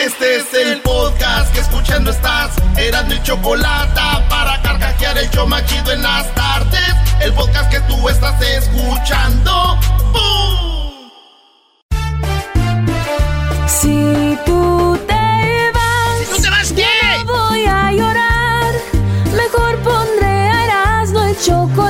Este es el podcast que escuchando estás. Eran mi chocolate para carcajear el yo machido en las tardes. El podcast que tú estás escuchando. ¡Bum! Si tú te vas, Si tú te vas, ¿qué? yo no voy a llorar. Mejor pondré a Erasmo el chocolate,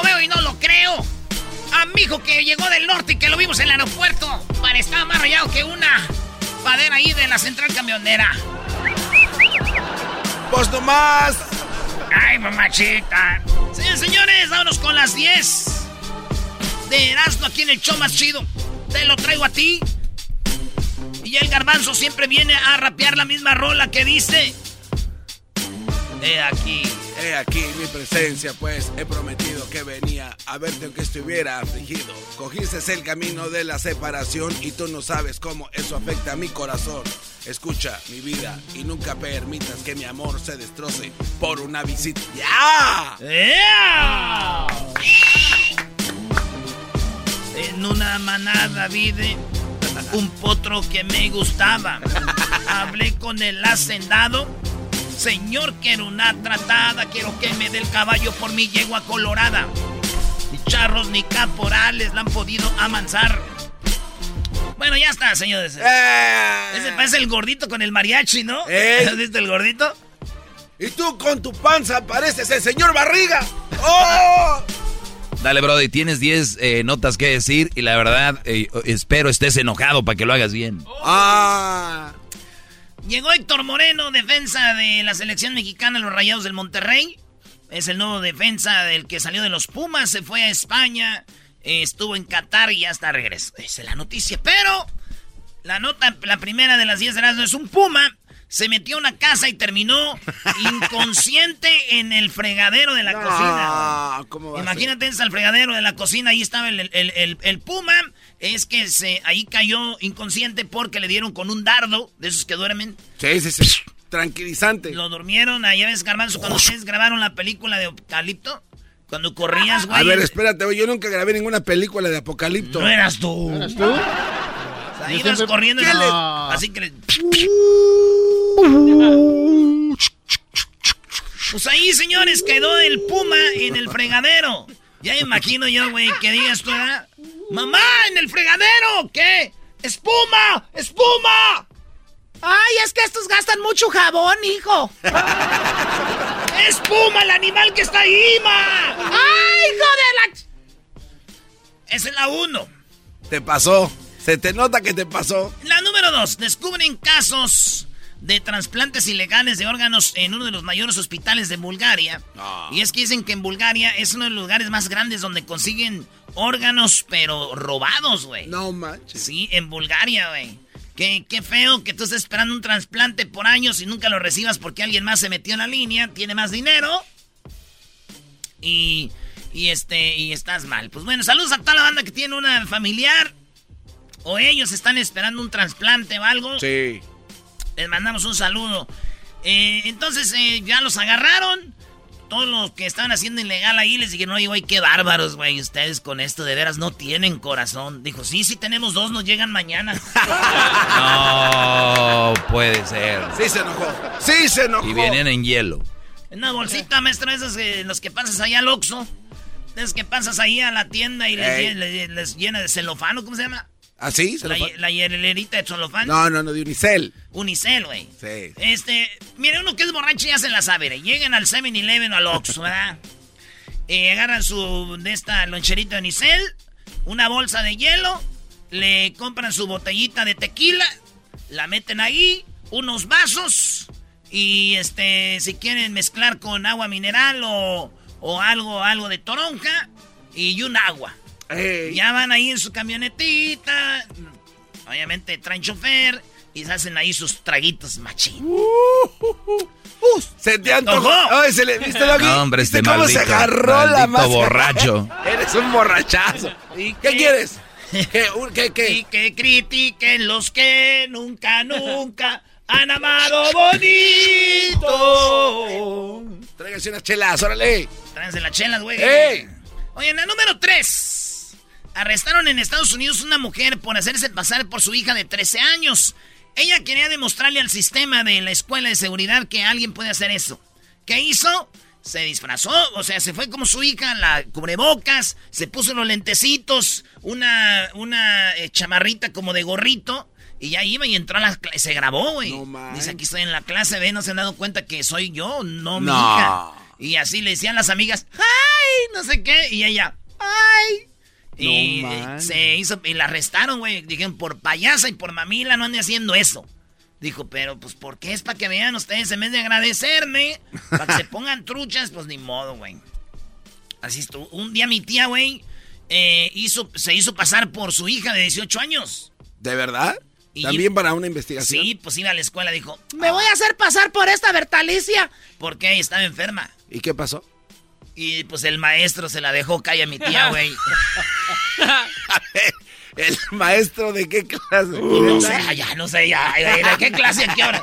Lo veo y no lo creo. Amigo que llegó del norte y que lo vimos en el aeropuerto. Para estar más rayado que una padera ahí de la central camionera. Pues nomás. ¡Ay, mamachita! Señores, señores, vámonos con las 10 de Erasmo aquí en el show más chido. Te lo traigo a ti. Y el garbanzo siempre viene a rapear la misma rola que dice. He aquí. He aquí mi presencia, pues he prometido que venía a verte aunque estuviera afligido. Cogiste el camino de la separación y tú no sabes cómo eso afecta a mi corazón. Escucha mi vida y nunca permitas que mi amor se destroce por una visita. ¡Ya! ¡Ea! En una manada vi de un potro que me gustaba. Hablé con el hacendado. Señor, quiero una tratada. Quiero que me dé el caballo por mi yegua colorada. Ni charros ni caporales la han podido amansar. Bueno, ya está, señores. ¡Eh! Ese parece el gordito con el mariachi, ¿no? ¡Ey! ¿Has visto el gordito? Y tú con tu panza pareces el señor Barriga. ¡Oh! Dale, Brody, tienes 10 eh, notas que decir y la verdad eh, espero estés enojado para que lo hagas bien. ¡Ah! Llegó Héctor Moreno, defensa de la selección mexicana, los Rayados del Monterrey. Es el nuevo defensa del que salió de los Pumas, se fue a España, eh, estuvo en Qatar y ya está regreso. Esa es la noticia. Pero la nota, la primera de las 10 de las es un Puma. Se metió a una casa y terminó inconsciente en el fregadero de la cocina. Ah, ¿cómo va Imagínate en el fregadero de la cocina, ahí estaba el, el- el- el puma. Es que se ahí cayó inconsciente porque le dieron con un dardo, de esos que duermen. Sí, sí, sí. Tranquilizante. Lo durmieron, allá ves, Garbanzo, cuando ustedes grabaron la película de Apocalipto. Cuando corrías, güey. A ver, espérate, güey, yo nunca grabé ninguna película de Apocalipto. No eras tú. ¿Eras tú? O sea, ibas siempre- corriendo y ¿Qué le- le- así que le- Pues ahí, señores, quedó el puma en el fregadero. Ya me imagino yo, güey, que digas tú, ¿verdad? ¡Mamá, en el fregadero! ¿Qué? ¡Espuma! ¡Espuma! ¡Ay, es que estos gastan mucho jabón, hijo! ¡Espuma, el animal que está ahí, ma! ¡Ay, hijo de la... Esa es la uno. Te pasó. Se te nota que te pasó. La número dos, descubren casos de trasplantes ilegales de órganos en uno de los mayores hospitales de Bulgaria. Y es que dicen que en Bulgaria es uno de los lugares más grandes donde consiguen órganos, pero robados, güey. No manches. Sí, en Bulgaria, güey. Qué, qué feo que tú estés esperando un trasplante por años y nunca lo recibas porque alguien más se metió en la línea, tiene más dinero. Y, y este, y estás mal. Pues bueno, saludos a toda la banda que tiene una familiar o ellos están esperando un trasplante o algo. Sí. Les mandamos un saludo. Eh, entonces eh, ya los agarraron. Todos los que estaban haciendo ilegal ahí les dijeron, oye, güey, qué bárbaros, güey. Ustedes con esto de veras no tienen corazón. Dijo, sí, sí tenemos dos, nos llegan mañana. no, puede ser. Sí se enojó. Sí se enojó. Y vienen en hielo. En una bolsita, maestro, esas eh, los que pasas ahí al Oxxo. Es que pasas ahí a la tienda y les, les llena de celofano, ¿cómo se llama? ¿Ah, sí? La, la hielerita de celofán. No, no, no, de Unicel. Unicel, güey. Sí. Este, mire, uno que es borracho ya se la sabe. Llegan al 7-Eleven o al Oxxo, ¿verdad? Y agarran su, de esta loncherita de Unicel, una bolsa de hielo, le compran su botellita de tequila, la meten ahí, unos vasos, y este, si quieren mezclar con agua mineral o, o algo, algo de toronja, y un agua. Ya van ahí en su camionetita. Obviamente traen chofer y se hacen ahí sus traguitos machín. Uh, uh, uh, se te antojó. Ay, se le, ¿Viste lo no, hombre, este cómo se agarró la máscara? borracho. Eres un borrachazo. ¿Y qué, quieres? ¿Qué, qué, qué? Y que critiquen los que nunca, nunca han amado bonito. Tráiganse unas chelas, órale. Tráiganse las chelas, güey. Oye, en la número 3. Arrestaron en Estados Unidos una mujer por hacerse pasar por su hija de 13 años. Ella quería demostrarle al sistema de la escuela de seguridad que alguien puede hacer eso. ¿Qué hizo? Se disfrazó, o sea, se fue como su hija, la cubrebocas, se puso los lentecitos, una, una eh, chamarrita como de gorrito, y ya iba y entró a la clase, se grabó, güey. Dice, aquí estoy en la clase, ve, no se han dado cuenta que soy yo, no, mi hija. Y así le decían las amigas, ¡ay! No sé qué, y ella, ¡ay! Y se hizo, y la arrestaron, güey. Dijeron, por payasa y por mamila no ande haciendo eso. Dijo, pero pues, ¿por qué es para que vean ustedes en vez de agradecerme? Para que se pongan truchas, pues ni modo, güey. Así estuvo. Un día mi tía, güey, eh, hizo, se hizo pasar por su hija de 18 años. ¿De verdad? ¿También para una investigación? Sí, pues iba a la escuela, dijo, me voy a hacer pasar por esta Bertalicia. Porque estaba enferma. ¿Y qué pasó? Y pues el maestro se la dejó caer a mi tía, güey. ¿El maestro de qué clase? no sé, ya, no sé, ya. ¿De qué clase? ¿A qué hora?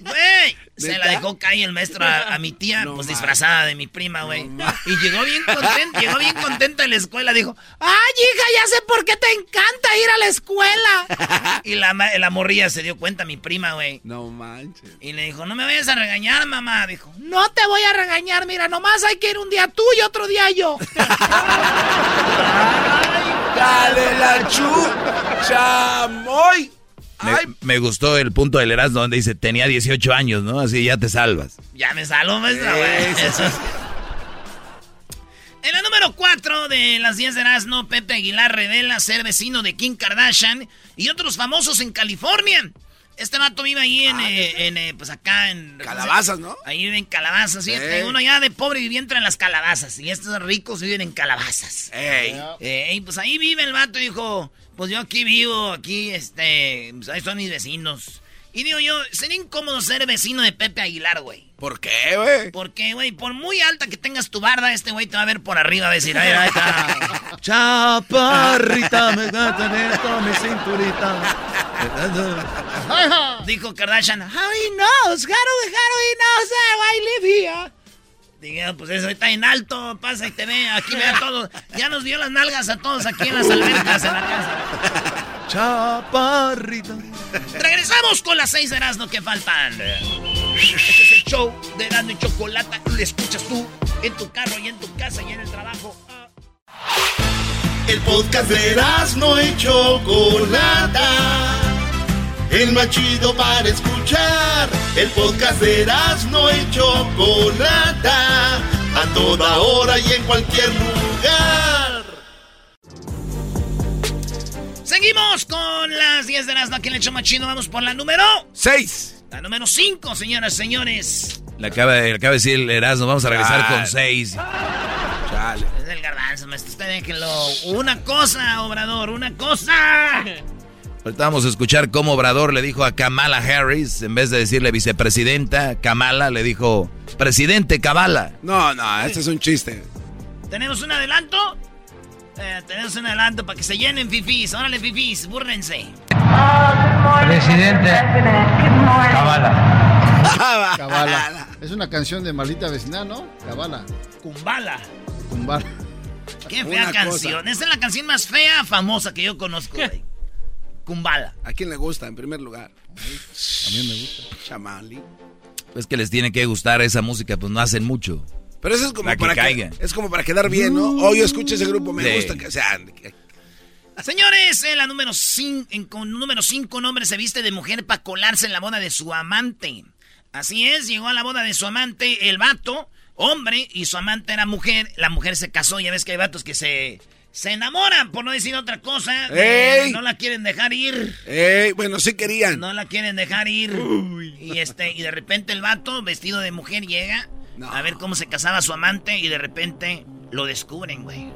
Güey, se la dejó caer el maestro a, mi tía, pues disfrazada de mi prima, güey. y llegó bien contenta, llegó bien contenta en la escuela. Dijo, ¡ay, hija, ya sé por qué te encanta ir a la escuela! y la, la morrilla se dio cuenta, mi prima, güey. No manches. Y le dijo, no me vayas a regañar, mamá. Dijo, no te voy a regañar, mira, nomás hay que ir un día tú y otro día yo. ¡Ay, dale la chu! ¡Chamoy! Me, gustó el punto del Erasmo donde dice, tenía 18 años, ¿no? Así ya te salvas. Ya me salvo, maestro. En la número 4 de las 10 de Erasmo, Pepe Aguilar revela ser vecino de Kim Kardashian y otros famosos en California. Este vato vive ahí en, ah, eh, eh, pues acá en... Calabazas, ¿no? Ahí vive en calabazas, ¿sí? Uno ya de pobre vivía entre las calabazas y estos ricos viven en calabazas. Ey. Eh, pues ahí vive el vato y dijo, pues yo aquí vivo, aquí, este, pues ahí son mis vecinos. Y digo yo, sería incómodo ser vecino de Pepe Aguilar, güey. ¿Por qué, güey? Porque, güey, por muy alta que tengas tu barda, este güey te va a ver por arriba a decir, ay, ahí está. Chaparrita, me tener con mi cinturita. Dijo Kardashian, how he knows, how do, how he knows that I live here. Diga, pues eso está en alto, pasa y te ve, aquí ve a todos. Ya nos dio las nalgas a todos aquí en las albercas en la casa. Chaparrito. Regresamos con las seis de Erasmo que faltan. Este es el show de Erasmo y Chocolata. Lo escuchas tú en tu carro y en tu casa y en el trabajo. El podcast de Erasmo y Chocolata el más chido para escuchar. El podcast de no y Chocolata, a toda hora y en cualquier lugar. Seguimos con las 10 de Erasmo aquí en el show más chido. Vamos por la número 6. La número 5, señoras y señores. Le acaba, de, acaba de decir el Erasmo, vamos a regresar con 6. El garbanzo, maestro. Usted déjenlo. Una cosa, Obrador, una cosa. Ahorita vamos a escuchar cómo Obrador le dijo a Kamala Harris, en vez de decirle vicepresidenta, Kamala le dijo presidente Kamala. No, no, este es un chiste. ¿Tenemos un adelanto? Eh, tenemos un adelanto para que se llenen fifís. Órale, fifís, búrrense. Presidente Cabala. Cabala. Es una canción de maldita vecina, ¿no? Cabala. Cumbala. Cumbala. Qué fea canción. Esa es la canción más fea, famosa que yo conozco, güey. Kumbala. ¿A quién le gusta, en primer lugar? A mí me gusta. Chamali. Es que les tiene que gustar esa música, pues no hacen mucho. Pero eso es como, La que para, caiga. es como para quedar bien, ¿no? O yo escucho ese grupo, me Sí. gusta que o sea, Señores, en la número 5, con número 5, un hombre se viste de mujer para colarse en la boda de su amante. Así es, llegó a la boda de su amante el vato, hombre, y su amante era mujer. La mujer se casó, ya ves que hay vatos que se, se enamoran, por no decir otra cosa. ¡Ey! no la quieren dejar ir. Eh, bueno, sí querían. No la quieren dejar ir. Y este, y de repente el vato, vestido de mujer, llega No. a ver cómo se casaba su amante y de repente lo descubren, güey.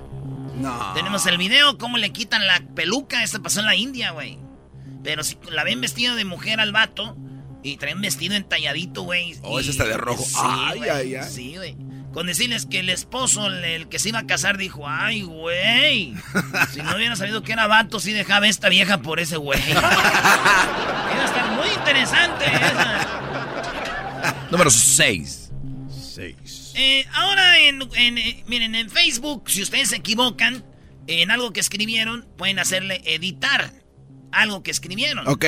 No. Tenemos el video, cómo le quitan la peluca. Esto pasó en la India, güey. Pero si la ven vestido de mujer al vato y trae un vestido entalladito, güey. Oh, y- ese está de rojo. Sí, Ay, güey, ay, ay. Sí, güey. Con decirles que el esposo, el, que se iba a casar, dijo, ay, güey. Si no hubiera sabido que era vato, sí dejaba esta vieja por ese güey. Iba a estar muy interesante esa. Número 6. Seis. Eh, ahora, en, en, eh, miren, en Facebook, si ustedes se equivocan en algo que escribieron, pueden hacerle editar algo que escribieron. ¿Ok?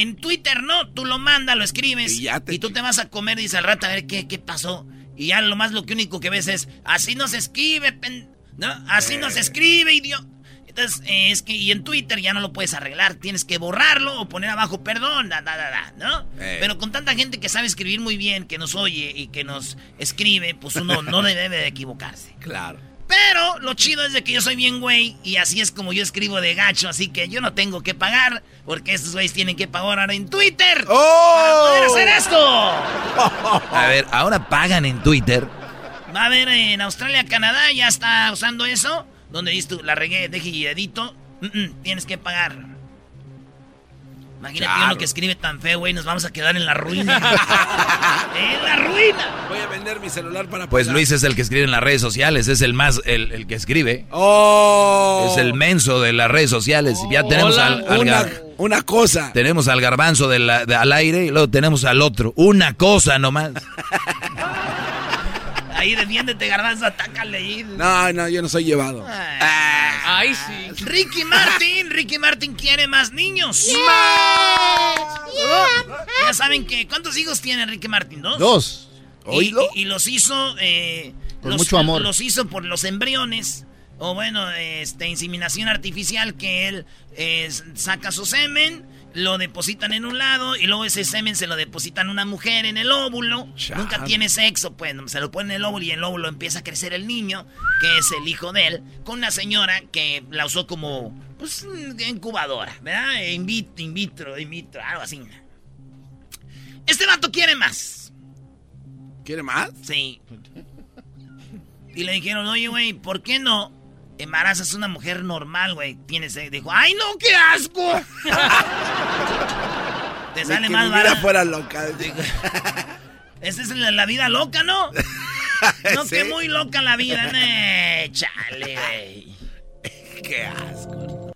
En Twitter no, tú lo mandas, lo escribes Y y, ya te- tú te vas a comer, dice al rato, a ver qué, qué pasó. Y ya lo más lo que único que ves es, así no se escribe, pen- ¿no? Así no se escribe, idiota. Entonces, eh, es que, y en Twitter ya no lo puedes arreglar, tienes que borrarlo o poner abajo, perdón, da, da, da, da, ¿no? Eh. Pero con tanta gente que sabe escribir muy bien, que nos oye y que nos escribe, pues uno no debe de equivocarse. Claro. Pero lo chido es de que yo soy bien güey y así es como yo escribo de gacho, así que yo no tengo que pagar porque estos güeyes tienen que pagar ahora en Twitter ¡Oh! para poder hacer esto. A ver, ahora pagan en Twitter. Va a haber en Australia, Canadá, ya está usando eso, donde dices tú, la regué, deje y edito, Mm, mm, tienes que pagar. Imagínate Claro. uno que escribe tan feo, güey, nos vamos a quedar en la ruina. en la ruina. Voy a vender mi celular para Pues pagar. Luis es el que escribe en las redes sociales, es el más, el, el que escribe. ¡Oh! Es el menso de las redes sociales. Ya tenemos Hola, al, al Una, gar- una cosa. tenemos al garbanzo de la- de- al aire y luego tenemos al otro. Una cosa nomás. Ahí defiéndete, garbanzo, atácale ahí. No, no, yo no soy llevado. Ah. Ay, sí. Ricky Martin, Ricky Martin quiere más niños. Ya saben que, ¿cuántos hijos tiene Ricky Martin? ¿Dos? Dos. Y, ¿Oílo? y- y los hizo, eh, Con los, mucho amor. Los hizo por los embriones, o bueno, este, inseminación artificial que él eh, saca su semen, lo depositan en un lado y luego ese semen se lo depositan a una mujer en el óvulo. Chale. Nunca tiene sexo, pues se lo ponen en el óvulo y en el óvulo empieza a crecer el niño, que es el hijo de él, con una señora que la usó como, pues, incubadora, ¿verdad? In vitro, in vitro, in vitro, algo así. Este vato quiere más. ¿Quiere más? Sí. Y le dijeron, oye, güey, ¿por qué no embarazas a una mujer normal, güey? Tienes... eh?" Dijo, ¡ay, no, qué asco! Te sale más barato. fuera loca. Esa es la, la vida loca, ¿no? No, Sí. que muy loca la vida, ne, chale, güey. Qué asco.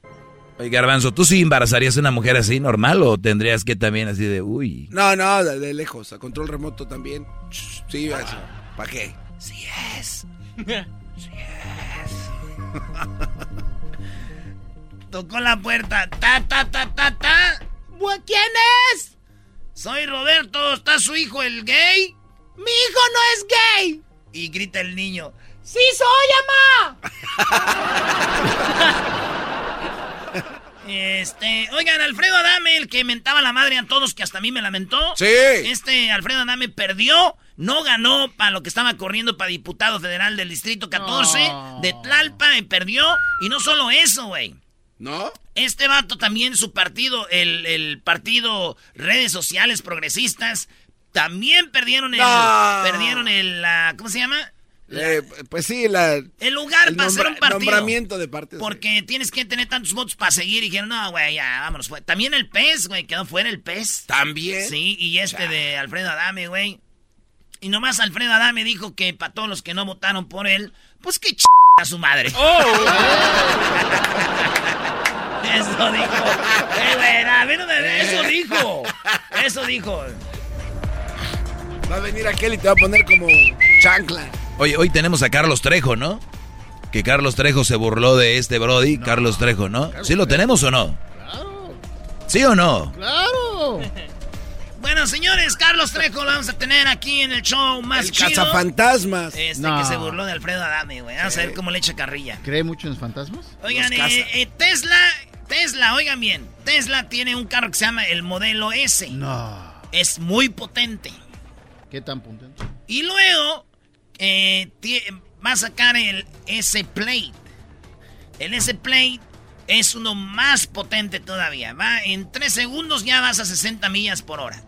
Oye, garbanzo, ¿tú sí embarazarías a una mujer así normal o tendrías que también así de, uy? No, no, de, de lejos, a control remoto también. Sí, así. ¿Para qué? Sí es. Tocó la puerta. Ta, ta, ta, ta, ta. ¿Quién es? Soy Roberto. ¿Está su hijo el gay? Mi hijo no es gay. Y grita el niño. ¡Sí soy, mamá! este, oigan, Alfredo Adame, el que mentaba la madre a todos, que hasta a mí me lamentó. Sí. Este Alfredo Adame perdió, no ganó para lo que estaba corriendo para diputado federal del Distrito 14 de Tlalpa y perdió. Y no solo eso, güey. ¿No? Este vato también, su partido, el, el partido Redes Sociales Progresistas, también perdieron el. No. Perdieron el. la- ¿Cómo se llama? La- Eh, pues sí, la, el lugar el para hacer un partido. nombramiento de parte. Porque tienes que tener tantos votos para seguir. Y dijeron, no, güey, ya, vámonos. fuera". También el pez, güey, quedó fuera el pez. También. Sí, y este de Alfredo Adame, güey. Y nomás Alfredo Adame dijo que para todos los que no votaron por él, pues que ch a su madre. Oh. Eso dijo. Qué buena. Eso dijo. Eso dijo. Va a venir aquel y te va a poner como chancla. Oye, hoy tenemos a Carlos Trejo, ¿no? Que Carlos Trejo se burló de este Brody. Carlos Trejo, ¿no? ¿Sí lo tenemos o no? Claro. ¿Sí o no? Claro. Bueno, señores, Carlos Trejo lo vamos a tener aquí en el show más el chido. Cazafantasmas. Este que se burló de Alfredo Adame, güey. Vamos a ver cómo le echa carrilla. ¿Cree mucho en los fantasmas? Oigan, eh, eh, Tesla, Tesla, oigan bien. Tesla tiene un carro que se llama el modelo S. No. Es muy potente. ¿Qué tan potente? Y luego eh, va a sacar el S-Plate. El S-Plate es uno más potente todavía. Va en 3 segundos ya vas a 60 millas por hora.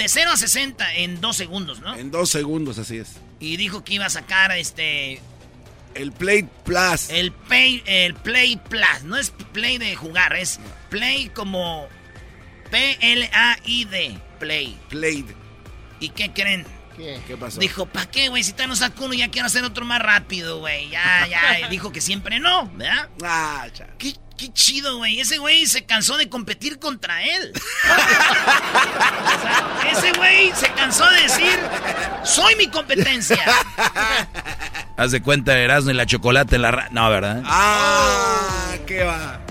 De 0 a 60 en 2 segundos, ¿no? En 2 segundos, así es. Y dijo que iba a sacar este. El Play Plus. El Play, el Play Plus. No es Play de jugar, es Play como P-L-A-I-D. Play. Play. ¿Y qué creen? ¿Qué? ¿Qué pasó? Dijo, ¿para qué, güey? Si te no saco uno, ya quiero hacer otro más rápido, güey. Ya, ya. dijo que siempre no, ¿verdad? Ah, cha. ¿Qué Qué chido, güey. Ese güey se cansó de competir contra él. ese güey se cansó de decir, soy mi competencia. Haz de cuenta Erasmo y la chocolate en la... no, ¿verdad? Ah, qué va.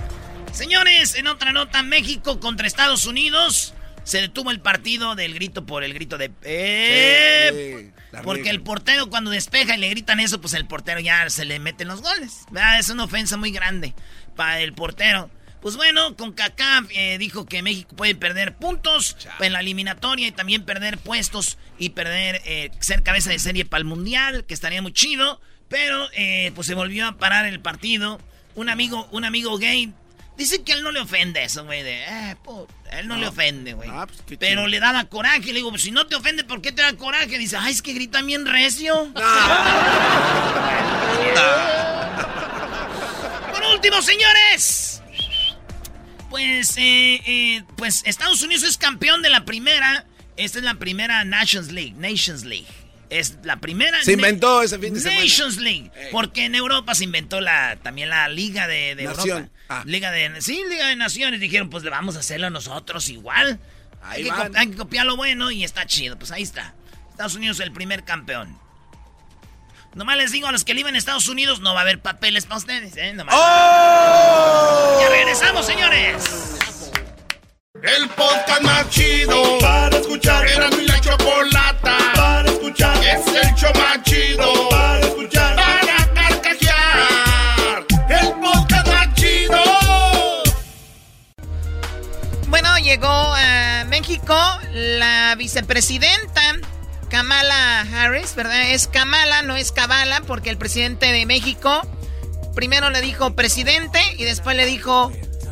Señores, en otra nota, México contra Estados Unidos. Se detuvo el partido del grito por el grito de... ¡Eh! porque el portero cuando despeja y le gritan eso, pues el portero ya se le meten los goles. Es una ofensa muy grande para el portero. Pues bueno, con Kaká eh, dijo que México puede perder puntos en la eliminatoria y también perder puestos y perder eh, ser cabeza de serie para el mundial, que estaría muy chido. Pero eh, pues se volvió a parar el partido. Un amigo, un amigo gay dice que él no le ofende eso, güey. De, eh, él no, le ofende, güey. Ah, pues, pero le daba coraje. Le digo, pues si no te ofende, ¿por qué te da coraje? Dice, ay, es que grita bien recio. último, señores. Pues, eh, eh, pues Estados Unidos es campeón de la primera. Esta es la primera Nations League. Nations League. Es la primera. Se inventó ese fin de semana. Nations League. Porque en Europa se inventó la, también la Liga de, Europa. Ah. Liga de. Sí, Liga de Naciones. Dijeron, pues le vamos a hacerlo nosotros igual. hay, que, hay que copiar lo bueno y está chido. Pues ahí está. Estados Unidos es el primer campeón. Nomás les digo a los que viven en Estados Unidos, no va a haber papeles para ustedes, ¿eh? ¡Oh! Ya regresamos, señores. El podcast más chido para escuchar. Era mi la chocolata para escuchar. Es el show más chido para escuchar. Para carcajear. El podcast más chido. Bueno, llegó a México la vicepresidenta Kamala Harris, ¿verdad? Es Kamala, no es Kabala, porque el presidente de México primero le dijo presidente y después le dijo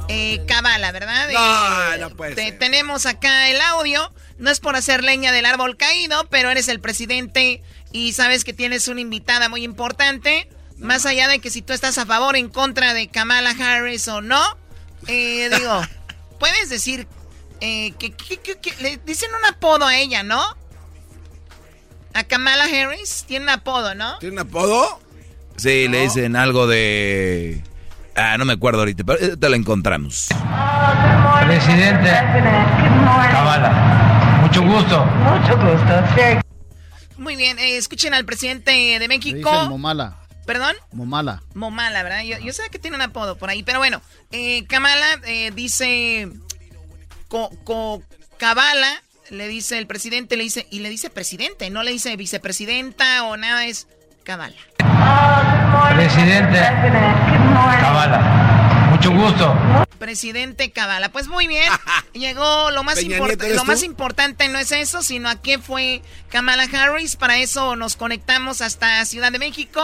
eh, Kamala, ¿verdad? No, eh, no puede Tenemos acá el audio. No es por hacer leña del árbol caído, pero eres el presidente y sabes que tienes una invitada muy importante. Más allá de que si tú estás a favor o en contra de Kamala Harris o no, eh, digo, puedes decir que, que, le dicen un apodo a ella, ¿no? A Kamala Harris tiene un apodo, ¿no? ¿Tiene un apodo? Sí, le dicen algo de... Ah, no me acuerdo ahorita, pero te lo encontramos. Presidente Kamala, mucho gusto. Mucho gusto. Muy bien, eh, escuchen al presidente de México. Momala. ¿Perdón? Momala. Momala, ¿verdad? Yo, sé que tiene un apodo por ahí, pero bueno. Eh, Kamala eh, dice... Co, co, Kabala le dice el presidente, le dice, y le dice presidente, no le dice vicepresidenta o nada, es Cabala. Presidente Cabala. Mucho gusto. Presidente Cabala. Pues muy bien. Llegó lo más importante. Lo más importante no es eso, sino a qué fue Kamala Harris. Para eso nos conectamos hasta Ciudad de México.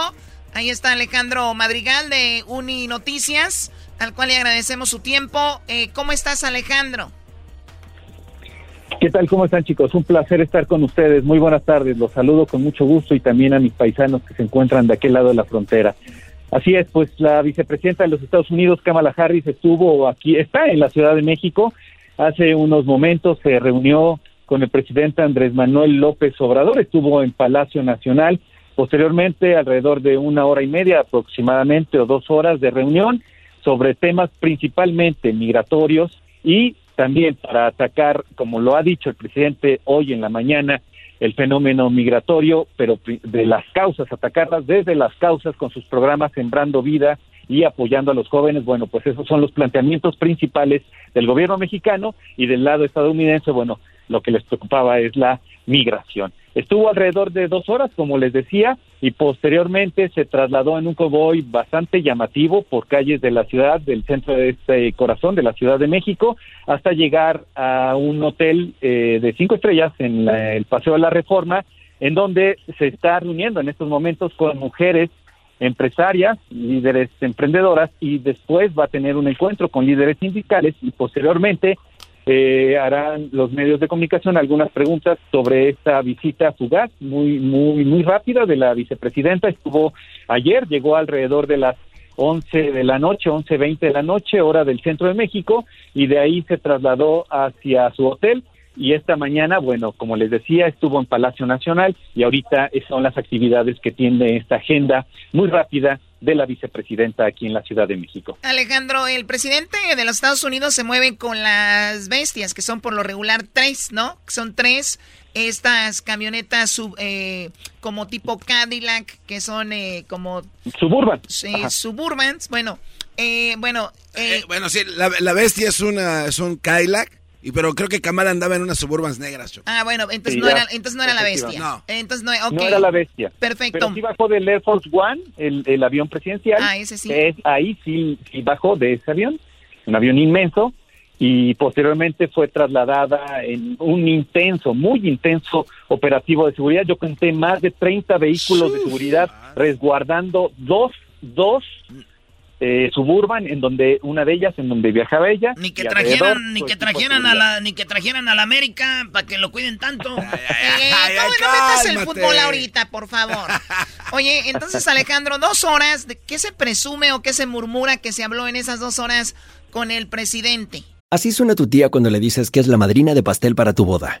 Ahí está Alejandro Madrigal de Uni Noticias, al cual le agradecemos su tiempo. Eh, ¿Cómo estás, Alejandro? ¿Qué tal? ¿Cómo están chicos? Un placer estar con ustedes. Muy buenas tardes. Los saludo con mucho gusto y también a mis paisanos que se encuentran de aquel lado de la frontera. Así es, pues la vicepresidenta de los Estados Unidos, Kamala Harris, estuvo aquí, está en la Ciudad de México. Hace unos momentos se reunió con el presidente Andrés Manuel López Obrador, estuvo en Palacio Nacional Posteriormente, alrededor de una hora y media aproximadamente o dos horas de reunión sobre temas principalmente migratorios y también para atacar, como lo ha dicho el presidente hoy en la mañana, el fenómeno migratorio, pero de las causas, atacarlas desde las causas con sus programas Sembrando Vida y apoyando a los jóvenes. Bueno, pues esos son los planteamientos principales del gobierno mexicano y del lado estadounidense, bueno, lo que les preocupaba es la migración. Estuvo alrededor de dos horas, como les decía, y posteriormente se trasladó en un convoy bastante llamativo por calles de la ciudad, del centro de este corazón de la Ciudad de México, hasta llegar a un hotel eh, de cinco estrellas en el Paseo de la Reforma, en donde se está reuniendo en estos momentos con mujeres empresarias, líderes emprendedoras, y después va a tener un encuentro con líderes sindicales y posteriormente eh, harán los medios de comunicación algunas preguntas sobre esta visita fugaz, muy, muy, muy rápida de la vicepresidenta. Estuvo ayer, llegó alrededor de las 11 de la noche, 11.20 de la noche, hora del centro de México, y de ahí se trasladó hacia su hotel. Y esta mañana, bueno, como les decía, estuvo en Palacio Nacional y ahorita son las actividades que tiene esta agenda muy rápida de la vicepresidenta aquí en la Ciudad de México. Alejandro, el presidente de los Estados Unidos se mueve con las bestias, que son por lo regular tres, ¿no? Son tres estas camionetas sub, eh, como tipo Cadillac, que son eh, como... Suburban. Sí, suburbans. Bueno, eh, bueno... bueno, sí, la, la, bestia es, una, es un Cadillac. Y pero creo que Kamala andaba en unas suburbans negras. Ah, bueno, entonces, no, era, entonces no era la bestia. No. Entonces no, no era la bestia. Perfecto. Pero sí bajó del Air Force One, el, el avión presidencial. Ah, ese sí. Es, ahí sí, sí bajó de ese avión, un avión inmenso, y posteriormente fue trasladada en un intenso, muy intenso operativo de seguridad. Yo conté más de 30 vehículos de seguridad resguardando dos, dos eh, suburban en donde una de ellas en donde viajaba ella ni que trajeran ni que trajeran a la ni que trajeran a la América para que lo cuiden tanto. Eh, ¿cómo no metas el fútbol ahorita por favor oye entonces Alejandro dos horas de qué se presume o qué se murmura que se habló en esas dos horas con el presidente Así suena tu tía cuando le dices que es la madrina de pastel para tu boda.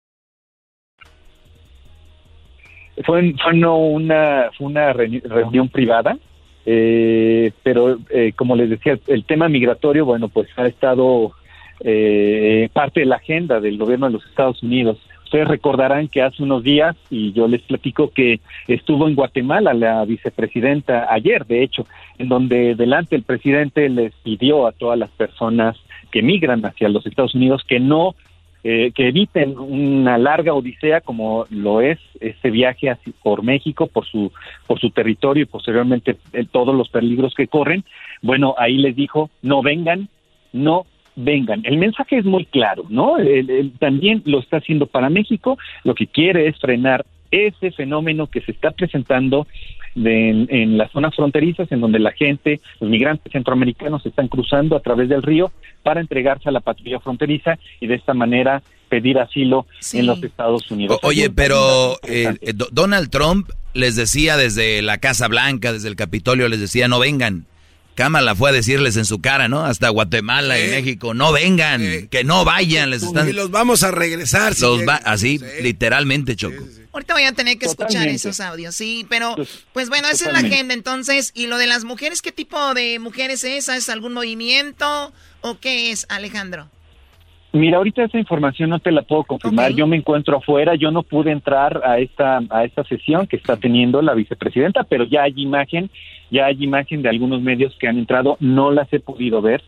Fue, fue no una, fue una reunión privada, eh, pero eh, como les decía, el tema migratorio, bueno, pues ha estado eh, parte de la agenda del gobierno de los Estados Unidos. Ustedes recordarán que hace unos días, y yo les platico que estuvo en Guatemala la vicepresidenta ayer, de hecho, en donde delante el presidente les pidió a todas las personas que migran hacia los Estados Unidos que no eh, que eviten una larga odisea como lo es este viaje por México, por su, por su territorio y posteriormente eh, todos los peligros que corren. Bueno, ahí les dijo, no vengan, no vengan. El mensaje es muy claro, ¿no? también lo está haciendo para México, lo que quiere es frenar ese fenómeno que se está presentando en las zonas fronterizas en donde la gente, los migrantes centroamericanos están cruzando a través del río para entregarse a la patrulla fronteriza y de esta manera pedir asilo en los Estados Unidos. oye, pero eh, eh, Donald Trump les decía desde la Casa Blanca, desde el Capitolio, les decía no vengan. Cámara fue a decirles en su cara, ¿no? Hasta Guatemala y México, no vengan, que no vayan, les están... Y los vamos a regresar. los así, literalmente, Choco. Ahorita voy a tener que escuchar esos audios, sí, pero pues, pues bueno, esa es la agenda entonces. ¿Y lo de las mujeres, qué tipo de mujeres es? ¿Es algún movimiento o qué es, Alejandro? Mira, ahorita esa información no te la puedo confirmar. Yo me encuentro afuera, yo no pude entrar a esta a esta sesión que está teniendo la vicepresidenta, pero ya hay imagen, ya hay imagen de algunos medios que han entrado. No las he podido ver,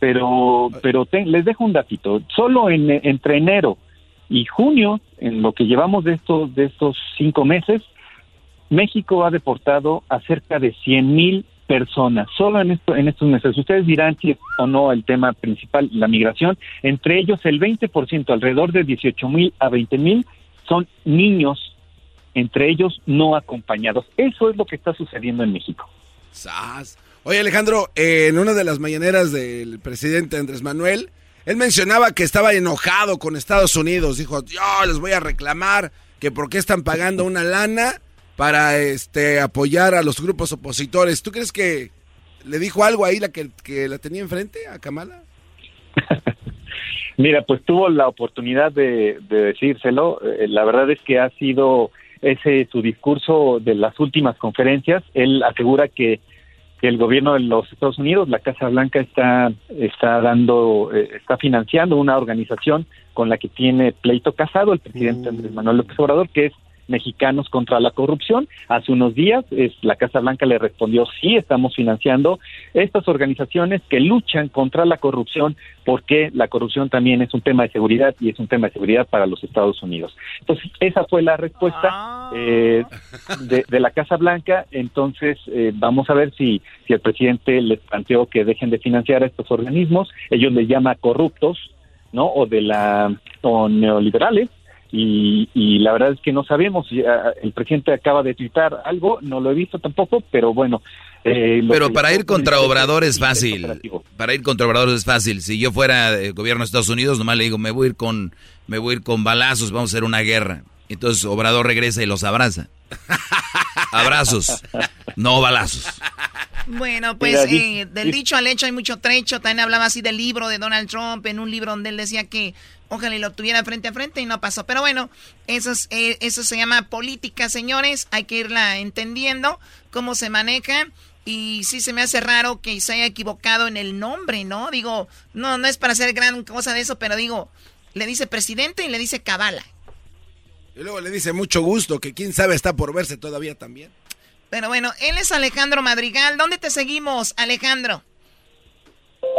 pero pero les dejo un datito. Solo en, entre enero y junio, en lo que llevamos de estos de estos cinco meses, México ha deportado a cerca de 100 mil personas, solo en, esto, en estos meses. Ustedes dirán si o no el tema principal, la migración. Entre ellos, el 20%, alrededor de 18 mil a 20 mil, son niños, entre ellos no acompañados. Eso es lo que está sucediendo en México. Oye, Alejandro, en una de las mañaneras del presidente Andrés Manuel, él mencionaba que estaba enojado con Estados Unidos. Dijo, yo les voy a reclamar que por qué están pagando una lana para este apoyar a los grupos opositores. ¿Tú crees que le dijo algo ahí la que, la tenía enfrente a Kamala? Mira, pues tuvo la oportunidad de, decírselo. Eh, la verdad es que ha sido ese su discurso de las últimas conferencias. Él asegura que, el gobierno de los Estados Unidos, la Casa Blanca, está está dando, eh, está financiando una organización con la que tiene pleito casado el presidente Andrés Manuel López Obrador, que es mexicanos contra la corrupción. Hace unos días es, la Casa Blanca le respondió, sí, estamos financiando estas organizaciones que luchan contra la corrupción porque la corrupción también es un tema de seguridad y es un tema de seguridad para los Estados Unidos. Entonces, esa fue la respuesta ah. eh, de, la Casa Blanca. Entonces, eh, vamos a ver si, si el presidente les planteó que dejen de financiar a estos organismos. Ellos les llama corruptos, ¿no? O de la, o neoliberales y, la verdad es que no sabemos. El presidente acaba de tuitar algo, no lo he visto tampoco, pero bueno. Eh, pero para ir contra Obrador es fácil. Para ir contra Obrador es fácil. Si yo fuera el gobierno de Estados Unidos, nomás le digo, me voy a ir con, me voy a ir con balazos, vamos a hacer una guerra. Entonces Obrador regresa y los abraza. Abrazos, no balazos. Bueno, pues eh, del dicho al hecho hay mucho trecho. También hablaba así del libro de Donald Trump, en un libro donde él decía que ojalá lo tuviera frente a frente y no pasó. Pero bueno, eso, eh, eso se llama política, señores. Hay que irla entendiendo cómo se maneja. Y sí se me hace raro que se haya equivocado en el nombre, ¿no? Digo, no, no es para hacer gran cosa de eso, pero digo, le dice presidente y le dice cabala. Y luego le dice mucho gusto, que quién sabe está por verse todavía también. Pero bueno, él es Alejandro Madrigal. ¿Dónde te seguimos, Alejandro?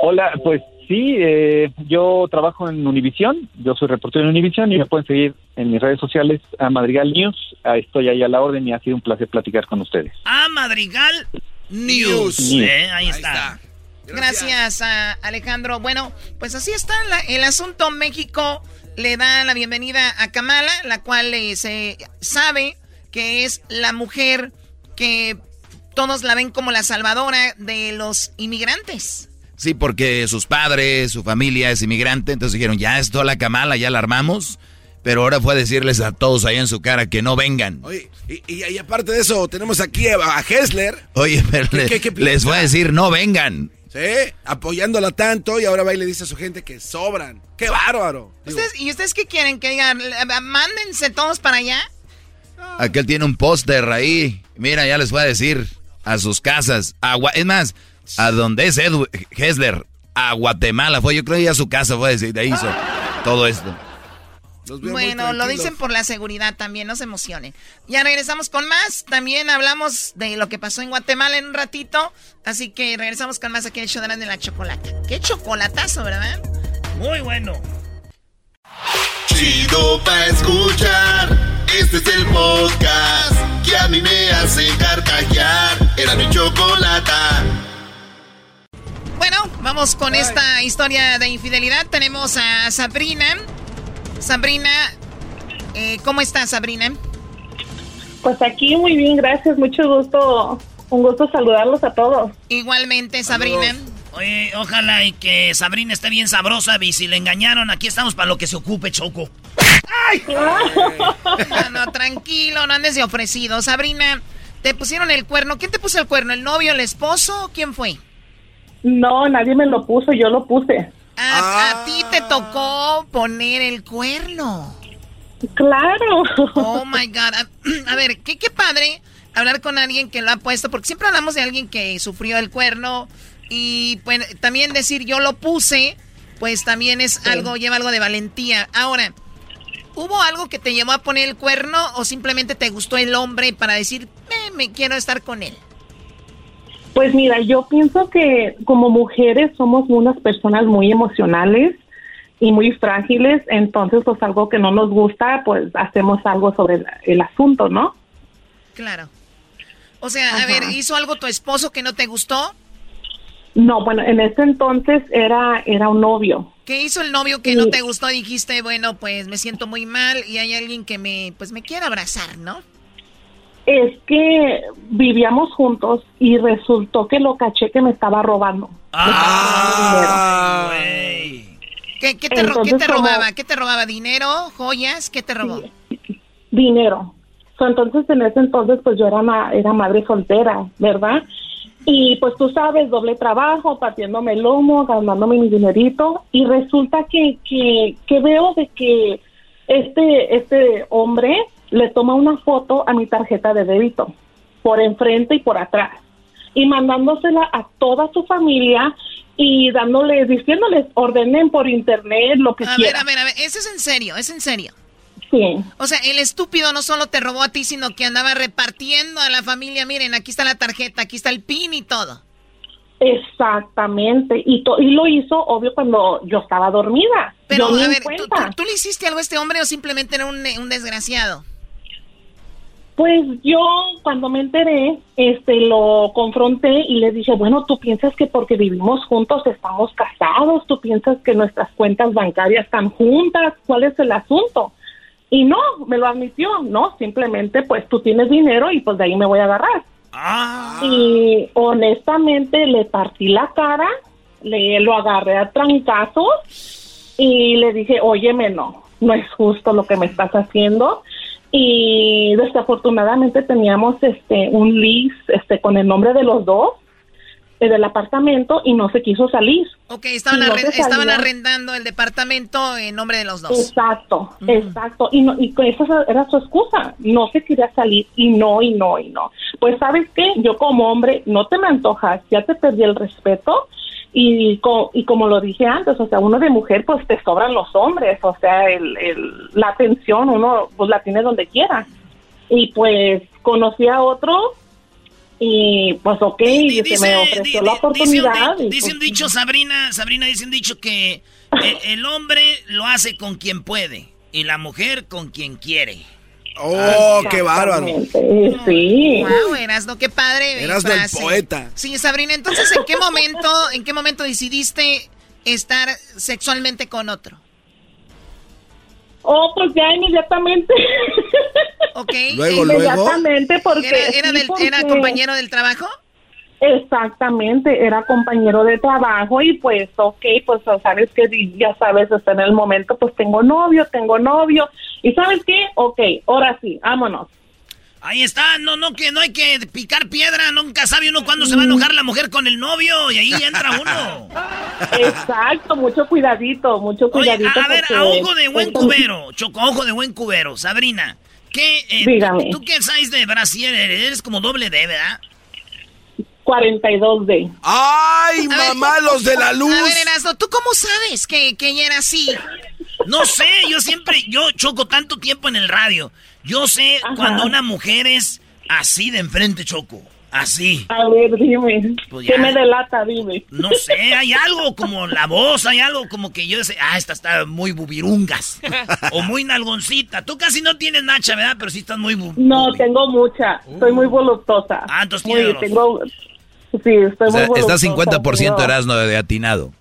Hola, pues sí, eh, yo trabajo en Univisión, yo soy reportero en Univisión y me pueden seguir en mis redes sociales a Madrigal News. estoy ahí a la orden y ha sido un placer platicar con ustedes. A Madrigal News. Eh, ahí, está. Gracias. a Alejandro. Bueno, pues así está el asunto. México le da la bienvenida a Kamala, la cual eh, se sabe que es la mujer que todos la ven como la salvadora de los inmigrantes. Sí, porque sus padres, su familia es inmigrante, entonces dijeron, ya es toda la camala, ya la armamos. Pero ahora fue a decirles a todos ahí en su cara que no vengan. Oye, y, aparte de eso, tenemos aquí a, Hessler. Oye, pero les voy a decir, no vengan. Sí, apoyándola tanto y ahora va y le dice a su gente que sobran. ¡Qué bárbaro! ¿Y ustedes qué quieren? ¿Que digan, mándense todos para allá? Aquel tiene un póster ahí. Mira, ya les voy a decir a sus casas. Agua, es más, a donde es Ed Hessler, a Guatemala fue. Yo creo que a su casa fue de ahí hizo todo esto. Bueno, lo dicen por la seguridad también, no se emocionen. Ya regresamos con más. También hablamos de lo que pasó en Guatemala en un ratito. Así que regresamos con más aquí en el show de la chocolate. Qué chocolatazo, ¿verdad? Muy bueno. Chido pa' escuchar. Este es el podcast que a mí me hace carcajear. Era mi chocolata. Bueno, vamos con esta historia de infidelidad. Tenemos a Sabrina. Sabrina, eh, ¿cómo estás, Sabrina? Pues aquí muy bien, gracias. Mucho gusto. Un gusto saludarlos a todos. Igualmente, Sabrina. Oye, ojalá y que Sabrina esté bien sabrosa y si le engañaron, aquí estamos para lo que se ocupe, Choco. ¡Ay! no, no, tranquilo, no andes de ofrecido. Sabrina, te pusieron el cuerno. ¿Quién te puso el cuerno? ¿El novio, el esposo? ¿Quién fue? No, nadie me lo puso, yo lo puse. A, ti te tocó poner el cuerno. Claro. Oh my God. A, ver, qué, qué padre hablar con alguien que lo ha puesto, porque siempre hablamos de alguien que sufrió el cuerno y pues, también decir yo lo puse, pues también es algo, lleva algo de valentía. Ahora, ¿hubo algo que te llevó a poner el cuerno o simplemente te gustó el hombre para decir, me quiero estar con él? Pues mira, yo pienso que como mujeres somos unas personas muy emocionales y muy frágiles, entonces pues algo que no nos gusta, pues hacemos algo sobre el, asunto, ¿no? Claro. O sea, a ver, ¿hizo algo tu esposo que no te gustó? No, bueno, en ese entonces era, era un novio. ¿Qué hizo el novio que no te gustó? Dijiste, bueno, pues me siento muy mal y hay alguien que me, pues me quiere abrazar, ¿no? Es que vivíamos juntos y resultó que lo caché que me estaba robando. Ah, ¿Qué, te, robaba? ¿Qué te robaba? ¿Dinero? ¿Joyas? ¿Qué te robó? dinero. entonces, en ese entonces, pues yo era, era madre soltera, ¿verdad? Y pues tú sabes, doble trabajo, partiéndome el lomo, ganándome mi dinerito. Y resulta que, que, que veo de que este, este hombre le toma una foto a mi tarjeta de débito, por enfrente y por atrás, y mandándosela a toda su familia y dándoles, diciéndoles, ordenen por internet lo que a quieran. A ver, a ver, a ver, eso es en serio, es en serio. Sí. O sea, el estúpido no solo te robó a ti, sino que andaba repartiendo a la familia, miren, aquí está la tarjeta, aquí está el pin y todo. Exactamente, y, y lo hizo, obvio, cuando yo estaba dormida. Pero, a ver, ¿tú, le hiciste algo a este hombre o simplemente era un, un desgraciado? Pues yo cuando me enteré, este, lo confronté y le dije, bueno, tú piensas que porque vivimos juntos estamos casados, tú piensas que nuestras cuentas bancarias están juntas, ¿cuál es el asunto? Y no, me lo admitió, no, simplemente pues tú tienes dinero y pues de ahí me voy a agarrar. Ah. Y honestamente le partí la cara, le lo agarré a trancazos y le dije, óyeme, no, no es justo lo que me estás haciendo y desafortunadamente teníamos este un lease este con el nombre de los dos eh, del apartamento y no se quiso salir. Ok, estaban, estaban arrendando el departamento en nombre de los dos. Exacto, exacto. Y, no, y esa era su excusa. No se quería salir y no, y no, y no. Pues sabes qué, yo como hombre no te me antojas, ya te perdí el respeto y, y como lo dije antes, o sea, uno de mujer pues te sobran los hombres, o sea, el, el, la atención uno pues la tiene donde quiera. Y pues conocí a otro y pues ok, se me ofreció la oportunidad. Dice un, pues, dicho, Sabrina, Sabrina dice un dicho que el hombre lo hace con quien puede y la mujer con quien quiere. ¡Oh, qué bárbaro! Sí. Wow, Erasno, qué padre. Eras del poeta. Sí, Sabrina, entonces, ¿en qué momento, en qué momento decidiste estar sexualmente con otro? Oh, pues ya inmediatamente. Ok. Luego, luego. Inmediatamente porque... ¿Era, ¿Era compañero del trabajo? Exactamente, era compañero de trabajo y pues, ok, pues sabes que ya sabes, está en el momento, pues tengo novio, tengo novio. ¿Y sabes qué? Ok, ahora sí, vámonos. Ahí está, no, no, que no hay que picar piedra, nunca sabe uno cuándo se va a enojar la mujer con el novio y ahí entra uno. Exacto, mucho cuidadito, mucho cuidadito. a, ver, a ojo de buen cubero, Choco, ojo de buen cubero, Sabrina, ¿qué, eh, Dígame. ¿tú qué sabes de Brasil? Eres como doble D, ¿verdad? 42D. ¡Ay, mamá, los de la luz! A ver, Erasno, ¿tú cómo sabes que, que ella era así? No sé, yo siempre, yo choco tanto tiempo en el radio. Yo sé cuando una mujer es así de enfrente, Choco. Así. A ver, dime. Pues ¿Qué me delata? Dime. No sé, hay algo como la voz, hay algo como que yo sé, ah, esta está muy bubirungas. o muy nalgoncita. Tú casi no tienes nacha, ¿verdad? Pero sí estás muy No, tengo mucha. Soy muy voluptuosa. Ah, entonces tienes tengo Sí, estoy muy Está 50% Erasmo de atinado.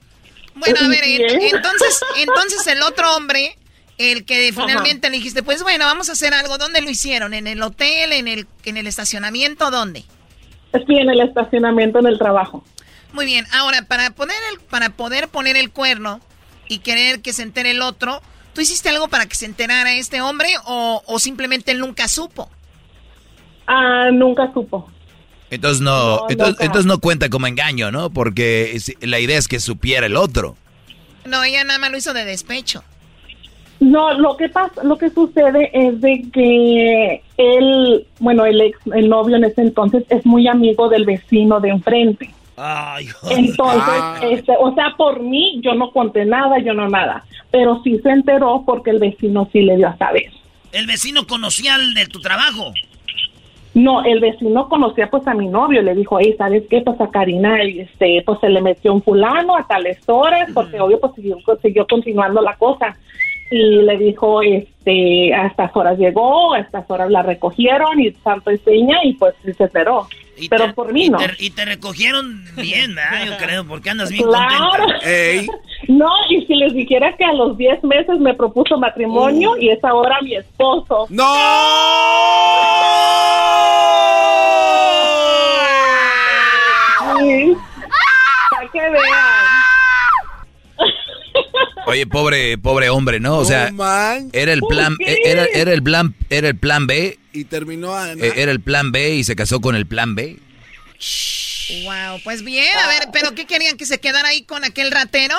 Bueno, a ver, entonces, entonces el otro hombre, el que finalmente le dijiste, pues bueno, vamos a hacer algo, ¿dónde lo hicieron? ¿En el hotel, en el, en el estacionamiento, dónde? Estoy en el estacionamiento, en el trabajo. Muy bien, ahora, para, poner el, para poder poner el cuerno y querer que se entere el otro, ¿tú hiciste algo para que se enterara este hombre o, o simplemente él nunca supo? Ah, nunca supo. Entonces no, entonces, no cuenta como engaño, ¿no? Porque la idea es que supiera el otro. No, ella nada más lo hizo de despecho. No, lo que pasa, lo que sucede es de que él, bueno, el ex, el novio en ese entonces es muy amigo del vecino de enfrente. Entonces, Ah. este, o sea, por mí yo no conté nada, yo no nada, pero sí se enteró porque el vecino sí le dio a saber. ¿El vecino conocía al de tu trabajo? No, el vecino conocía pues a mi novio, le dijo, hey, ¿sabes qué? Pues a Karina, este, pues se le metió un fulano a tales horas, porque obvio pues siguió, siguió continuando la cosa. Y le dijo, este, a estas horas llegó, a estas horas la recogieron y santo y seña y pues se enteró. Pero por mí no. Te- y te recogieron bien, ¿verdad? Yo creo, porque andas bien Claro. contenta. No, y si les dijera que a los 10 meses me propuso matrimonio y es ahora mi esposo. ¡No! Sí. Para que vean. Oye, pobre, pobre hombre, ¿no? O sea, era el plan, ¿Por qué? era, era el plan, era el plan B, Y terminó a... eh, era el plan B y se casó con el plan B. Wow, pues bien, a ver, pero ¿qué querían que se quedara ahí con aquel ratero?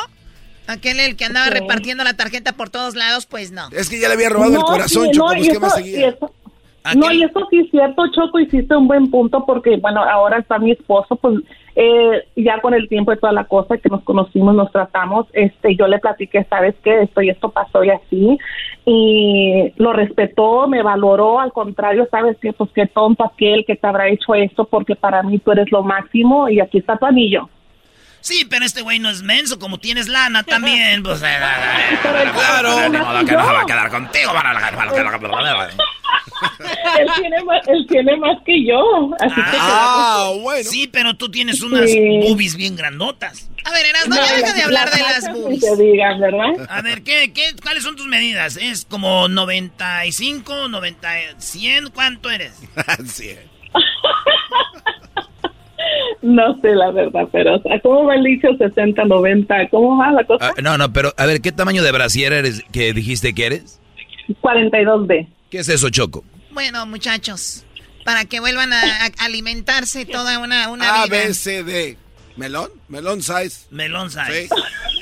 Aquel el que andaba Sí. repartiendo la tarjeta por todos lados, pues no. Es que ya le había robado el corazón, sí, Choco, no, pues y ¿qué más eso- seguía? y eso- No, y eso sí es cierto, Choco, hiciste un buen punto porque, bueno, ahora está mi esposo, pues eh, ya con el tiempo y toda la cosa que nos conocimos, nos tratamos, este, yo le platiqué, ¿sabes qué? Esto y esto pasó y así, y lo respetó, me valoró, al contrario, ¿sabes qué? Pues qué tonto aquel que te habrá hecho esto porque para mí tú eres lo máximo y aquí está tu anillo. Sí, pero este güey no es menso, como tienes lana también, pues... eh, Claro. Ni modo que no se va a quedar contigo. él, tiene más, él tiene más que yo, así que... Ah, bueno. Sí, pero tú tienes unas Sí. boobies bien grandotas. A ver, Erasmo, ya deja de hablar de las boobies. Que digan, ¿verdad? A ver, ¿qué, qué, ¿cuáles son tus medidas? ¿Es como 95, 90, 100? ¿Cuánto eres? No sé la verdad, pero ¿cómo va el dicho 60, 90? ¿Cómo va la cosa? Ah, no, no, pero a ver, ¿qué tamaño de brasier eres que dijiste que eres? 42B. ¿Qué es eso, Choco? Bueno, muchachos, para que vuelvan a, a alimentarse toda una, una A, vida. B, C, D. ¿Melón? Melón size. Melón size.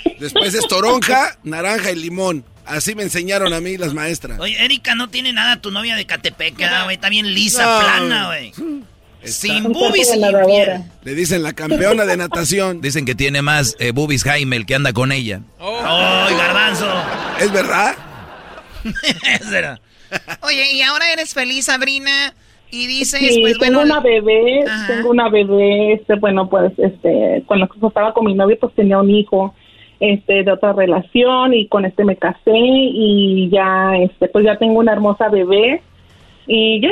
Sí. Después es toronja, naranja y limón. Así me enseñaron a mí las maestras. Oye, Erika no tiene nada tu novia de Catepec, ¿verdad, güey. Está bien lisa, No. plana, güey. Está- Sin boobies. Le dicen la campeona de natación. Dicen que tiene más eh, boobies Jaime, el que anda con ella. ¡Ay, garbanzo! ¿Es verdad? Oye, y ahora eres feliz, Sabrina, y dices, Sí, pues tengo bueno... una bebé, Ajá. tengo una bebé, este, bueno, pues, este, cuando estaba con mi novio, pues tenía un hijo, este, de otra relación, y con este me casé, y ya, este, pues ya tengo una hermosa bebé, y ya,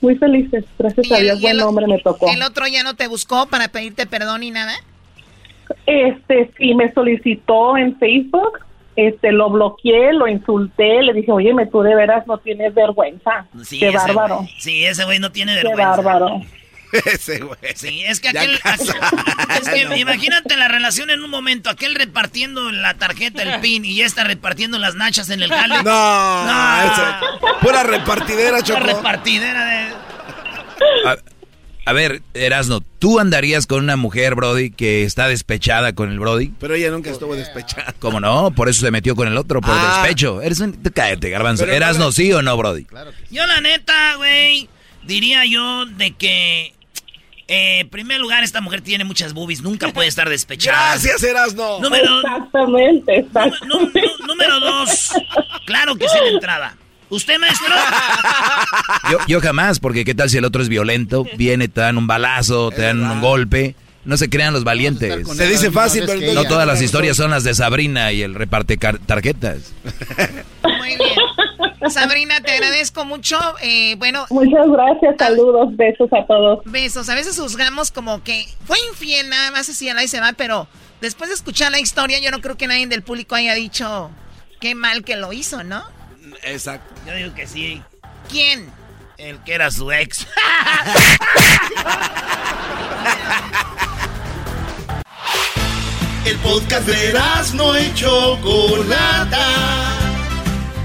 muy felices, gracias a Dios, buen hombre me tocó. ¿El otro ya no te buscó para pedirte perdón y nada? Este, sí, me solicitó en Facebook, este, lo bloqueé, lo insulté, le dije, oye, tú de veras no tienes vergüenza, Sí, qué ese bárbaro. Sí, ese güey no tiene qué vergüenza. bárbaro. Ese güey. Sí, es que aquel. Es que imagínate la relación en un momento, aquel repartiendo la tarjeta, el pin, y esta repartiendo las nachas en el jale. No, No. ese- pura repartidera, Choco. repartidera de. A, a ver, Erasno, ¿tú andarías con una mujer, Brody, que está despechada con el Brody? Pero ella nunca estuvo despechada. ¿Cómo no? Por eso se metió con el otro, por Ah. despecho. Eres un... Cállate, garbanzo. Pero no ¿Erasno sí o no, Brody? Yo, la neta, güey, diría yo de que. Eh, en primer lugar, esta mujer tiene muchas boobies, nunca puede estar despechada. Gracias, Erasno. Número, Exactamente, exactamente. nu- número dos, claro que sí de entrada. ¿Usted, maestro? Yo, yo jamás, porque ¿qué tal si el otro es violento? Viene, te dan un balazo, te dan un golpe. No se crean los valientes. Se dice fácil, pero No todas las historias son las de Sabrina y el reparte tarjetas. Muy bien. Sabrina, te agradezco mucho. Eh, bueno, Muchas gracias, saludos, besos a todos. besos. A veces juzgamos como que fue infiel, nada más así, al ahí se va, pero después de escuchar la historia, yo no creo que nadie del público haya dicho qué mal que lo hizo, ¿no? Exacto. Yo digo que sí. ¿Quién? El que era su ex. El podcast de no y Chocolata.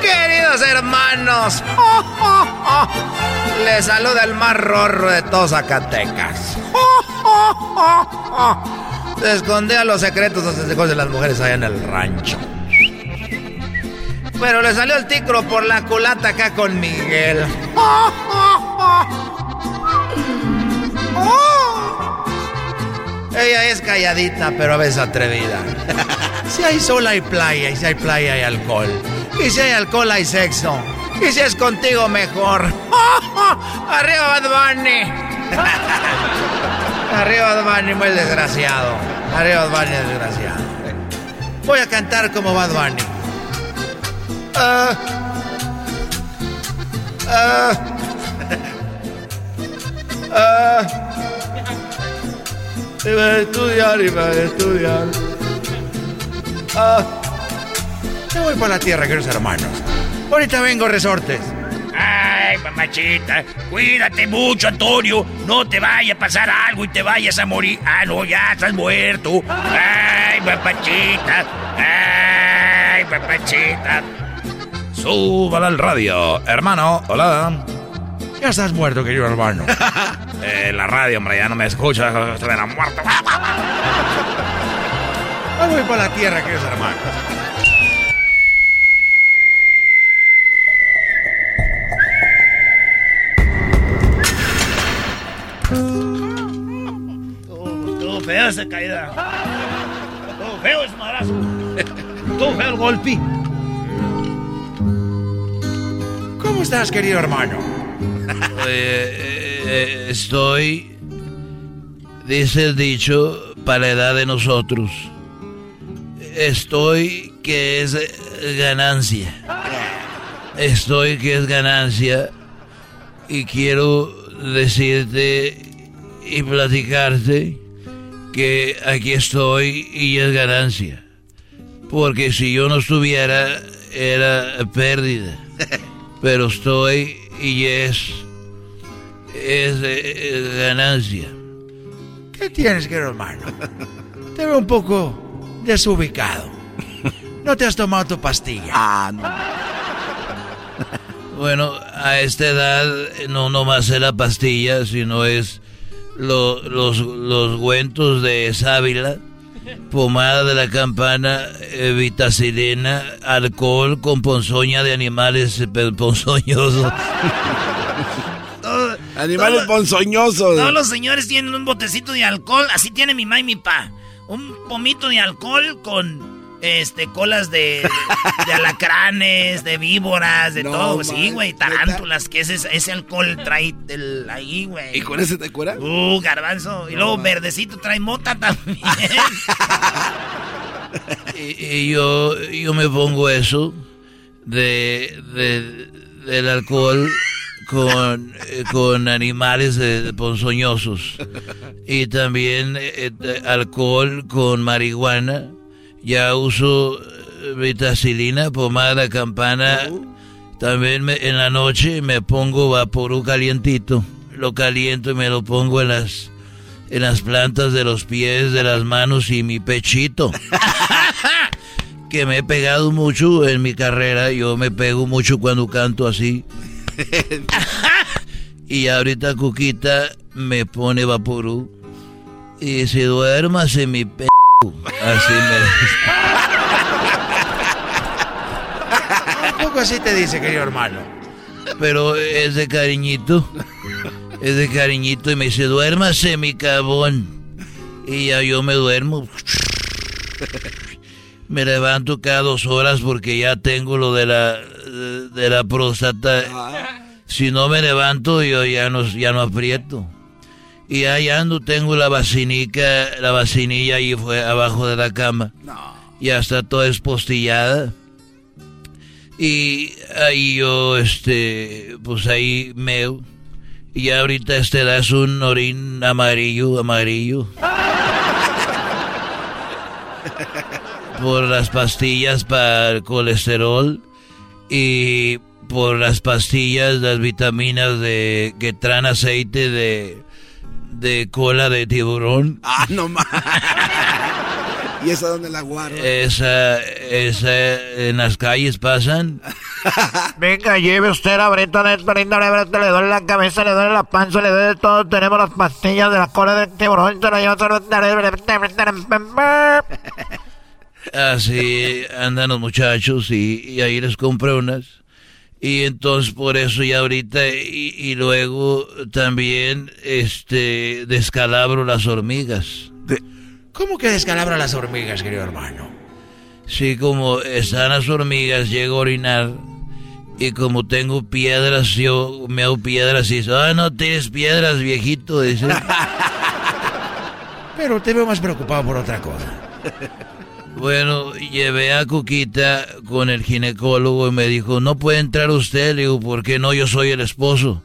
Queridos hermanos, les saluda el más rorro de todos Zacatecas. Se escondía los secretos de las mujeres allá en el rancho. Pero le salió el ticro por la culata acá con Miguel. Ella es calladita, pero a veces atrevida. Si hay sol hay playa, y si hay playa hay alcohol. Y si hay alcohol hay sexo. Y si es contigo mejor. Arriba Bad Bunny. Arriba Bad Bunny, muy desgraciado. Arriba Bad Bunny, desgraciado. Voy a cantar como Bad Bunny. Ah. Ah. Ah. Iba a estudiar, iba a estudiar. Ah. Me voy por la tierra, queridos hermanos. Ahorita vengo, resortes. Ay, mamachita, cuídate mucho, Antonio. No te vaya a pasar algo y te vayas a morir. Ah, no, ya estás muerto. Ay, papachita. Ay, papachita. Súbala al radio. Hermano, hola. Ya estás muerto, querido hermano. eh, la radio, hombre, ya no me escucha. Estoy la muerto. Voy por la tierra, queridos hermanos. Estuvo feo esa caída. Estuvo feo ese madrazo. Estuvo feo el golpe. ¿Cómo estás, querido hermano? Eh, estoy, dice el dicho, para la edad de nosotros. Estoy que es ganancia. Estoy que es ganancia. Y quiero decirte y platicarte que aquí estoy y es ganancia. Porque si yo no estuviera, era pérdida. Pero estoy y es, es, es ganancia. ¿Qué tienes, querido hermano? Te veo un poco desubicado. ¿No te has tomado tu pastilla? Ah, no. Bueno, a esta edad no nomás es la pastilla, sino es lo- los, los güentos de sábila, pomada de la campana, eh, vitacilina, alcohol con ponzoña de animales eh, ponzoñosos. Animales ponzoñosos. Todos los señores tienen un botecito de alcohol, así tiene mi ma y mi pa. Un pomito de alcohol con este colas de, de alacranes, de víboras, de No, todo. Sí, güey, tarántulas, que ese, ese alcohol trae del, ahí, güey. ¿Y con ese te cura? Uh, garbanzo. Y luego verdecito trae mota también. y, y yo, yo me pongo eso de, de- del alcohol con, eh, con animales eh, ponzoñosos. Y también eh, eh, alcohol con marihuana. Ya uso eh, vitacilina, pomada, campana. También me- en la noche me pongo vaporú calientito. Lo caliento y me lo pongo en las, en las plantas de los pies, de las manos y mi pechito. que me he pegado mucho en mi carrera. Yo me pego mucho cuando canto así. y ahorita Cuquita me pone vaporú. Y se duérmase mi p. Así me Un poco así te dice, querido hermano. Pero es de cariñito. Es de cariñito y me dice, duérmase mi cabón. Y ya yo me duermo. Me levanto cada dos horas porque ya tengo lo de la de la próstata. Si no me levanto yo ya no ya no aprieto. Y ahí ando, tengo la vacinica, la vacinilla ahí fue abajo de la cama. Ya está toda espostillada. Y ahí yo, este, pues ahí meo. Y ahorita este das un orín amarillo, amarillo. por las pastillas para el colesterol y por las pastillas, las vitaminas de que traen aceite de, de cola de tiburón. Ah, no más. ¿Y esa dónde la guardo? Esa, esa, en las calles pasan. Venga, lleve usted la breta de le duele la cabeza, le duele la panza, le duele todo. Tenemos las pastillas de la cola de tiburón, se la lleva Así andan los muchachos y, y ahí les compré unas. Y entonces por eso ya ahorita y, y luego también este descalabro las hormigas. ¿Cómo que descalabra las hormigas, querido hermano? Sí, como están las hormigas, llego a orinar y como tengo piedras, yo me hago piedras y dice, ah, no tienes piedras, viejito, dice. Pero te veo más preocupado por otra cosa. Bueno, llevé a Cuquita con el ginecólogo y me dijo, no puede entrar usted. Le digo, ¿por qué no? Yo soy el esposo.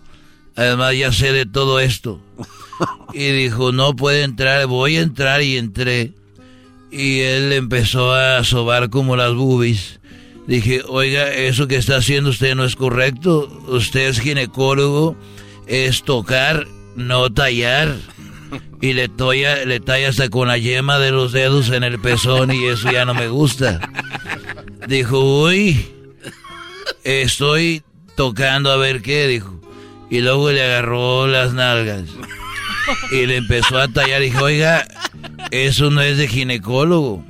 Además, ya sé de todo esto. Y dijo, no puede entrar, voy a entrar y entré. Y él empezó a sobar como las boobies. Dije, oiga, eso que está haciendo usted no es correcto. Usted es ginecólogo, es tocar, no tallar. Y le, toya, le talla hasta con la yema de los dedos en el pezón y eso ya no me gusta. Dijo, uy, estoy tocando a ver qué, dijo. Y luego le agarró las nalgas. Y le empezó a tallar. Dijo, oiga, eso no es de ginecólogo.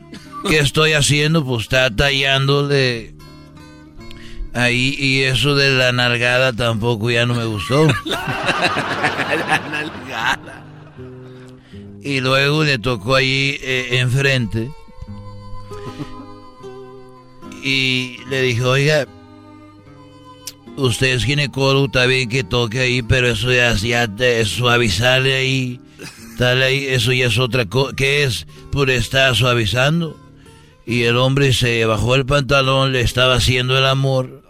¿Qué estoy haciendo? Pues está tallándole ahí y eso de la nalgada tampoco ya no me gustó. la nalgada. Y luego le tocó ahí eh, enfrente. Y le dijo, oiga, usted es ginecólogo, está bien que toque ahí, pero eso ya, ya de suavizarle ahí, tal ahí, eso ya es otra cosa. ¿Qué es? Por estar suavizando. Y el hombre se bajó el pantalón, le estaba haciendo el amor.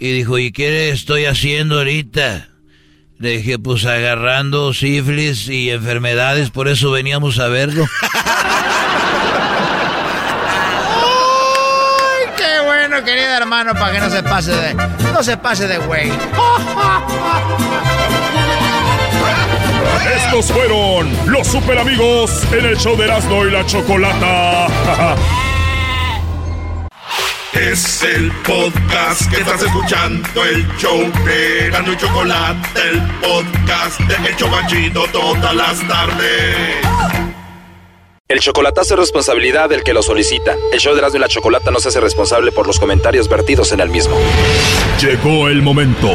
Y dijo, ¿y qué estoy haciendo ahorita? Le dije, pues agarrando sífilis y enfermedades, por eso veníamos a verlo. ¡Ay, qué bueno, querido hermano, para que no se pase de... No se pase de güey. Estos fueron los super amigos en el show de Erasmo y la Chocolata. Es el podcast que estás escuchando, el show de Gano y Chocolate, el podcast de El Chobachito todas las tardes. El chocolatazo es responsabilidad del que lo solicita. El show de Erasmo y la Chocolata no se hace responsable por los comentarios vertidos en el mismo. Llegó el momento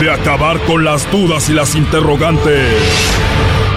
de acabar con las dudas y las interrogantes.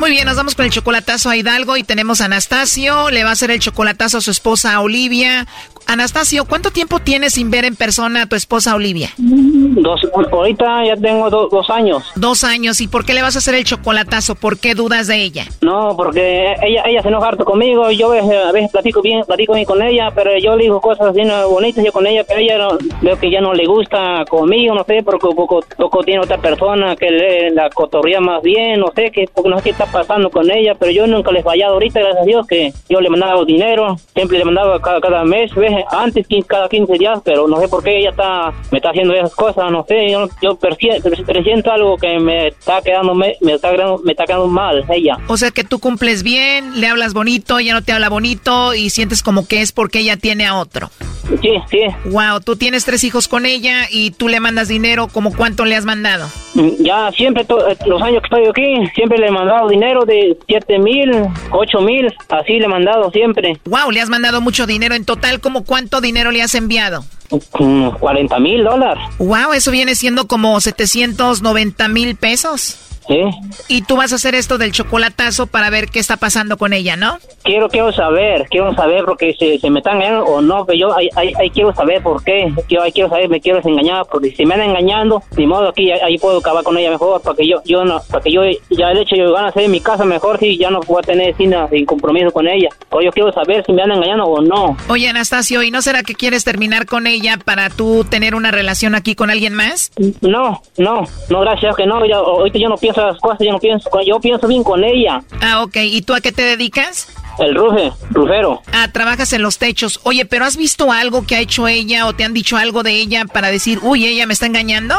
Muy bien, nos vamos con el chocolatazo a Hidalgo y tenemos a Anastasio. Le va a hacer el chocolatazo a su esposa Olivia. Anastasio, ¿cuánto tiempo tienes sin ver en persona a tu esposa Olivia? Dos, ahorita ya tengo do- dos años. Dos años. ¿Y por qué le vas a hacer el chocolatazo? ¿Por qué dudas de ella? No, porque ella ella se enoja harto conmigo yo a veces, a veces platico bien, platico bien con ella, pero yo le digo cosas así no, bonitas yo con ella, pero ella no- veo que ya no le gusta conmigo, no sé, porque poco, poco tiene otra persona que le la cotorrea más bien, no sé porque no sé qué pasando con ella, pero yo nunca le he fallado ahorita, gracias a Dios, que yo le mandaba dinero, siempre le mandaba cada, cada mes, antes cada 15 días, pero no sé por qué ella está me está haciendo esas cosas, no sé, yo, yo presiento algo que me está quedando me, me está me está quedando mal ella. O sea que tú cumples bien, le hablas bonito, ella no te habla bonito y sientes como que es porque ella tiene a otro. Sí, sí. Wow, tú tienes tres hijos con ella y tú le mandas dinero, ¿como cuánto le has mandado? Mm, Ya siempre, eh, los años que estoy aquí, siempre le he mandado dinero de 7 mil, 8 mil, así le he mandado siempre. Wow, le has mandado mucho dinero en total, ¿como cuánto dinero le has enviado? Mm, 40 mil dólares. Wow, eso viene siendo como 790 mil pesos. ¿Eh? Y tú vas a hacer esto del chocolatazo para ver qué está pasando con ella, ¿no? Quiero, quiero saber, quiero saber porque se, se me están engañando o no, pero yo ahí, quiero saber por qué. Yo ahí quiero saber, me quiero desengañar, porque si me andan engañando, ni modo aquí, ahí puedo acabar con ella mejor, para que yo, yo no, para que yo, ya el hecho yo van a hacer mi casa mejor, si ya no voy a tener sin, sin compromiso con ella. O yo quiero saber si me andan engañando o no. Oye, Anastasio, ¿y no será que quieres terminar con ella para tú tener una relación aquí con alguien más? No, no, no, gracias, que no, ya, ahorita yo no pienso las cosas, yo no pienso, yo pienso bien con ella. Ah, ok, ¿y tú a qué te dedicas? El rufe, rufero. Ah, trabajas en los techos. Oye, ¿pero has visto algo que ha hecho ella o te han dicho algo de ella para decir, uy, ella me está engañando?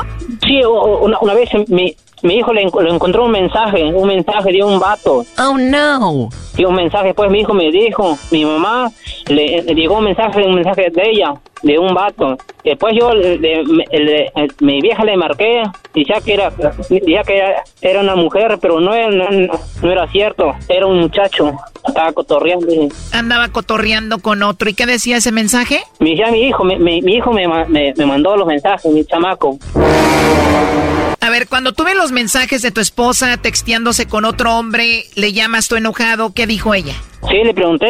Sí, una, una vez mi, mi hijo le, le, encontró un mensaje, un mensaje de un vato. Oh, no. Y un mensaje, pues mi hijo me dijo, mi mamá le, le llegó un mensaje, un mensaje de ella, de un vato. Después yo, le, mi vieja le marqué, decía que era, decía que era, una mujer, pero no era, no, no era cierto, era un muchacho. Estaba cotorreando. Andaba cotorreando con otro. ¿Y qué decía ese mensaje? Mi, ya mi hijo, mi, mi, mi hijo me, me, me mandó los mensajes, mi chamaco. A ver, cuando tú ves los mensajes de tu esposa texteándose con otro hombre, le llamas tú enojado, ¿qué dijo ella? Sí, le pregunté,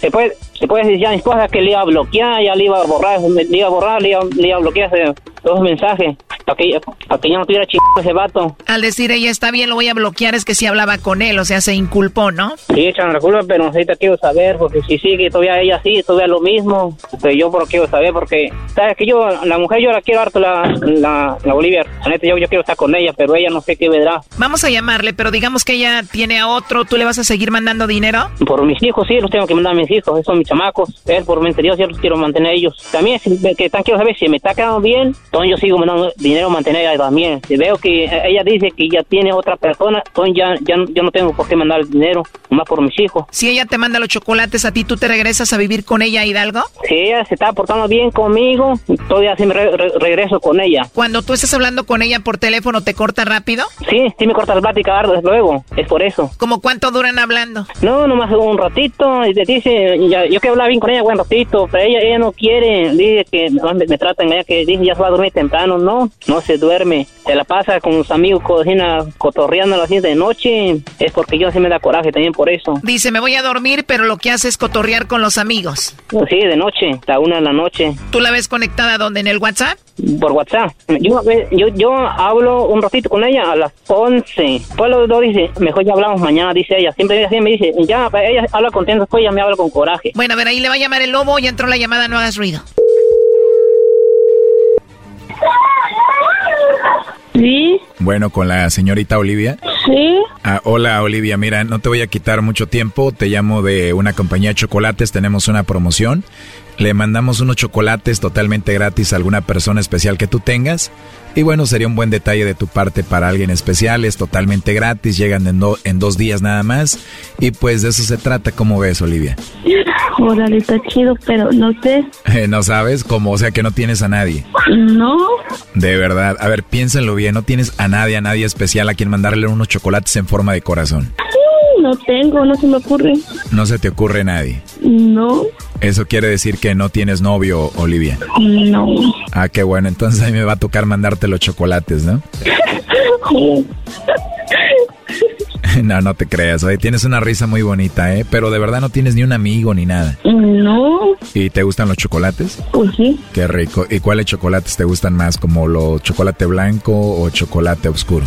después, después decía a mi esposa que le iba a bloquear, ya le iba a borrar, le iba a borrar, le iba, le iba a bloquear ese, los mensajes, para que, para que ya no tuviera chingado ese vato. Al decir ella está bien, lo voy a bloquear, es que sí hablaba con él, o sea, se inculpó, ¿no? Sí, echan la culpa, pero ahorita quiero saber, porque si sigue todavía ella sí, todavía lo mismo, pero yo pero quiero saber, porque, sabes que yo, la mujer yo la quiero harto, la, la, la Bolivia, yo, yo quiero estar con ella, pero ella no sé qué vendrá. Vamos a llamarle, pero digamos que ella tiene a otro, ¿tú le vas a seguir mandando dinero? Por mis hijos, sí, los tengo que mandar a mis hijos, esos son mis chamacos, él por mente Dios, yo los quiero mantener ellos. También, si, que tan quiero saber si me está quedando bien, entonces yo sigo mandando dinero a mantener a ella también. Si veo que ella dice que ya tiene otra persona, entonces ya, ya yo no tengo por qué mandar el dinero, más por mis hijos. Si ella te manda los chocolates a ti, ¿tú te regresas a vivir con ella, Hidalgo? Si ella se está portando bien conmigo, todavía sí me re re regreso con ella. Cuando tú estás hablando con ella por teléfono, ¿te corta rápido? Sí, sí me corta la plática, desde luego, es por eso. ¿Cómo cuánto duran hablando? No, nomás un ratito, y te dice, ya, yo quiero hablar bien con ella, buen ratito, pero ella, ella no quiere, dice que no, me, me tratan, ella que dice ya se va a dormir temprano, no, no se duerme, se la pasa con sus amigos cocina, cotorreando a las 10 de noche, es porque yo sí me da coraje también por eso. Dice, me voy a dormir, pero lo que hace es cotorrear con los amigos. Sí, de noche, hasta una de la noche. ¿Tú la ves conectada dónde? ¿En el WhatsApp? Por WhatsApp. Yo, yo, yo hablo un ratito con ella a las 11. Pues los dos dice, mejor ya hablamos mañana, dice ella. Siempre ella me dice, ya, ella habla contenta, después ella me habla con coraje. Bueno, a ver, ahí le va a llamar el lobo, ya entró la llamada, no hagas ruido. Sí. Bueno, con la señorita Olivia. Sí. Ah, hola Olivia, mira, no te voy a quitar mucho tiempo, te llamo de una compañía de chocolates, tenemos una promoción, le mandamos unos chocolates totalmente gratis a alguna persona especial que tú tengas y bueno, sería un buen detalle de tu parte para alguien especial, es totalmente gratis, llegan en, do, en dos días nada más y pues de eso se trata, ¿cómo ves Olivia? Órale, está chido, pero no sé. Eh, ¿No sabes? ¿Cómo? O sea que no tienes a nadie. No. De verdad. A ver, piénsalo bien. No tienes a nadie, a nadie especial a quien mandarle unos chocolates en forma de corazón. No tengo, no se me ocurre. No se te ocurre nadie. No. Eso quiere decir que no tienes novio, Olivia. No. Ah, qué bueno. Entonces a mí me va a tocar mandarte los chocolates, ¿no? No, no te creas. Oye, tienes una risa muy bonita, ¿eh? Pero de verdad no tienes ni un amigo ni nada. No. ¿Y te gustan los chocolates? Pues sí. Qué rico. ¿Y cuáles chocolates te gustan más? ¿Como lo chocolate blanco o chocolate oscuro?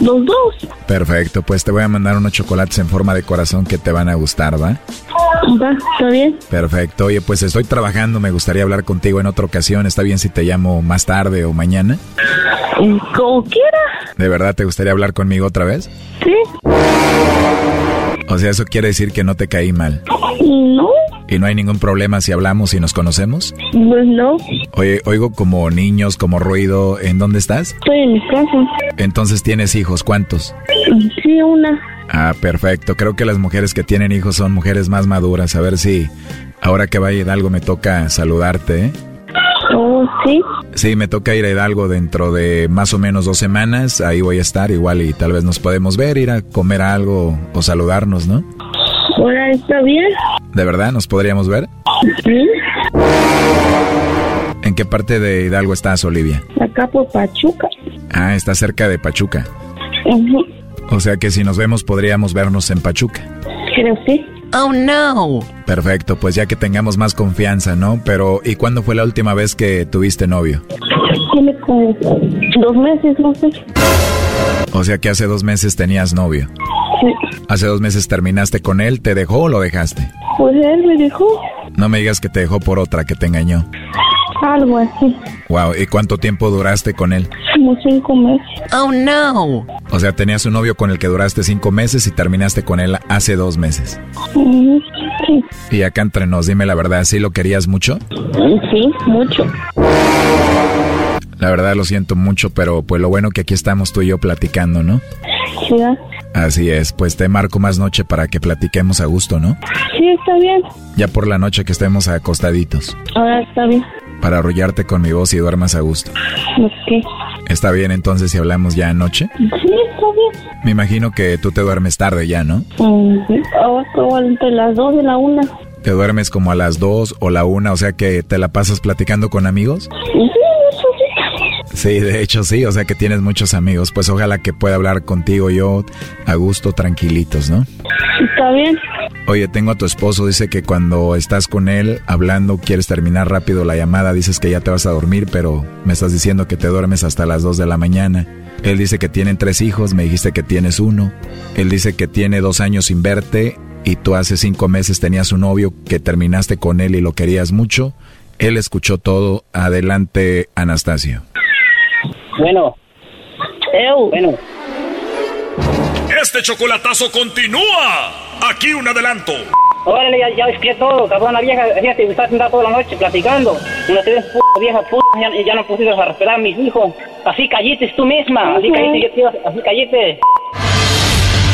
Los dos. Perfecto. Pues te voy a mandar unos chocolates en forma de corazón que te van a gustar, ¿va? Va, está bien. Perfecto. Oye, pues estoy trabajando. Me gustaría hablar contigo en otra ocasión. ¿Está bien si te llamo más tarde o mañana? Como quiera. ¿De verdad te gustaría hablar conmigo otra vez? Sí. O sea, eso quiere decir que no te caí mal. No. ¿Y no hay ningún problema si hablamos y nos conocemos? Pues no. Oye, oigo como niños, como ruido. ¿En dónde estás? Estoy en mi casa. Entonces tienes hijos, ¿cuántos? Sí, una. Ah, perfecto. Creo que las mujeres que tienen hijos son mujeres más maduras. A ver si ahora que vaya a Hidalgo me toca saludarte, ¿eh? Oh, sí. Sí, me toca ir a Hidalgo dentro de más o menos dos semanas. Ahí voy a estar igual y tal vez nos podemos ver, ir a comer algo o saludarnos, ¿no? Ahora está bien. ¿De verdad nos podríamos ver? Sí. ¿En qué parte de Hidalgo estás, Olivia? Acá por Pachuca. Ah, está cerca de Pachuca. Ujú. O sea que si nos vemos podríamos vernos en Pachuca. Creo sí. Oh no. Perfecto, pues ya que tengamos más confianza, ¿no? Pero ¿y cuándo fue la última vez que tuviste novio? Tiene como dos meses, no sé. O sea que hace dos meses tenías novio. Sí. Hace dos meses terminaste con él, ¿te dejó o lo dejaste? Pues él me dejó No me digas que te dejó por otra que te engañó. algo así. Wow, ¿y cuánto tiempo duraste con él? Como cinco meses. Oh no. O sea, tenías un novio con el que duraste cinco meses y terminaste con él hace dos meses. Ujú. Sí. Y acá entre nos, dime la verdad, ¿sí lo querías mucho? Sí, mucho. La verdad lo siento mucho, pero pues lo bueno que aquí estamos tú y yo platicando, ¿no? Sí. Así es, pues te marco más noche para que platiquemos a gusto, ¿no? sí, está bien. Ya por la noche que estemos acostaditos, Ahora está bien. para arrollarte con mi voz y duermas a gusto. Ok. ¿Está bien entonces si hablamos ya anoche? Sí, está bien. Me imagino que tú te duermes tarde ya, ¿no? Ujú. Ahora como entre las dos y la una. Te duermes como a las dos o la una, o sea que te la pasas platicando con amigos. Sí, sí. De hecho sí, o sea que tienes muchos amigos. Pues ojalá que pueda hablar contigo yo a gusto, tranquilitos, ¿no? Está bien. Oye, tengo a tu esposo, dice que cuando estás con él hablando quieres terminar rápido la llamada, dices que ya te vas a dormir, pero me estás diciendo que te duermes hasta las 2 de la mañana. Él dice que tienen tres hijos, me dijiste que tienes uno. Él dice que tiene dos años sin verte y tú hace cinco meses tenías un novio que terminaste con él y lo querías mucho. Él escuchó todo. Adelante, Anastasio. Bueno. Eu. Bueno. Este chocolatazo continúa. Aquí un adelanto. Órale, ya, ya expliqué todo, cabrón. La vieja, fíjate, está sentada toda la noche platicando. Te ves, puta vieja, puta, ya, ya no pusiste a respetar a mis hijos. Así callites tú misma. Así callites, yo te iba- así callites.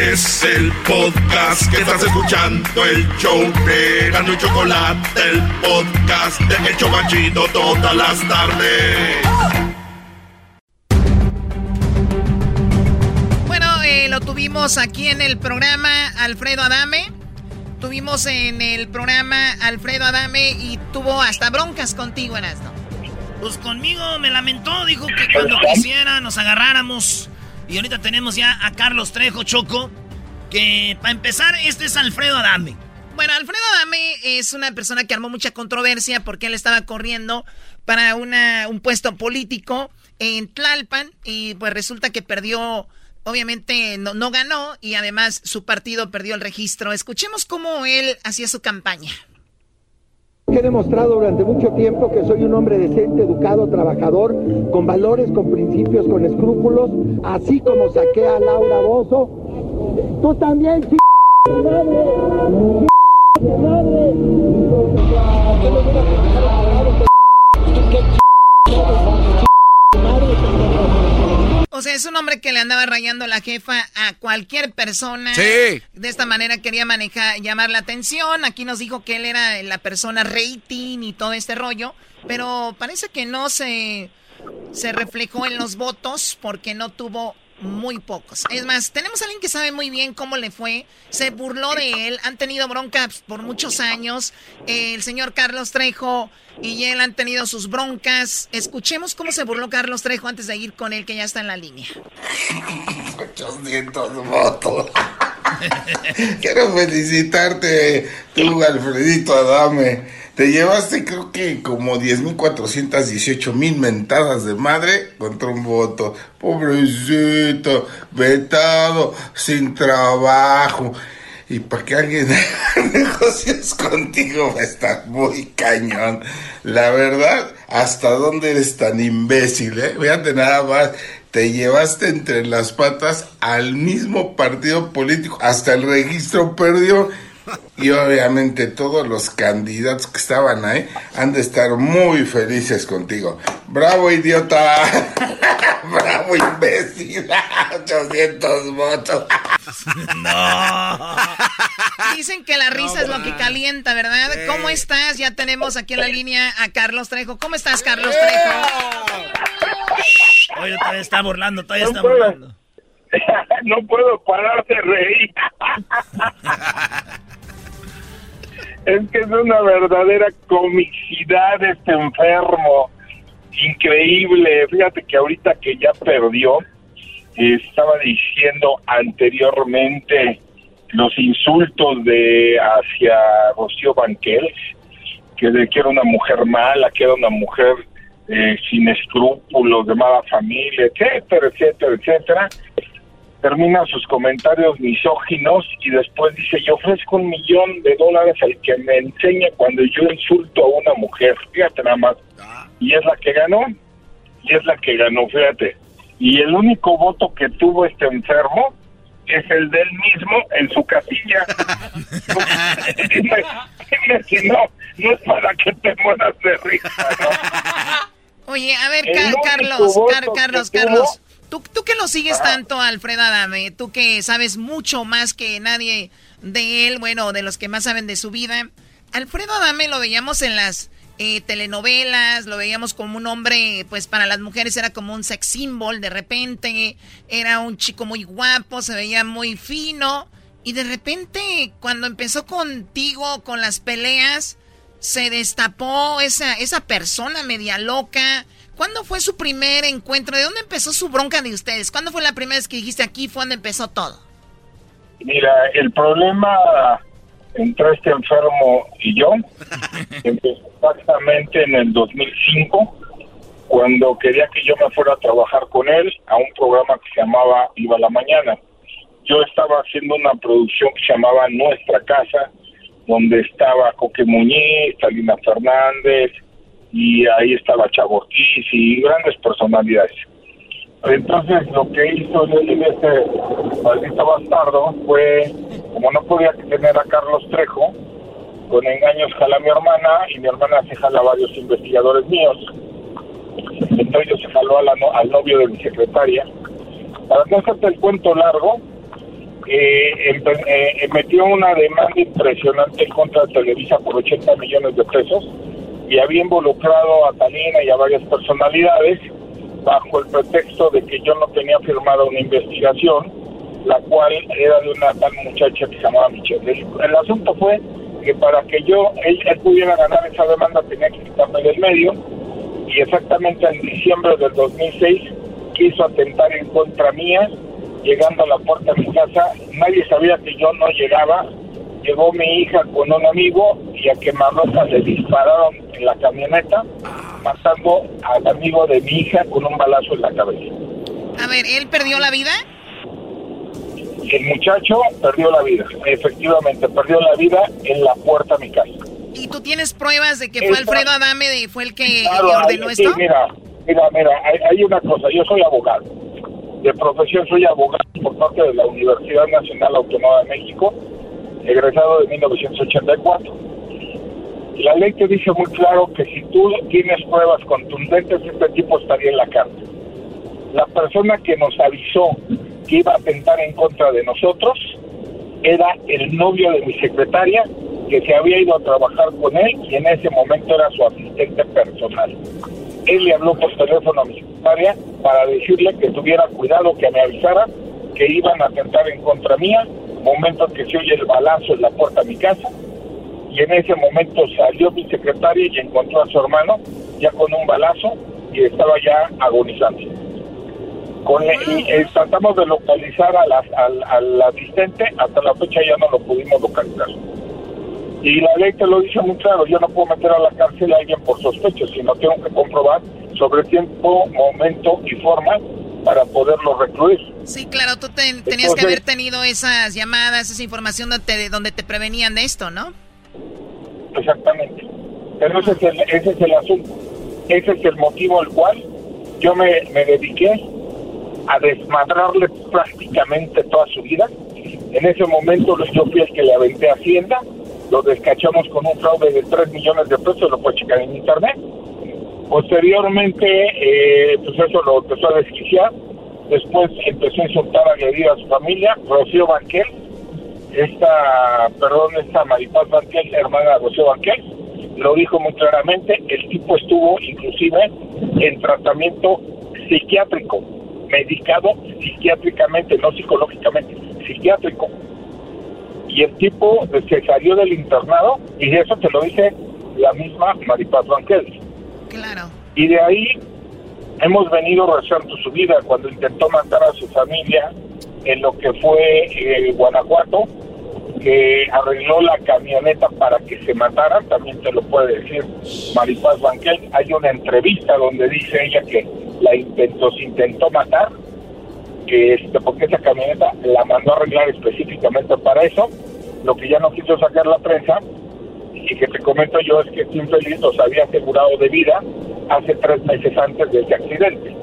Es el podcast que estás escuchando, el show de Gano y Chocolate, el podcast de El Chobachito todas las tardes. Bueno, eh, lo tuvimos aquí en el programa Alfredo Adame. Tuvimos en el programa Alfredo Adame y tuvo hasta broncas contigo, Erasno. Pues conmigo me lamentó, dijo que cuando quisiera nos agarráramos. Y ahorita tenemos ya a Carlos Trejo Choco, que para empezar, este es Alfredo Adame. Bueno, Alfredo Adame es una persona que armó mucha controversia porque él estaba corriendo para una, un puesto político en Tlalpan y pues resulta que perdió, obviamente no, no ganó y además su partido perdió el registro. Escuchemos cómo él hacía su campaña. He demostrado durante mucho tiempo que soy un hombre decente, educado, trabajador, con valores, con principios, con escrúpulos, así como saqué a Laura Bozo. Tú también, ch... O sea, es un hombre que le andaba rayando la jefa a cualquier persona. Sí. De esta manera quería manejar, llamar la atención. Aquí nos dijo que él era la persona rating y todo este rollo. Pero parece que no se, se reflejó en los votos porque no tuvo muy pocos. Es más, tenemos a alguien que sabe muy bien cómo le fue. Se burló de él. Han tenido broncas por muchos años. El señor Carlos Trejo y él han tenido sus broncas. Escuchemos cómo se burló Carlos Trejo antes de ir con él, que ya está en la línea. 800 votos. Quiero felicitarte, tú, Alfredito Adame. Te llevaste, creo que como 10.418 mil mentadas de madre contra un voto. Pobrecito, vetado, sin trabajo. Y para que alguien negocios contigo va a estar muy cañón. La verdad, ¿hasta dónde eres tan imbécil, eh? Fíjate nada más, te llevaste entre las patas al mismo partido político, hasta el registro perdió. Y obviamente todos los candidatos que estaban ahí han de estar muy felices contigo. ¡Bravo, idiota! ¡Bravo, imbécil! 800 votos. no. Dicen que la risa es lo que calienta, ¿verdad? ¿Cómo estás? Ya tenemos aquí en la línea a Carlos Trejo. ¿Cómo estás, Carlos Trejo? Oye, todavía está burlando, todavía está burlando. no puedo parar de reír. Es que es una verdadera comicidad este enfermo. Increíble. Fíjate que ahorita que ya perdió, estaba diciendo anteriormente los insultos de hacia Rocío Banquels, que, de, que era una mujer mala, que era una mujer eh, sin escrúpulos, de mala familia, etcétera, etcétera, etcétera termina sus comentarios misóginos y después dice, yo ofrezco un millón de dólares al que me enseñe cuando yo insulto a una mujer, fíjate nada más. Y es la que ganó, y es la que ganó, fíjate. Y el único voto que tuvo este enfermo es el del mismo en su casilla. si no, no es para que te mueras de risa, Oye, a ver, Carlos, Carlos, Carlos. ¿Tú, tú que lo sigues tanto, Alfredo Adame, tú que sabes mucho más que nadie de él, bueno, de los que más saben de su vida. Alfredo Adame lo veíamos en las eh, telenovelas, lo veíamos como un hombre, pues para las mujeres era como un sex symbol, de repente era un chico muy guapo, se veía muy fino, y de repente cuando empezó contigo, con las peleas, se destapó esa, esa persona media loca, ¿Cuándo fue su primer encuentro? ¿De dónde empezó su bronca de ustedes? ¿Cuándo fue la primera vez que dijiste aquí fue donde empezó todo? Mira, el problema entre este enfermo y yo empezó exactamente en el 2005, cuando quería que yo me fuera a trabajar con él a un programa que se llamaba Viva la Mañana. Yo estaba haciendo una producción que se llamaba Nuestra Casa, donde estaba Coque Muñiz, Salina Fernández, y ahí estaba Chavo y grandes personalidades. Entonces lo que hizo este maldito bastardo fue, como no podía tener a Carlos Trejo, con engaños jala a mi hermana y mi hermana se jala a varios investigadores míos. Entonces se jaló al novio de mi secretaria. Para no hacerte el cuento largo, eh, eh, metió una demanda impresionante contra Televisa por 80 millones de pesos y había involucrado a Talina y a varias personalidades bajo el pretexto de que yo no tenía firmado una investigación, la cual era de una tal muchacha que se llamaba Michelle. El, asunto fue que para que yo, él, pudiera ganar esa demanda tenía que quitarme del medio y exactamente en diciembre del 2006 quiso atentar en contra mía, llegando a la puerta de mi casa, nadie sabía que yo no llegaba, llegó mi hija con un amigo y a quemarropa le dispararon en la camioneta, matando al amigo de mi hija con un balazo en la cabeza. A ver, ¿él perdió la vida? El muchacho perdió la vida, efectivamente, perdió la vida en la puerta de mi casa. ¿Y tú tienes pruebas de que fue Alfredo Adame, de, fue el que ordenó esto? mira, mira, mira, hay, hay una cosa, yo soy abogado. De profesión soy abogado por parte de la Universidad Nacional Autónoma de México egresado de 1984. La ley te dice muy claro que si tú tienes pruebas contundentes, este tipo estaría en la cárcel. La persona que nos avisó que iba a atentar en contra de nosotros era el novio de mi secretaria, que se había ido a trabajar con él y en ese momento era su asistente personal. Él le habló por teléfono a mi secretaria para decirle que tuviera cuidado, que me avisara que iban a atentar en contra mía momento que se oye el balazo en la puerta de mi casa y en ese momento salió mi secretaria y encontró a su hermano ya con un balazo y estaba ya agonizando. Con eh, tratamos de localizar al, al asistente, hasta la fecha ya no lo pudimos localizar. Y la ley te lo dice muy claro, yo no puedo meter a la cárcel a alguien por sospecho, sino tengo que comprobar sobre tiempo, momento y forma para poderlo recluir. Sí, claro, tú tenías que haber tenido esas llamadas, esa información donde te, donde te prevenían de esto, ¿no? Exactamente. Pero ese es, el, ese es el asunto. Ese es el motivo al cual yo me, me dediqué a desmadrarle prácticamente toda su vida En ese momento yo fui el que le aventé a Hacienda, lo descachamos con un fraude de 3 millones de pesos, lo puedes checar en internet. Posteriormente, eh, pues eso lo empezó a desquiciar. Después empezó a insultar, a agredir a su familia. Rocío Banquel, esta, perdón, esta Maripaz Banquel, hermana de Rocío Banquel, lo dijo muy claramente. El tipo estuvo inclusive en tratamiento psiquiátrico, medicado psiquiátricamente, no psicológicamente, psiquiátrico. Y el tipo se salió del internado y eso te lo dice la misma Maripaz Banquel. Claro. Y de ahí hemos venido rezando su vida cuando intentó matar a su familia en lo que fue eh, Guanajuato, que arregló la camioneta para que se mataran, también te lo puede decir Maripaz Banquel. Hay una entrevista donde dice ella que la intentó, intentó matar, que este, porque esa camioneta la mandó a arreglar específicamente para eso, lo que ya no quiso sacar la prensa, y que te comento yo es que este infeliz los había asegurado de vida hace tres meses antes de ese accidente.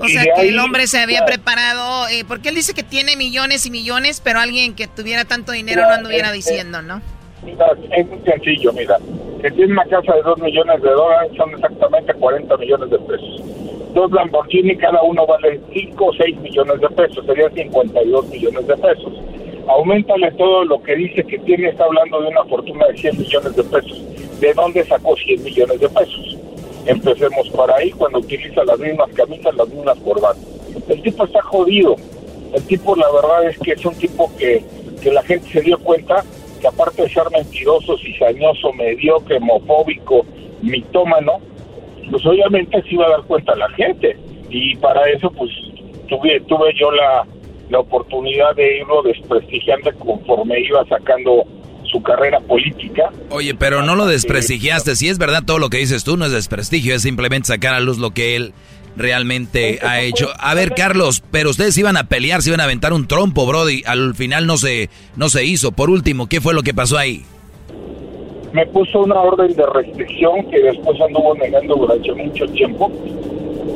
O sea que el hombre se había preparado, eh, porque él dice que tiene millones y millones, pero alguien que tuviera tanto dinero no anduviera diciendo, ¿no? Mira, es muy sencillo, mira, que tiene una casa de dos millones de dólares, son exactamente 40 millones de pesos. Dos Lamborghini, cada uno vale 5 o 6 millones de pesos, serían 52 millones de pesos aumentale todo lo que dice que tiene, está hablando de una fortuna de 100 millones de pesos. ¿De dónde sacó 100 millones de pesos? Empecemos por ahí, cuando utiliza las mismas camisas, las mismas corbatas. El tipo está jodido. El tipo, la verdad es que es un tipo que, que la gente se dio cuenta que aparte de ser mentiroso, cizañoso, mediocre, homofóbico, mitómano, pues obviamente se iba a dar cuenta la gente. Y para eso, pues tuve, tuve yo la, la oportunidad de irlo desprestigiando conforme iba sacando su carrera política. Oye, pero no lo desprestigiaste. Si es verdad todo lo que dices tú, no es desprestigio, es simplemente sacar a luz lo que él realmente ha hecho. A ver, Carlos, pero ustedes iban a pelear, se iban a aventar un trompo, Brody. Al final no se, no se hizo. Por último, ¿qué fue lo que pasó ahí? Me puso una orden de restricción que después anduvo negando durante mucho tiempo,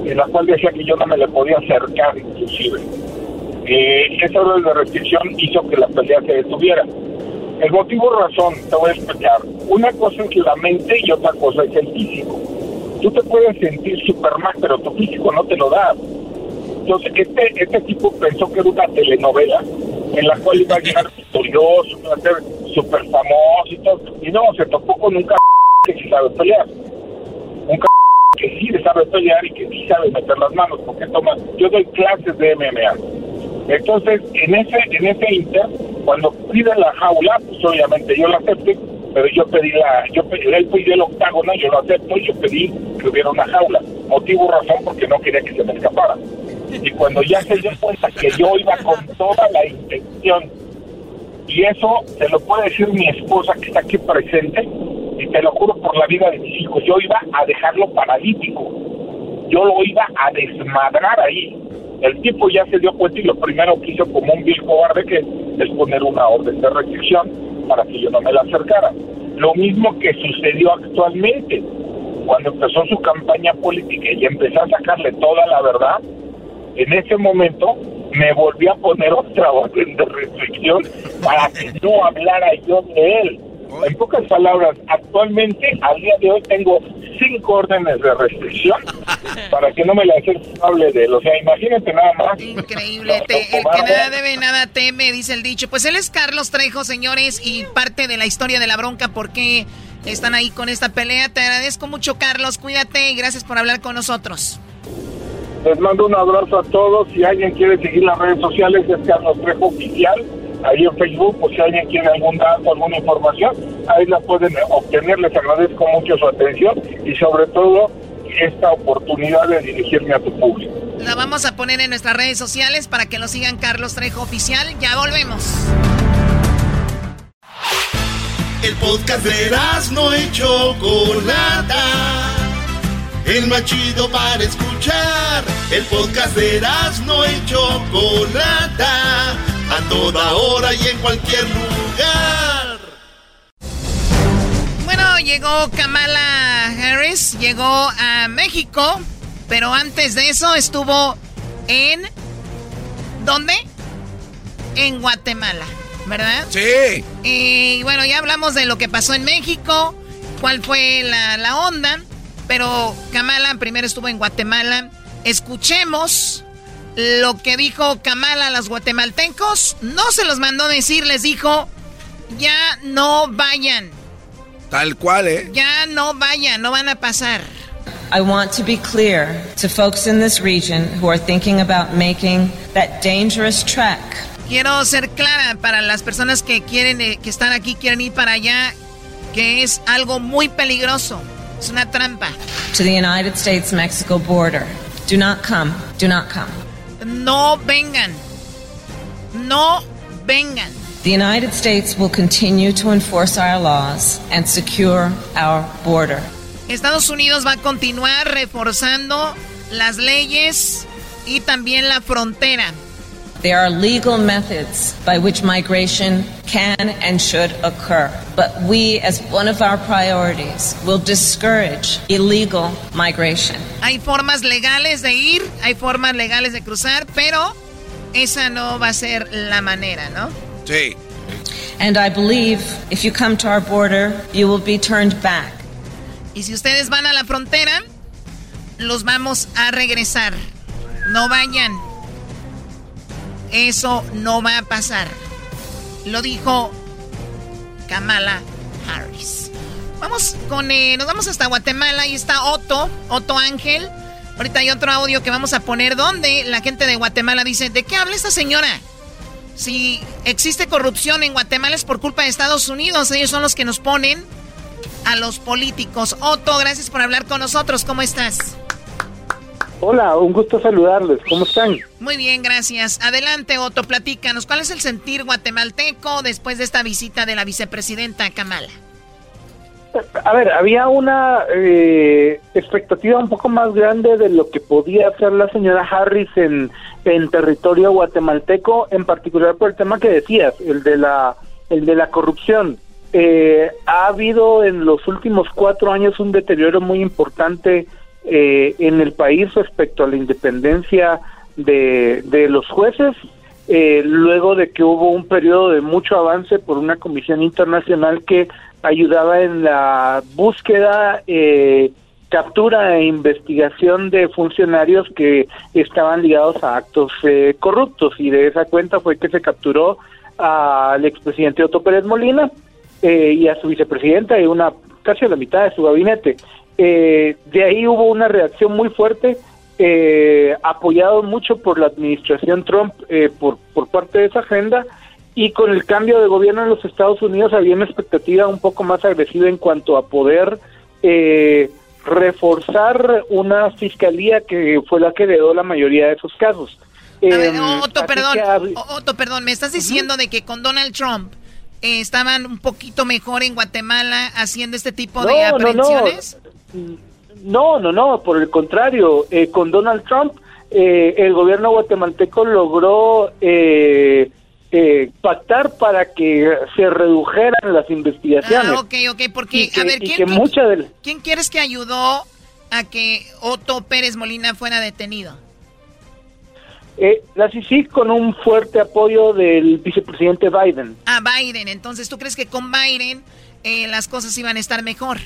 en la cual decía que yo no me le podía acercar inclusive eh, esa orden de restricción hizo que la pelea se detuviera. El motivo razón, te voy a explicar. Una cosa es la mente y otra cosa es el físico. Tú te puedes sentir Superman, pero tu físico no te lo da. Entonces, este, este tipo pensó que era una telenovela en la cual iba a llegar victorioso, iba a ser súper famoso y todo. Y no, se topó con un c que sí sabe pelear. Un c que sí sabe pelear y que sí sabe meter las manos, porque toma, yo doy clases de MMA entonces, en ese en ese inter, cuando pide la jaula, pues obviamente yo la acepté, pero yo pedí la, yo pedí, él pidió el octágono, yo lo acepto y yo pedí que hubiera una jaula. Motivo razón porque no quería que se me escapara. Y cuando ya se dio cuenta que yo iba con toda la intención, y eso te lo puede decir mi esposa que está aquí presente, y te lo juro por la vida de mis hijos, yo iba a dejarlo paralítico, yo lo iba a desmadrar ahí el tipo ya se dio cuenta y lo primero que hizo como un vil cobarde que es poner una orden de restricción para que yo no me la acercara. Lo mismo que sucedió actualmente, cuando empezó su campaña política y empezó a sacarle toda la verdad, en ese momento me volví a poner otra orden de restricción para que no hablara yo de él. En pocas palabras, actualmente, al día de hoy, tengo cinco órdenes de restricción para que no me la hable de él. O sea, imagínate nada más. Increíble. el que nada debe, nada teme, dice el dicho. Pues él es Carlos Trejo, señores, y parte de la historia de la bronca, porque están ahí con esta pelea. Te agradezco mucho, Carlos. Cuídate y gracias por hablar con nosotros. Les mando un abrazo a todos. Si alguien quiere seguir las redes sociales, es Carlos Trejo Oficial ahí en Facebook, por si alguien quiere algún dato, alguna información, ahí la pueden obtener. Les agradezco mucho su atención y sobre todo esta oportunidad de dirigirme a tu público. La vamos a poner en nuestras redes sociales para que lo sigan Carlos Trejo Oficial. Ya volvemos. El podcast de no hecho Chocolata. El machido para escuchar. El podcast de no hecho Chocolata a toda hora y en cualquier lugar. Bueno, llegó Kamala Harris, llegó a México, pero antes de eso estuvo en... ¿Dónde? en Guatemala, ¿verdad? Sí. Y bueno, ya hablamos de lo que pasó en México, cuál fue la, la onda, pero Kamala primero estuvo en Guatemala. Escuchemos lo que dijo Kamala a los guatemaltecos. No se los mandó decir, les dijo, ya no vayan. Tal cual, ¿eh? Ya no vayan, no van a pasar. I want to be clear to folks in this region who are thinking about making that dangerous trek. Quiero ser clara para las personas que quieren eh, que están aquí quieren ir para allá que es algo muy peligroso. Es una trampa. To the United States Mexico border. Do not come. Do not come. No vengan. No vengan. The United States will continue to enforce our laws and secure our border. Estados Unidos va a continuar reforzando las leyes y también la frontera. There are legal methods by which migration can and should occur, but we, as one of our priorities, will discourage illegal migration. Hay formas legales de ir, hay formas legales de cruzar, pero esa no va a ser la manera, ¿no? Sí. And I believe if you come to our border, you will be turned back. Y si ustedes van a la frontera, los vamos a regresar. No vayan. Eso no va a pasar. Lo dijo Kamala Harris. Vamos con, eh, nos vamos hasta Guatemala. Ahí está Otto, Otto Ángel. Ahorita hay otro audio que vamos a poner donde la gente de Guatemala dice, ¿de qué habla esta señora? Si existe corrupción en Guatemala es por culpa de Estados Unidos. Ellos son los que nos ponen a los políticos. Otto, gracias por hablar con nosotros. ¿Cómo estás? Hola, un gusto saludarles. ¿Cómo están? Muy bien, gracias. Adelante, Otto, platícanos. ¿Cuál es el sentir guatemalteco después de esta visita de la vicepresidenta Kamala? A ver, había una eh, expectativa un poco más grande de lo que podía hacer la señora Harris en, en territorio guatemalteco, en particular por el tema que decías, el de la, el de la corrupción. Eh, ha habido en los últimos cuatro años un deterioro muy importante eh, en el país respecto a la independencia de, de los jueces, eh, luego de que hubo un periodo de mucho avance por una comisión internacional que ayudaba en la búsqueda, eh, captura e investigación de funcionarios que estaban ligados a actos eh, corruptos y de esa cuenta fue que se capturó al expresidente Otto Pérez Molina eh, y a su vicepresidenta y una casi a la mitad de su gabinete. Eh, de ahí hubo una reacción muy fuerte, eh, apoyado mucho por la administración Trump eh, por, por parte de esa agenda, y con el cambio de gobierno en los Estados Unidos había una expectativa un poco más agresiva en cuanto a poder eh, reforzar una fiscalía que fue la que heredó la mayoría de esos casos. A ver, Eh, Otto, perdón, que Otto, perdón, me estás diciendo de que con Donald Trump eh, estaban un poquito mejor en Guatemala haciendo este tipo de no, no. Aprehensiones. No, no, no, por el contrario, eh, con Donald Trump eh, el gobierno guatemalteco logró eh, eh, pactar para que se redujeran las investigaciones. Ah, ok, ok, porque, Y que- a ver, ¿quién, que quién- mucha del- quién quieres que ayudó a que Otto Pérez Molina fuera detenido? Eh, la CICIG con un fuerte apoyo del vicepresidente Biden. A Biden, entonces, ¿tú crees que con Biden eh, las cosas iban a estar mejor?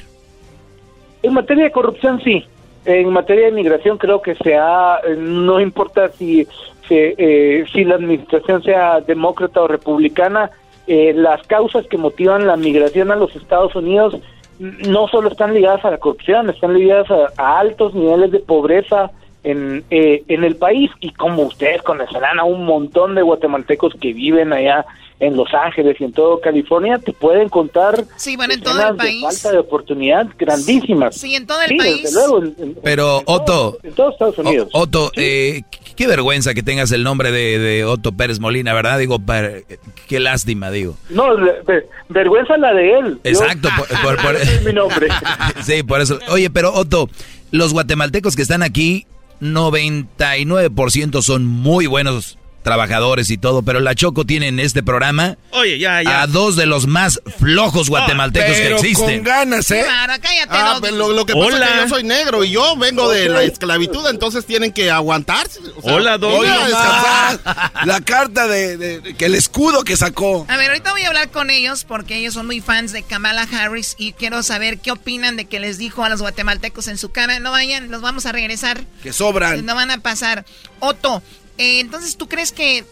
En materia de corrupción, sí. En materia de migración, creo que se ha, eh, no importa si, se, eh, si la administración sea demócrata o republicana, eh, las causas que motivan la migración a los Estados Unidos no solo están ligadas a la corrupción, están ligadas a altos niveles de pobreza en, eh, en el país. Y como ustedes conocerán a un montón de guatemaltecos que viven allá en Los Ángeles y en todo California, te pueden contar Sí, bueno, en todo escenas el país. de falta de oportunidad grandísimas. Sí, en todo el Sí, país. desde luego. en- en- Pero Otto, en todos Estados Unidos. O- Otto, eh, qué- vergüenza que tengas el nombre de, de Otto Pérez Molina, ¿verdad? Digo, para- qué lástima, digo. No, ver- vergüenza la de él. Exacto, por- por- es mi nombre. sí, por eso. Oye, pero Otto, los guatemaltecos que están aquí, 99% son muy buenos trabajadores y todo, pero la Choco tiene en este programa Oye, ya, ya. a dos de los más flojos guatemaltecos que Pero existen. con ganas, ¿eh? Claro, cállate, Ah, lo, lo que pasa Hola. es que yo soy negro y yo vengo de la esclavitud, entonces tienen que aguantarse. o sea, Hola, Doggy. voy a descansar. La carta de, de- que el escudo que sacó. A ver, ahorita voy a hablar con ellos porque ellos son muy fans de Kamala Harris y quiero saber qué opinan de que les dijo a los guatemaltecos en su cara, no vayan, los vamos a regresar. Que sobran. No van a pasar. Otto, eh, entonces tú crees que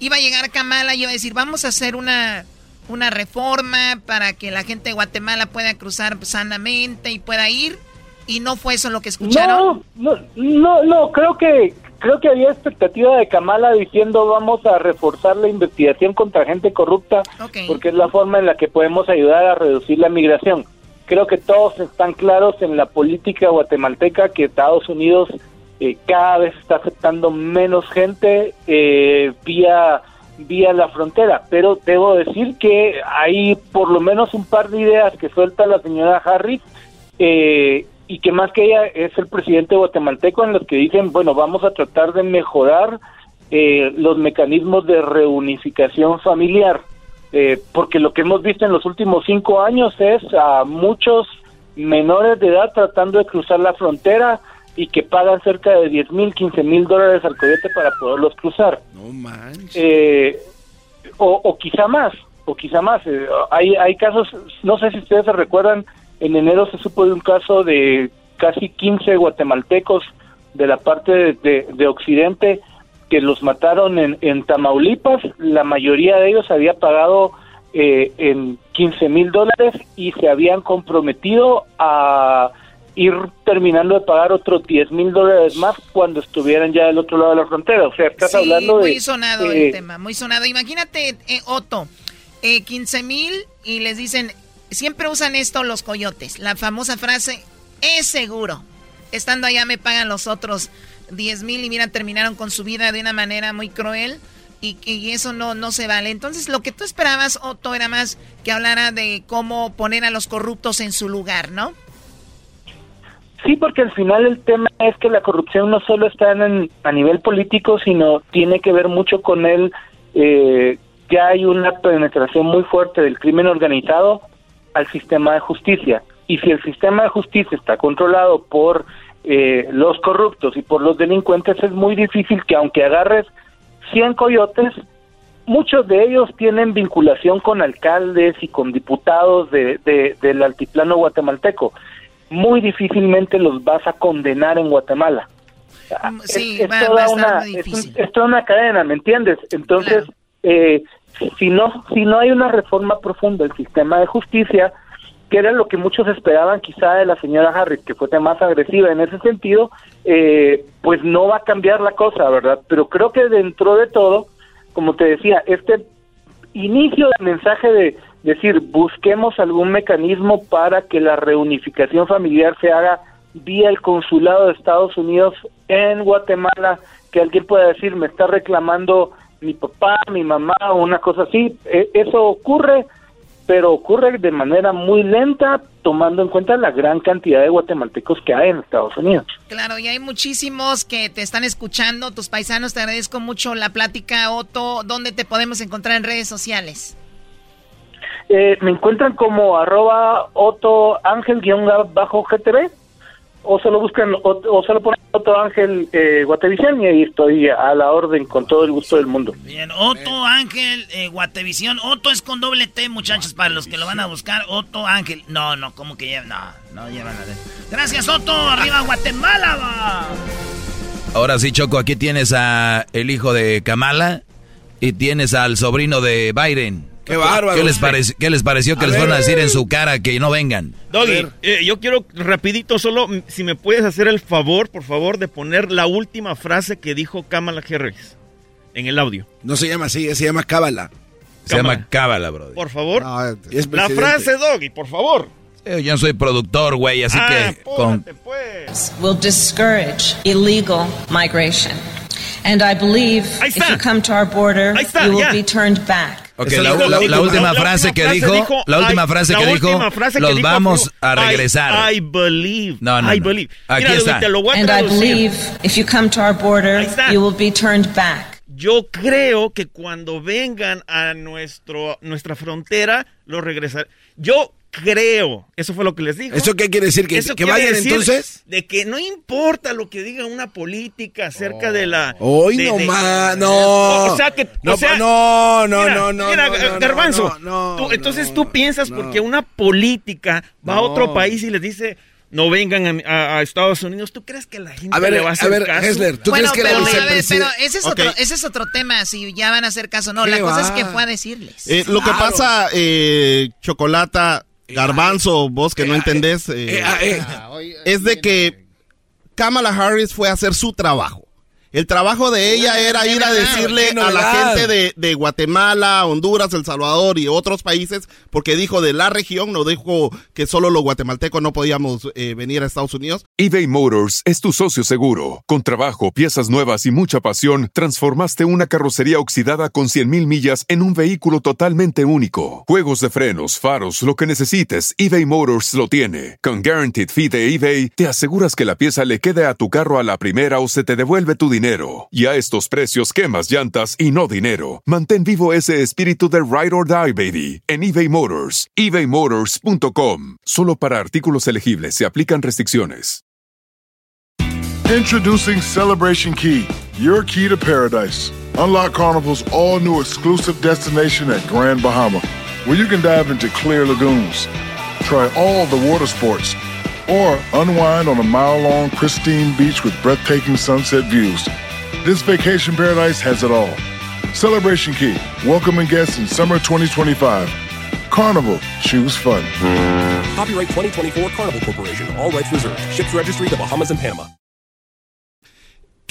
iba a llegar Kamala y iba a decir, vamos a hacer una, una reforma para que la gente de Guatemala pueda cruzar sanamente y pueda ir? ¿Y no fue eso lo que escucharon? No, no, no, no, creo que creo que había expectativa de Kamala diciendo vamos a reforzar la investigación contra gente corrupta porque es la forma en la que podemos ayudar a reducir la migración. Creo que todos están claros en la política guatemalteca que Estados Unidos eh, cada vez está aceptando menos gente eh, vía vía la frontera, pero debo decir que hay por lo menos un par de ideas que suelta la señora Harris eh, y que más que ella es el presidente guatemalteco en los que dicen, bueno, vamos a tratar de mejorar eh, los mecanismos de reunificación familiar, eh, porque lo que hemos visto en los últimos cinco años es a muchos menores de edad tratando de cruzar la frontera y que pagan cerca de 10 mil, 15 mil dólares al coyote para poderlos cruzar. No manches. Eh, o, o quizá más, o quizá más. Eh, hay, hay casos, no sé si ustedes se recuerdan, en enero se supo de un caso de casi 15 guatemaltecos de la parte de, de- de Occidente que los mataron en, en Tamaulipas. La mayoría de ellos había pagado eh, en 15 mil dólares y se habían comprometido a ir terminando de pagar otros 10 mil dólares más cuando estuvieran ya del otro lado de la frontera. O sea, estás Sí, hablando de... muy sonado eh, el tema, muy sonado. Imagínate, eh, Otto, eh, 15 mil y les dicen, siempre usan esto los coyotes, la famosa frase, es seguro. Estando allá me pagan los otros 10 mil y mira, terminaron con su vida de una manera muy cruel y, y eso no, no se vale. Entonces, lo que tú esperabas, Otto, era más que hablara de cómo poner a los corruptos en su lugar, ¿no? Sí, porque al final el tema es que la corrupción no solo está en, a nivel político, sino tiene que ver mucho con el eh, que hay una penetración muy fuerte del crimen organizado al sistema de justicia. Y si el sistema de justicia está controlado por eh, los corruptos y por los delincuentes, es muy difícil que aunque agarres 100 coyotes, muchos de ellos tienen vinculación con alcaldes y con diputados de, de- del altiplano guatemalteco. Muy difícilmente los vas a condenar en Guatemala. Sí, es, es va- va toda a estar una, muy es, difícil. es toda una cadena, ¿me entiendes? Entonces, eh, si no si no hay una reforma profunda del sistema de justicia, que era lo que muchos esperaban quizá de la señora Harris, que fuese más agresiva en ese sentido, eh, pues no va a cambiar la cosa, ¿verdad? Pero creo que dentro de todo, como te decía, este inicio del mensaje de decir, busquemos algún mecanismo para que la reunificación familiar se haga vía el consulado de Estados Unidos en Guatemala, que alguien pueda decir, me está reclamando mi papá, mi mamá, o una cosa así. E- eso ocurre, pero ocurre de manera muy lenta, tomando en cuenta la gran cantidad de guatemaltecos que hay en Estados Unidos. Claro, y hay muchísimos que te están escuchando, tus paisanos, te agradezco mucho la plática, Otto. ¿Dónde te podemos encontrar en redes sociales? Eh, me encuentran como arroba Otto Ángel guion bajo GTV o solo buscan o, o solo ponen Otto Ángel eh, Guatevisión y ahí estoy a la orden con todo el gusto del mundo. Bien, Otto Ángel, eh, Guatevisión. Otto es con doble T, muchachos, para los que lo van a buscar. Otto Ángel. No, no, ¿cómo que llevan? No, no llevan a ver. Gracias, Otto. Arriba, Guatemala. va. Ahora sí, Choco, aquí tienes a el hijo de Kamala y tienes al sobrino de Biden. Qué bárbaro. ¿Qué les, parec- qué les pareció que A les ver. fueron a decir en su cara que no vengan? Doggy, eh, yo quiero rapidito solo, si me puedes hacer el favor, por favor, de poner la última frase que dijo Kamala Harris en el audio. No se llama así, se llama Cábala. Se llama Cábala, bro. Por favor. es la frase, Doggy, por favor. Eh, Yo soy productor, güey, así Ah, que con, will discourage illegal migration. And I believe if you come to our border, está, you will be turned back. La, la- última la frase que dijo, dijo, la última I- frase la que dijo, los dijo vamos a regresar. I, believe. No, no, I no. believe. Aquí Mira, está. Te lo voy a And I traducir. believe if you come to our border, you will be turned back. yo creo que cuando vengan a nuestro, nuestra frontera, lo regresar. Yo creo, eso fue lo que les dijo. ¿Eso qué quiere decir? ¿Que, Eso que vayan decir entonces? De que no importa lo que diga una política acerca de la... Hoy de- no más, no. O sea que... No, o sea, no, no, mira, no, no, mira, no, no, Garbanzo, no, no, tú- entonces tú piensas porque una política va a otro país y les dice... No vengan a, a- a Estados Unidos. ¿Tú crees que la gente A ver, le va a a hacer ver, caso? Hessler, ¿tú bueno, crees que la pero, a ver, pero ese es, Ok. otro, ese es otro tema, si ya van a hacer caso o no. ¿Qué La cosa va? es que fue a decirles. Eh, lo que Claro. pasa, eh, Chocolata, Garbanzo, vos que no entendés, eh, eh, ah, eh. es de que Kamala Harris fue a hacer su trabajo. El trabajo de ella era ir a decirle a la gente de, de Guatemala, Honduras, El Salvador y otros países, porque dijo de la región, no dijo que solo los guatemaltecos no podíamos eh, venir a Estados Unidos. eBay Motors es tu socio seguro. Con trabajo, piezas nuevas y mucha pasión, transformaste una carrocería oxidada con 100.000 millas en un vehículo totalmente único. Juegos de frenos, faros, lo que necesites, eBay Motors lo tiene. Con Guaranteed Fee de eBay, te aseguras que la pieza le quede a tu carro a la primera o se te devuelve tu dinero. Y a estos precios, quemas llantas y no dinero. Mantén vivo ese espíritu de Ride or Die, baby, en eBay Motors. ebaymotors.com. Solo para artículos elegibles se aplican restricciones. Introducing Celebration Key, your key to paradise. Unlock Carnival's all new exclusive destination at Grand Bahama, where you can dive into clear lagoons, try all the water sports, or unwind on a mile long, pristine beach with breathtaking sunset views. This vacation paradise has it all. Celebration Key, welcoming guests in summer 2025. Carnival, choose fun. Copyright 2024 Carnival Corporation. All rights reserved. Ships registry the Bahamas and Panama.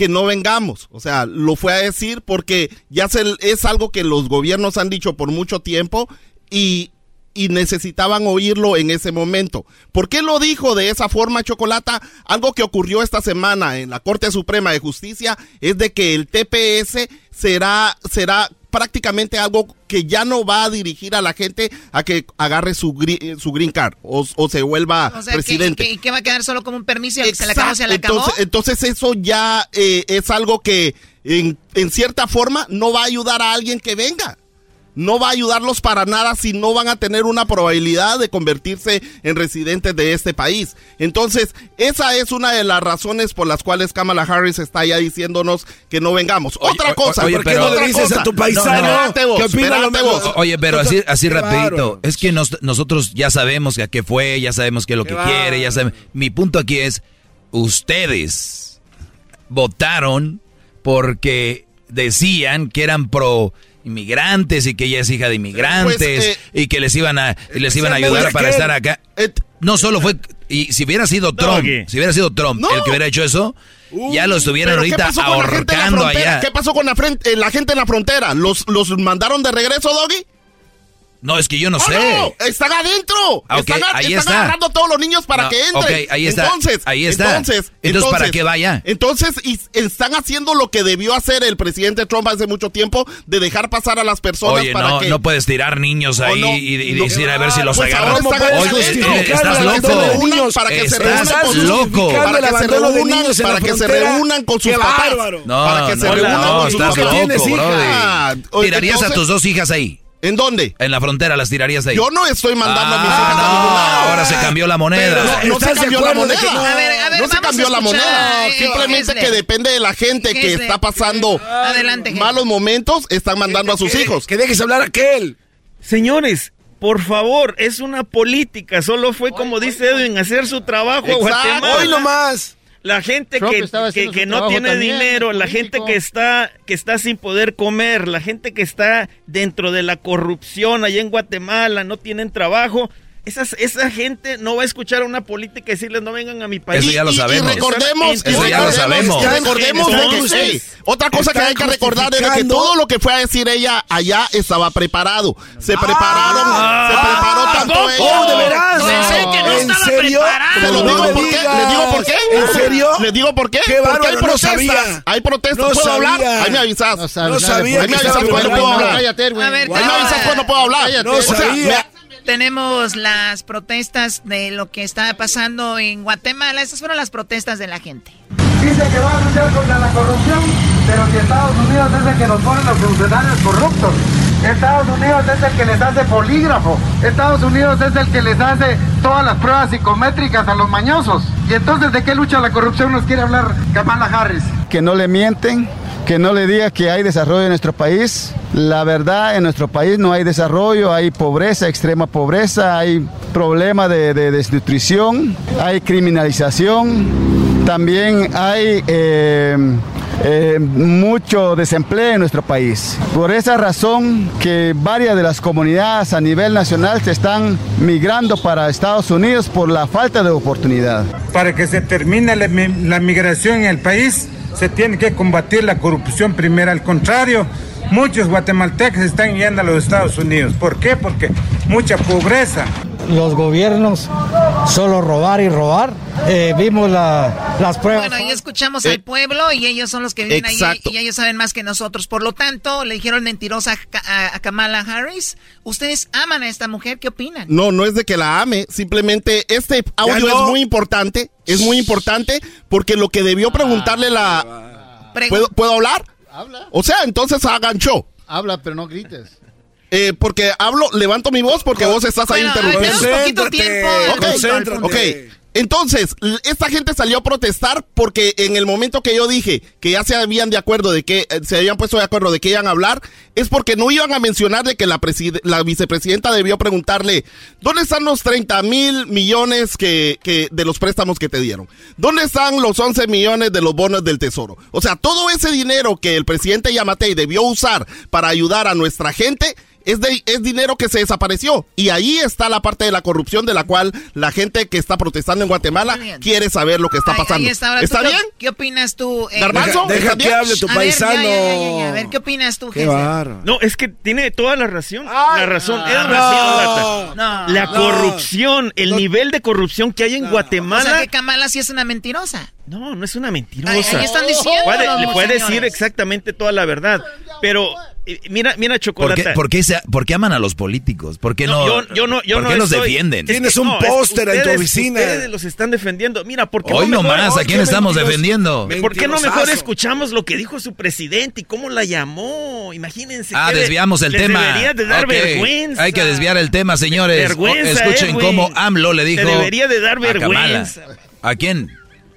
que no vengamos. O sea, lo fue a decir porque ya se, es algo que los gobiernos han dicho por mucho tiempo y, y necesitaban oírlo en ese momento. ¿Por qué lo dijo de esa forma, Chocolata? Algo que ocurrió esta semana en la Corte Suprema de Justicia es de que el TPS será, será prácticamente algo que ya no va a dirigir a la gente a que agarre su, gri- su green card o, o se vuelva o sea, presidente. que- que va a quedar solo como un permiso y se le acabó, se le acabó. Entonces, entonces eso ya eh, es algo que en, en cierta forma no va a ayudar a alguien que venga. No va a ayudarlos para nada si no van a tener una probabilidad de convertirse en residentes de este país. Entonces, esa es una de las razones por las cuales Kamala Harris está ya diciéndonos que no vengamos. Otra cosa, oye, ¿por qué pero- no le dices a tu paisano? Espérate vos, ¿Qué opina lo espérate mismo? vos. Oye, pero así, así Qué rapidito. Es que nos- nosotros ya sabemos a qué fue, ya sabemos qué es lo que quiere, ya sabemos. Mi punto aquí es, ustedes votaron porque decían que eran pro inmigrantes y que ella es hija de inmigrantes Pues, eh, y que les iban a les iban a ayudar para estar acá. No solo fue y si hubiera sido Trump, si hubiera sido Trump el que hubiera hecho eso, ya lo estuvieran ¿Pero qué ahorita ahorcando allá. ¿Qué pasó con la, fren- eh, la gente en la frontera? ¿Los, los mandaron de regreso, Doggy? No, es que yo no ¡Oh, sé. no! ¡Están adentro! Ah, ok, están ahí están está. agarrando a todos los niños para No, que entren. ahí está, Entonces, ahí está. Entonces, Entonces, ¿para qué vaya? Entonces, y- están haciendo lo que debió hacer el presidente Trump hace mucho tiempo, de dejar pasar a las personas Oye, para no, que... no puedes tirar niños Oh, ahí no, y, y no. decir a ver si los Pues agarran. ahora están Oye, justificando eh, estás loco. niños para que se reúnan con sus- loco. para que se reúnan, para que se reúnan con sus ¡Qué papás. No, para que se no, reúnan no, con sus papás. Ah, ¿Tirarías a tus dos hijas ahí? ¿En dónde? En la frontera las tirarías ahí. Yo no estoy mandando a mis Ah, hijas a ningún lado. no, ahora se cambió la moneda. Pero no, no se ¿Estás de cambió la de que moneda. no? A ver, a ver, no se cambió la moneda. eh, Simplemente que depende de la gente que está pasando Adelante, malos momentos, están mandando a sus hijos. Que dejes hablar a aquel. Señores, por favor, es una política. Solo fue, como dice Edwin, hacer su trabajo Exacto. Guatemala. Hoy nomás. La gente Trump que, que, no tiene también, dinero, la gente que está, que está sin poder comer, la gente que está dentro de la corrupción allá en Guatemala, no tienen trabajo. Esas, esa gente no va a escuchar una política y decirles no vengan a mi país. Eso ya lo Y- y- sabemos. Y recordemos, y Eso ya lo recordemos, sabemos. y recordemos de que- ey, otra cosa que hay que recordar es que todo lo que fue a decir ella allá estaba preparado. Se prepararon, Ah, se preparó tanto ¿cómo? ella. ¿de veras? Pensé que no ¿En estaba serio? preparado. Se lo No digo me por qué. ¿Les digo por qué? ¿En serio? ¿Les digo por qué? Qué Porque hay no protestas. Hay protestas. No ¿Puedo hablar? sabía. Ahí me avisas. No No sabía Ahí me avisas cuando puedo hablar. A Ahí me avisas cuando puedo hablar. No O sea, sabía. Tenemos las protestas de lo que está pasando en Guatemala. Estas fueron las protestas de la gente. Dice que va a luchar contra la corrupción Pero si Estados Unidos es el que nos pone los funcionarios corruptos. Estados Unidos es el que les hace polígrafo. Estados Unidos es el que les hace todas las pruebas psicométricas a los mañosos. Y entonces, ¿de qué lucha la corrupción nos quiere hablar Kamala Harris? Que no le mienten, que no le diga que hay desarrollo en nuestro país. La verdad, en nuestro país no hay desarrollo, hay pobreza, extrema pobreza, hay problema de, de desnutrición, hay criminalización, también hay eh, eh, mucho desempleo en nuestro país. Por esa razón que varias de las comunidades a nivel nacional se están migrando para Estados Unidos por la falta de oportunidad. Para que se termine la, mi- la migración en el país, se tiene que combatir la corrupción primero. Al contrario, muchos guatemaltecos están yendo a los Estados Unidos. ¿Por qué? Porque mucha pobreza. Los gobiernos solo robar y robar. Eh, vimos la- las pruebas. Bueno, ahí escuchamos al pueblo y ellos son los que viven Exacto. ahí y ellos saben más que nosotros. Por lo tanto, le dijeron mentirosa a, a- a Kamala Harris. ¿Ustedes aman a esta mujer? ¿Qué opinan? No, no es de que la ame, simplemente este audio no. es muy importante, es muy importante porque lo que debió preguntarle la... ¿Puedo, ¿Puedo hablar? Habla. O sea, entonces hagan show. Habla, pero no grites. Eh, porque hablo, levanto mi voz porque vos estás ahí interrumpiendo. poquito tiempo, Ok, ok. Entonces, esta gente salió a protestar porque en el momento que yo dije que ya se habían de acuerdo de que eh, se habían puesto de acuerdo de que iban a hablar, es porque no iban a mencionar de que la, la vicepresidenta debió preguntarle, ¿dónde están los 30 mil millones que, que de los préstamos que te dieron? ¿Dónde están los 11 millones de los bonos del tesoro? O sea, todo ese dinero que el presidente Yamatei debió usar para ayudar a nuestra gente, es, de, es dinero que se desapareció. Y ahí está la parte de la corrupción de la cual la gente que está protestando en Guatemala quiere saber lo que está pasando. ahí está, ahora, ¿Está ¿tú qué- bien? ¿Qué opinas tú? eh, Garbanzo, Deja- deja ¿está que hable tu A ver, ya, paisano. ya, ya, ya, A ver, ¿qué opinas tú, Qué. No, es que tiene toda la razón. la razón. es no, razón, no, la no. corrupción, el nivel de corrupción que hay en O Guatemala. sea, que Kamala sí es una mentirosa. No, no es una mentirosa. Ahí- ahí están diciendo Puede- le puede decir exactamente toda la verdad. Pero eh, mira, mira, ¿Por Chocolata. qué, por, qué se- por qué aman a los políticos? ¿Por qué no, yo, yo no, yo ¿por no qué los estoy- defienden? Es que no, es que ustedes- Ustedes los están defendiendo. Mira, ¿por qué Hoy no mejor- nomás, ¿a quién estamos defendiendo? ¿Por qué no mejor escuchamos lo que dijo su presidente y cómo la llamó? Imagínense. Ah, desviamos el les tema. Debería de dar Ok, vergüenza. Hay que desviar el tema, señores. Vergüenza, Escuchen Edwin. cómo AMLO le dijo. Te debería de dar a vergüenza. ¿A quién?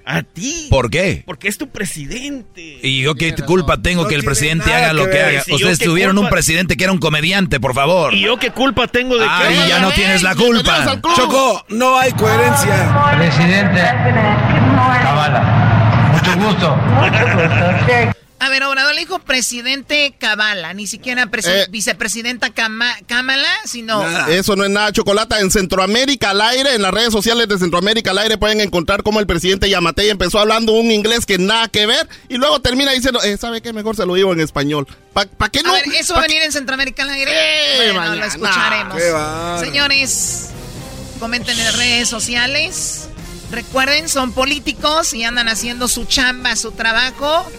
A ti. ¿Por qué? Porque es tu presidente. ¿Y yo qué culpa tengo que el presidente haga lo que haga? Si Ustedes tuvieron un presidente que era un comediante, por favor. ¿Y yo qué culpa tengo de Ay, que ya no tienes la culpa. Choco, no hay coherencia. Presidente Cabala, mucho gusto. A ver, Obrador le dijo presidente Kabala, ni siquiera presi- Eh. vicepresidenta Kama- Kamala, sino... Eso no es nada, Chocolata. En Centroamérica al aire, en las redes sociales de Centroamérica al aire pueden encontrar cómo el presidente Yamatei empezó hablando un inglés que nada que ver y luego termina diciendo, eh, ¿sabe qué? Mejor se lo digo en español. ¿Para qué no? A ver, ¿eso va a venir en Centroamérica al aire? bueno, mañana. lo escucharemos. Qué. Señores, comenten en las redes sociales. Recuerden, son políticos y andan haciendo su chamba, su trabajo.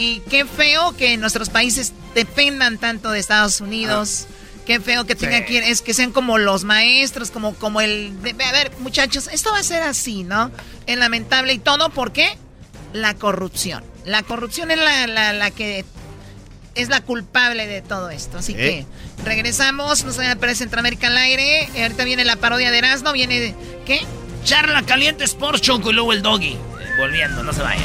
Y qué feo que nuestros países dependan tanto de Estados Unidos. Qué feo que tengan que es que sean como los maestros, como, como el... de- a ver, muchachos, esto va a ser así, ¿no? Es lamentable y todo, ¿por qué? La corrupción. La corrupción es la, la, la que es la culpable de todo esto. Así ¿Eh? que regresamos, nos a perder Centroamérica al aire. Eh, Ahorita viene la parodia de Erasmo, viene... ¿Qué? Charla caliente Sports Choco y luego el doggy. Eh, Volviendo, no se vayan.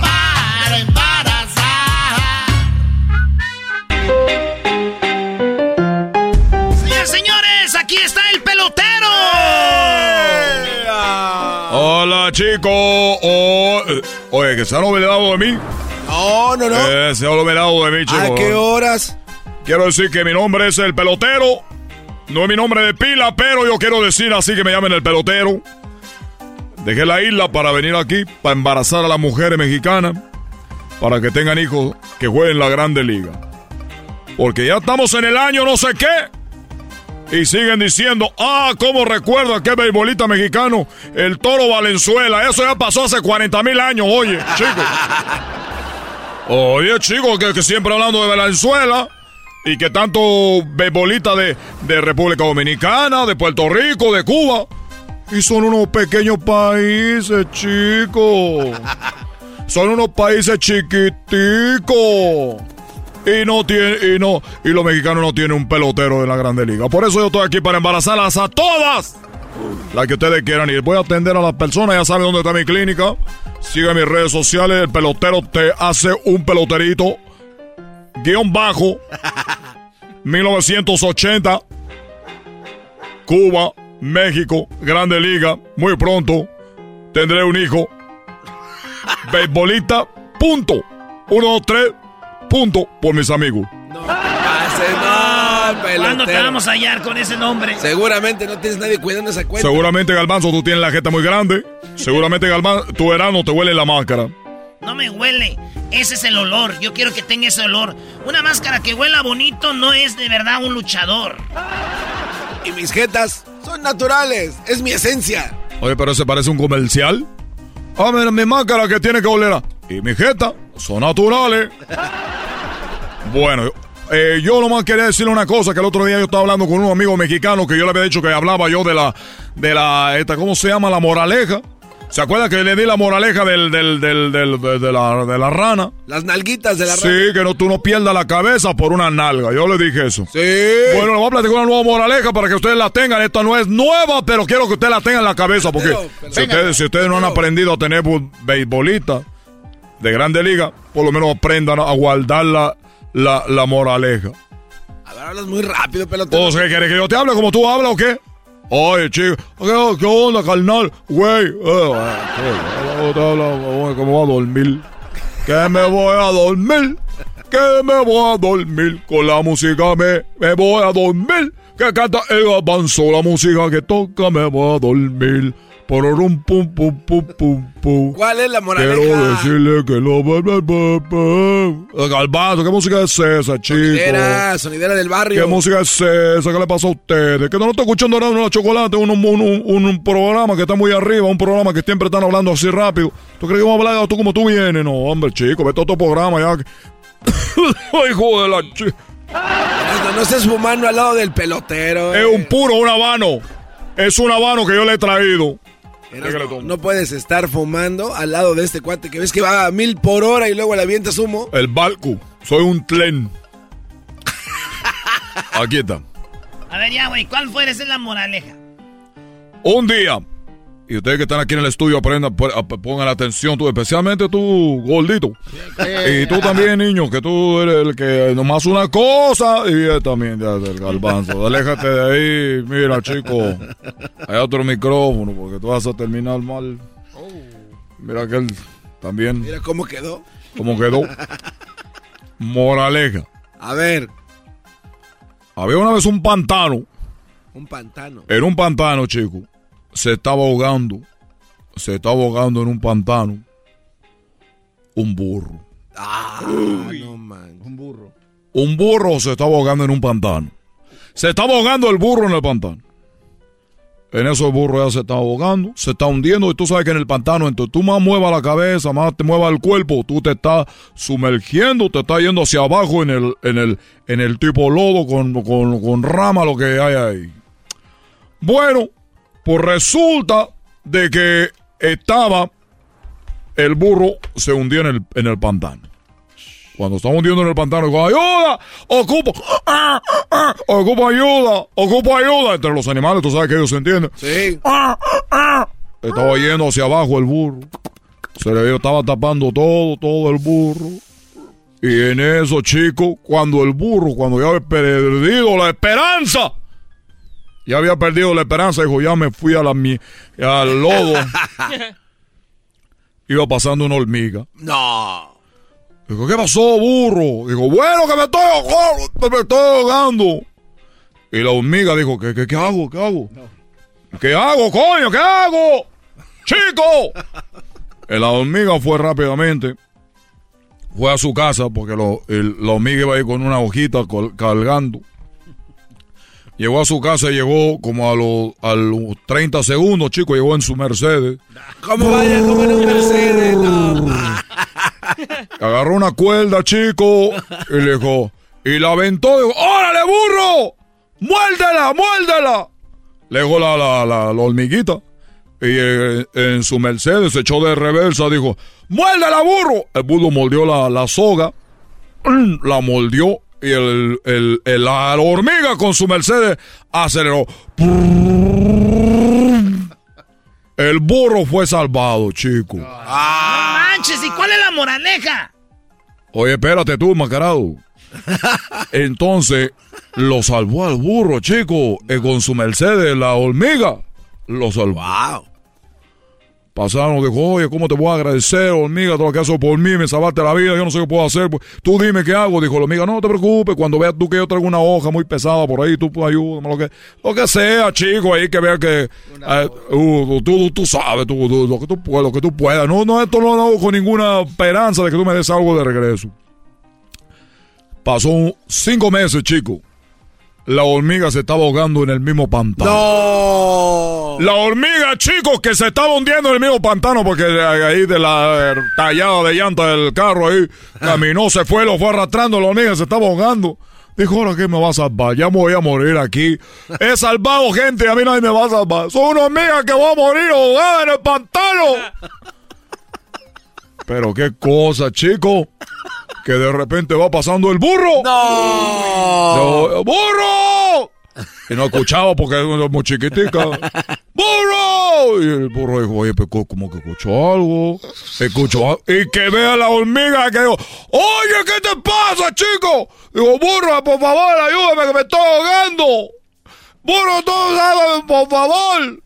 Hola, chicos. Oh, eh, oye, que se han olvidado de mí. No, no, no. Eh, se han olvidado de mí, chicos. ¿A qué horas? Quiero decir que mi nombre es el pelotero. No es mi nombre de pila, pero yo quiero decir así que me llamen el pelotero. Dejé la isla para venir aquí, para embarazar a las mujeres mexicanas, para que tengan hijos que jueguen la Grande Liga. Porque ya estamos en el año no sé qué. Y siguen diciendo, ah, ¿cómo recuerdo aquel beisbolista mexicano? El Toro Valenzuela. Eso ya pasó hace 40 mil años, oye, chicos. Oye, chicos, que, que siempre hablando de Valenzuela. Y que tanto beisbolista de, de República Dominicana, de Puerto Rico, de Cuba. Y son unos pequeños países, chicos. Son unos países chiquiticos. Y no tiene, y no, y los mexicanos no tienen un pelotero de la Grande Liga. Por eso yo estoy aquí para embarazarlas a todas. Las que ustedes quieran ir. Voy a atender a las personas, ya saben dónde está mi clínica. Sigue mis redes sociales. El pelotero te hace un peloterito. Guión bajo. 1980. Cuba, México, Grande Liga. Muy pronto tendré un hijo. Beisbolista, punto. Uno, dos, tres, punto. Por mis amigos. Pase, no, pelotero. ¿Cuándo te vamos a hallar con ese nombre? Seguramente no tienes nadie cuidando esa cuenta. Seguramente, Galbanzo, tú tienes la jeta muy grande. Seguramente, Galbanzo, tu verano te huele la máscara. No me huele. Ese es el olor. Yo quiero que tenga ese olor. Una máscara que huela bonito no es de verdad un luchador. Y mis jetas son naturales. Es mi esencia. Oye, pero se parece un comercial. Ah, mira, mi máscara que tiene que oler. a- Y mi jeta son naturales. Bueno, eh, yo nomás quería decirle una cosa, que el otro día yo estaba hablando con un amigo mexicano que yo le había dicho que hablaba yo de la, de la, esta, ¿cómo se llama? La moraleja. ¿Se acuerda que le di la moraleja del, del, del, del- de, de la, de la rana? Las nalguitas de la Sí, rana. que no, tú no pierdas la cabeza por una nalga. Yo le dije eso. Sí. Bueno, le voy a platicar una nueva moraleja para que ustedes la tengan. Esta no es nueva, pero quiero que ustedes la tengan en la cabeza. Porque Pero, pero, si, venga, ustedes, si ustedes no han aprendido a tener beisbolistas de grande liga, por lo menos aprendan a guardar la, la, la moraleja. A ver, hablas muy rápido, pelotero. ¿O sea, ¿quieres que yo te hable como tú hablas o qué? Oye, chico, ¿qué, qué onda, carnal? Güey, eh, eh, ¿qué? Güey, que me voy a dormir. Que me voy a dormir. Que me voy a dormir. Con la música me, me voy a dormir. Que canta el avanzo, la música que toca me voy a dormir. Pororum, pum, pum, pum, pum, pum. ¿Cuál es la moraleja? Quiero decirle que lo... Galbato, ¿qué música es esa, chico? Era sonidera del barrio. ¿Qué música es esa? ¿Qué le pasa a ustedes? Que no lo estoy escuchando en la chocolate, un, un, un- un- un programa que está muy arriba, un programa que siempre están hablando así rápido. ¿Tú crees que vamos a hablar tú como tú vienes? No, hombre, chico, vete a otro programa ya. Ay, Hijo de la chica. No, no estés fumando al lado del pelotero. Es un puro, un habano. Es un habano que yo le he traído. No puedes estar fumando al lado de este cuate que ves que va a mil por hora y luego le avientas humo. El Balcu. Soy un tlen. Aquí está. A ver, ya, güey, ¿cuál fue? Esa es la moraleja. Un día. Y ustedes que están aquí en el estudio aprendan, pu- ap- pongan atención, tú, especialmente tú, gordito. Y tú también, niño, que tú eres el que nomás una cosa y él también, ya, del galbanzo. Aléjate de ahí, mira, chico. Hay otro micrófono porque tú vas a terminar mal. Mira que él también, Mira cómo quedó. como quedó. Moraleja. A ver, Había una vez un pantano. un pantano. En un pantano, chico. Se estaba ahogando. Se estaba ahogando en un pantano. Un burro. Ah, no man. Un burro. Un burro se estaba ahogando en un pantano. Se estaba ahogando el burro en el pantano. En eso el burro ya se está ahogando, se está hundiendo y tú sabes que en el pantano, entonces tú más muevas la cabeza, más te muevas el cuerpo, tú te estás sumergiendo, te estás yendo hacia abajo en el, en el, en el tipo lodo con, con, con rama, lo que hay ahí. Bueno, pues resulta de que estaba el burro se hundió en el, en el pantano. Cuando estaba hundiendo en el pantano, dijo, ¡ayuda! ¡Ocupo! ¡Ah! ¡Ah! ¡Ocupo ayuda! ¡Ocupo ayuda! Entre los animales, tú sabes que ellos se entienden. Sí. ¡Ah! ¡Ah! Estaba yendo hacia abajo el burro. Se le estaba tapando todo, todo el burro. Y en eso, chico, cuando el burro, cuando ya había perdido la esperanza, ya había perdido la esperanza, dijo, ya me fui a la, al lodo. Iba pasando una hormiga. No. Dijo, ¿qué pasó, burro? Dijo, bueno, que me estoy ahogando, me estoy ahogando. Y la hormiga dijo, ¿qué, qué, qué hago? ¿Qué hago? ¿Qué hago, coño? ¿Qué hago? ¡Chico! Y la hormiga fue rápidamente. Fue a su casa porque lo- el- la hormiga iba ahí con una hojita cargando. Llegó a su casa y llegó como a los, a los 30 segundos, chico, llegó en su Mercedes. ¿Cómo vaya? ¿Cómo en un Mercedes? No. Agarró una cuerda, chico, y le dijo, y la aventó, dijo, ¡órale, burro! ¡Muérdela, muérdela! Le dijo la, la, la, la hormiguita. Y eh, en su Mercedes se echó de reversa, dijo, ¡muérdela, burro! El burro mordió la, la soga, la mordió, y el, el, el- la hormiga con su Mercedes aceleró. El burro fue salvado, chico. No manches, ¿y cuál es la moraleja? Oye, espérate tú, mascarado. Entonces, lo salvó al burro, chico, con su Mercedes, la hormiga. Lo salvó. Pasaron, dijo, oye, ¿cómo te voy a agradecer, hormiga, todo lo que haces por mí? Me salvaste la vida, yo no sé qué puedo hacer. pues, Tú dime qué hago. Dijo la hormiga, no te preocupes, cuando veas tú que yo traigo una hoja muy pesada por ahí, tú pues, ayúdame, lo que, lo que sea, chico, ahí que vea que eh, uh, tú, tú, sabes, tú, tú, lo que tú puedas, lo que tú puedas. No, no, esto no lo hago con ninguna esperanza de que tú me des algo de regreso. Pasó cinco meses, chico. La hormiga se estaba ahogando en el mismo pantano. ¡No! La hormiga, chicos, que se estaba hundiendo en el mismo pantano porque ahí de la eh, tallada de llanta del carro ahí caminó, se fue, lo fue arrastrando, la hormiga se estaba ahogando. Dijo, ahora qué me va a salvar, ya me voy a morir aquí. He salvado gente a mí nadie me va a salvar. Soy una hormiga que va a morir ahogada en el pantano. Pero qué cosa, chico, que de repente va pasando el burro. ¡No! ¡Burro! Y no escuchaba porque era muy chiquitica. ¡Burro! Y el burro dijo, oye, pero como que escuchó algo. Escuchó algo. Y que vea la hormiga que dijo, oye, ¿qué te pasa, chico? Digo, burro, por favor, ayúdame que me estoy ahogando. Burro, tú sabes, por favor.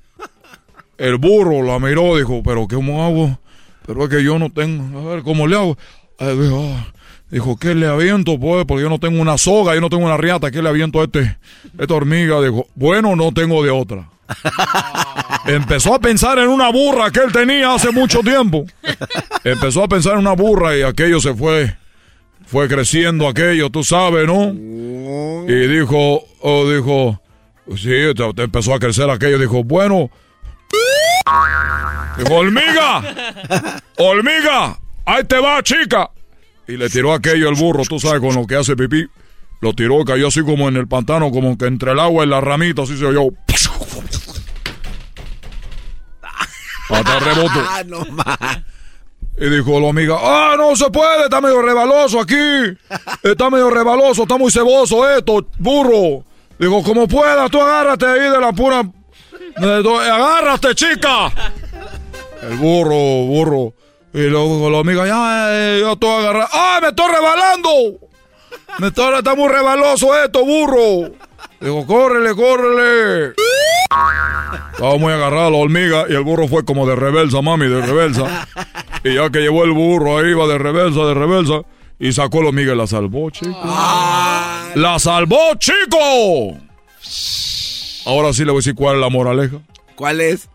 El burro la miró, dijo, pero ¿cómo hago? Pero es que yo no tengo, a ver, ¿cómo le hago? Eh, dijo, "Ah". Dijo, ¿qué le aviento, pues? Porque yo no tengo una soga, yo no tengo una riata, ¿qué le aviento a este, esta hormiga? Dijo, bueno, no tengo de otra. Empezó a pensar en una burra que él tenía hace mucho tiempo. Empezó a pensar en una burra y aquello se fue, fue creciendo aquello, tú sabes, ¿no? Y dijo, oh, dijo, sí, te- empezó a crecer aquello, dijo, bueno, Dijo, hormiga, hormiga, ahí te va, chica. Y le tiró aquello al burro, tú sabes, con lo que hace pipí. Lo tiró, cayó así como en el pantano, como que entre el agua y la ramita, así se oyó. Hasta reboto. Ah, no más. Y dijo la amiga, ah, no se puede, está medio rebaloso aquí. Está medio rebaloso, está muy ceboso esto, burro. Dijo, como puedas, tú agárrate ahí de la pura... de do- agárrate, chica. El burro, burro. Y luego la amiga, ya, yo estoy agarrando. ¡Ah, me estoy rebalando! Me estoy, está muy rebaloso esto, burro. Digo, córrele, córrele. Estaba muy agarrada la hormiga y el burro fue como de reversa, mami, de reversa. Y ya que llevó el burro ahí, iba de reversa, de reversa. Y sacó la hormiga y la salvó, chico. ¡La salvó, chico! Ahora sí le voy a decir cuál es la moraleja. ¿Cuál es?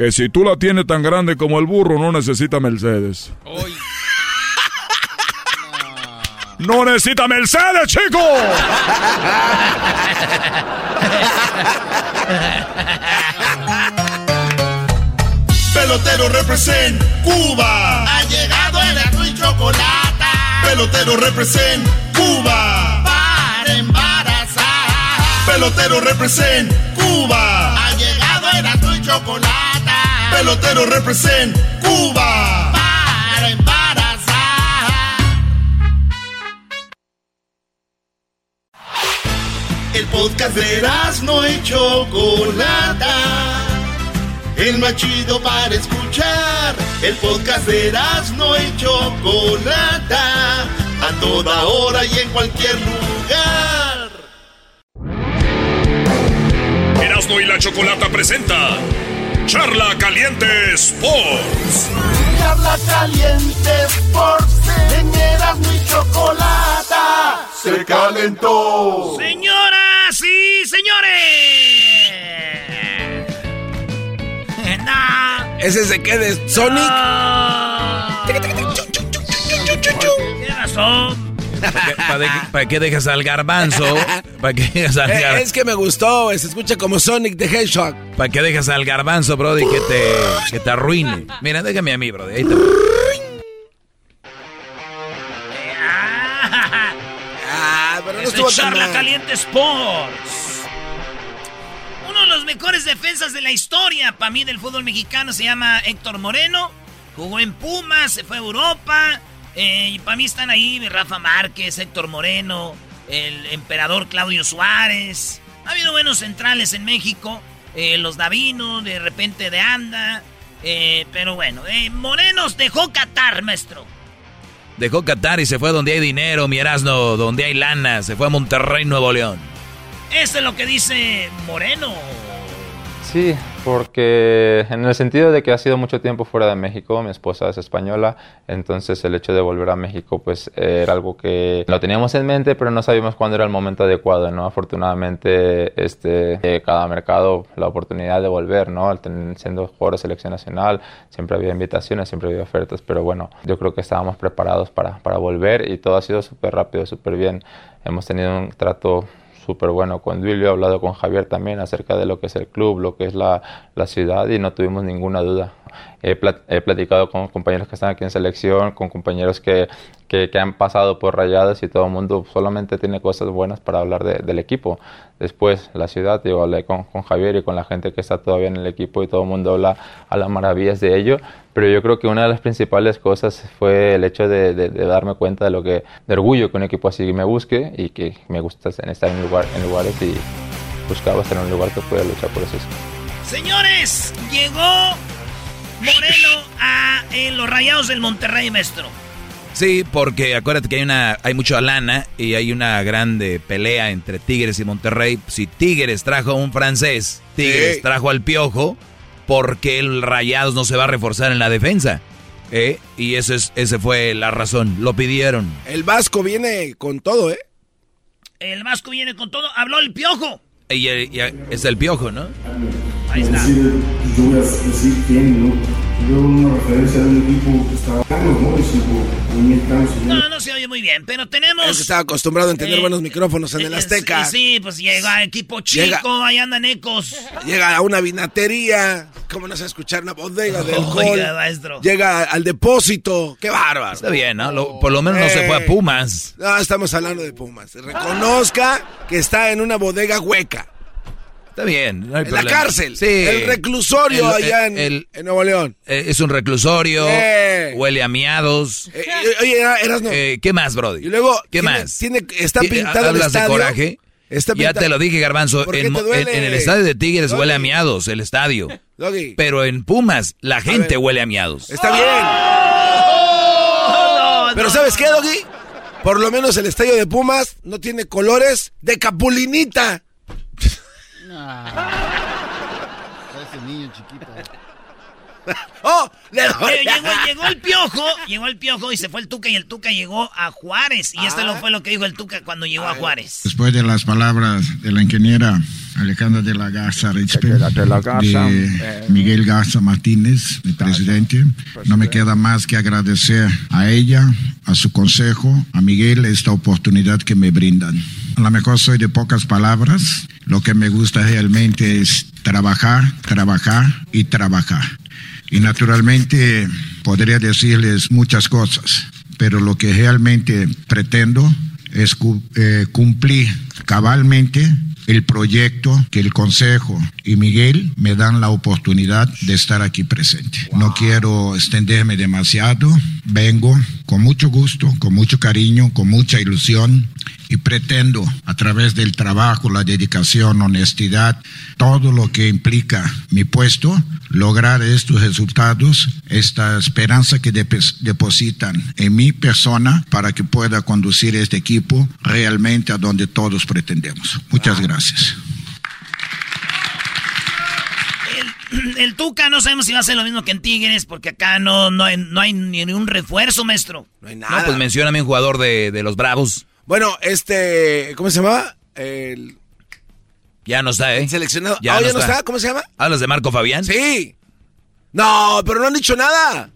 Que si tú la tienes tan grande como el burro, no necesita Mercedes. ¡No necesita Mercedes, chico! Pelotero represent Cuba. Ha llegado el azul y chocolate. Pelotero represent Cuba. Para embarazar. Pelotero represent Cuba. Ha llegado el azul y chocolate. Pelotero represent Cuba. Para embarazar. El podcast de no y Chocolata el más chido para escuchar. El podcast de no y Chocolata, a toda hora y en cualquier lugar. Erasmo y la Chocolata presenta Charla Caliente Sports. Charla Caliente Sports, en y Chocolata, se calentó. Señoras y señores. Nah. ¿Ese se qué de Sonic? ¿Qué razón? ¿Para qué dejas al garbanzo? ¿Para qué dejas al Eh, garbanzo? Es que me gustó, se escucha como Sonic the Hedgehog. ¿Para qué dejas al garbanzo, Brody, que te, que te arruine? Mira, déjame a mí, Brody. Ahí te... Ah, pero no Es Charla. Caliente Sports. Uno de los mejores defensas de la historia para mí del fútbol mexicano se llama Héctor Moreno. Jugó en Pumas, se fue a Europa. Eh, y para mí están ahí Rafa Márquez, Héctor Moreno, el emperador Claudio Suárez. Ha habido buenos centrales en México. eh, los Davino, de repente de Anda. eh, pero bueno, eh, Morenos dejó Qatar, maestro. Dejó Qatar y se fue donde hay dinero, mi Erasno, donde hay lana. Se fue a Monterrey, Nuevo León. Esto es lo que dice Moreno. Sí, porque en el sentido de que ha sido mucho tiempo fuera de México, mi esposa es española, entonces el hecho de volver a México pues era algo que lo teníamos en mente, pero no sabíamos cuándo era el momento adecuado, ¿no? Afortunadamente, este, eh, cada mercado la oportunidad de volver, ¿no? Siendo jugador de selección nacional, siempre había invitaciones, siempre había ofertas, pero bueno, yo creo que estábamos preparados para, para volver y todo ha sido súper rápido, súper bien. Hemos tenido un trato súper bueno con Duilio, he hablado con Javier también acerca de lo que es el club, lo que es la, la ciudad y no tuvimos ninguna duda. He, plat- he platicado con compañeros que están aquí en selección, con compañeros que, que, que han pasado por rayadas y todo el mundo solamente tiene cosas buenas para hablar de- del equipo. Después, la ciudad, digo, hablé con, con Javier y con la gente que está todavía en el equipo y todo el mundo habla a las maravillas de ello. Pero yo creo que una de las principales cosas fue el hecho de, de- de darme cuenta de lo que, de orgullo que un equipo así me busque y que me gusta estar en, lugar, en lugares y buscaba estar en un lugar que pueda luchar por eso. Señores, llegó Moreno a eh, los Rayados del Monterrey, maestro. Sí, porque acuérdate que hay una, hay mucha lana y hay una grande pelea entre Tigres y Monterrey. Si Tigres trajo a un francés, Tigres Sí. trajo al piojo, porque el Rayados no se va a reforzar en la defensa? ¿Eh? Y eso es, ese fue la razón. Lo pidieron. El Vasco viene con todo, ¿eh? El Vasco viene con todo. Habló el piojo. Y, y- y- es el piojo, ¿no? Ahí está. Decir, yo voy a decir quién, ¿no? Yo una referencia de un equipo que estaba ¿no? Y. No, no se oye muy bien, pero tenemos. Es que estaba acostumbrado a tener Eh, buenos micrófonos en el eh, Azteca. Sí, pues llega equipo chico, Llega- ahí andan ecos. Llega a una vinatería. ¿Cómo no se escuchar una bodega de alcohol? Oiga, maestro. Llega al depósito. ¡Qué bárbaro! Está bien, ¿no? Lo- por lo menos no se fue a Eh. Pumas. No, estamos hablando de Pumas. Reconozca que está en una bodega hueca. Está bien. no hay En la cárcel. Sí. El reclusorio El- allá en, el- Nuevo León. Eh, es un reclusorio. Eh. Huele a miados. Eh, oye, eras no. Eh, ¿Qué más, Brody? y luego. ¿Qué tiene- más? Tiene, está ¿Qué- pintado el ¿Hablas de estadio. coraje? Está Ya te lo dije, Garbanzo. ¿Por qué En, el estadio de Tigres Doggy. huele a miados, el estadio. Doggy, Pero en Pumas, la gente huele a miados. Está bien. Pero ¿sabes qué, Doggy? Por lo menos el estadio de Pumas no tiene colores de capulinita. Ese niño chiquito. ¡Oh! Le doy. Llegó, llegó el piojo, llegó el piojo y se fue el Tuca y el Tuca llegó a Juárez. Y esto Ah. lo fue lo que dijo el Tuca cuando llegó a Juárez. Después de las palabras de la ingeniera Alejandra de la Garza la- de la Garza, de eh. Miguel Garza Martínez, mi presidente, no me queda más que agradecer a ella, a su consejo, a Miguel esta oportunidad que me brindan. A lo mejor soy de pocas palabras, lo que me gusta realmente es trabajar, trabajar y trabajar. Y naturalmente podría decirles muchas cosas, pero lo que realmente pretendo es eh, cumplir cabalmente el proyecto que el Consejo y Miguel me dan la oportunidad de estar aquí presente. No quiero extenderme demasiado, vengo con mucho gusto, con mucho cariño, con mucha ilusión y pretendo a través del trabajo, la dedicación, honestidad, todo lo que implica mi puesto, lograr estos resultados, esta esperanza que depositan en mi persona para que pueda conducir este equipo realmente a donde todos pretendemos. Muchas gracias. el Tuca no sabemos si va a ser lo mismo que en Tigres, porque acá no, no, hay, no hay ni un refuerzo, maestro. No hay nada. No, pues mencioname un jugador de, los Bravos. Bueno, este, ¿cómo se llama? El... Ya no está, ¿eh? seleccionado. Ya, ah, no, ya no está. ¿Cómo se llama? ¿Hablas de Marco Fabián? Sí. No, pero no han dicho nada.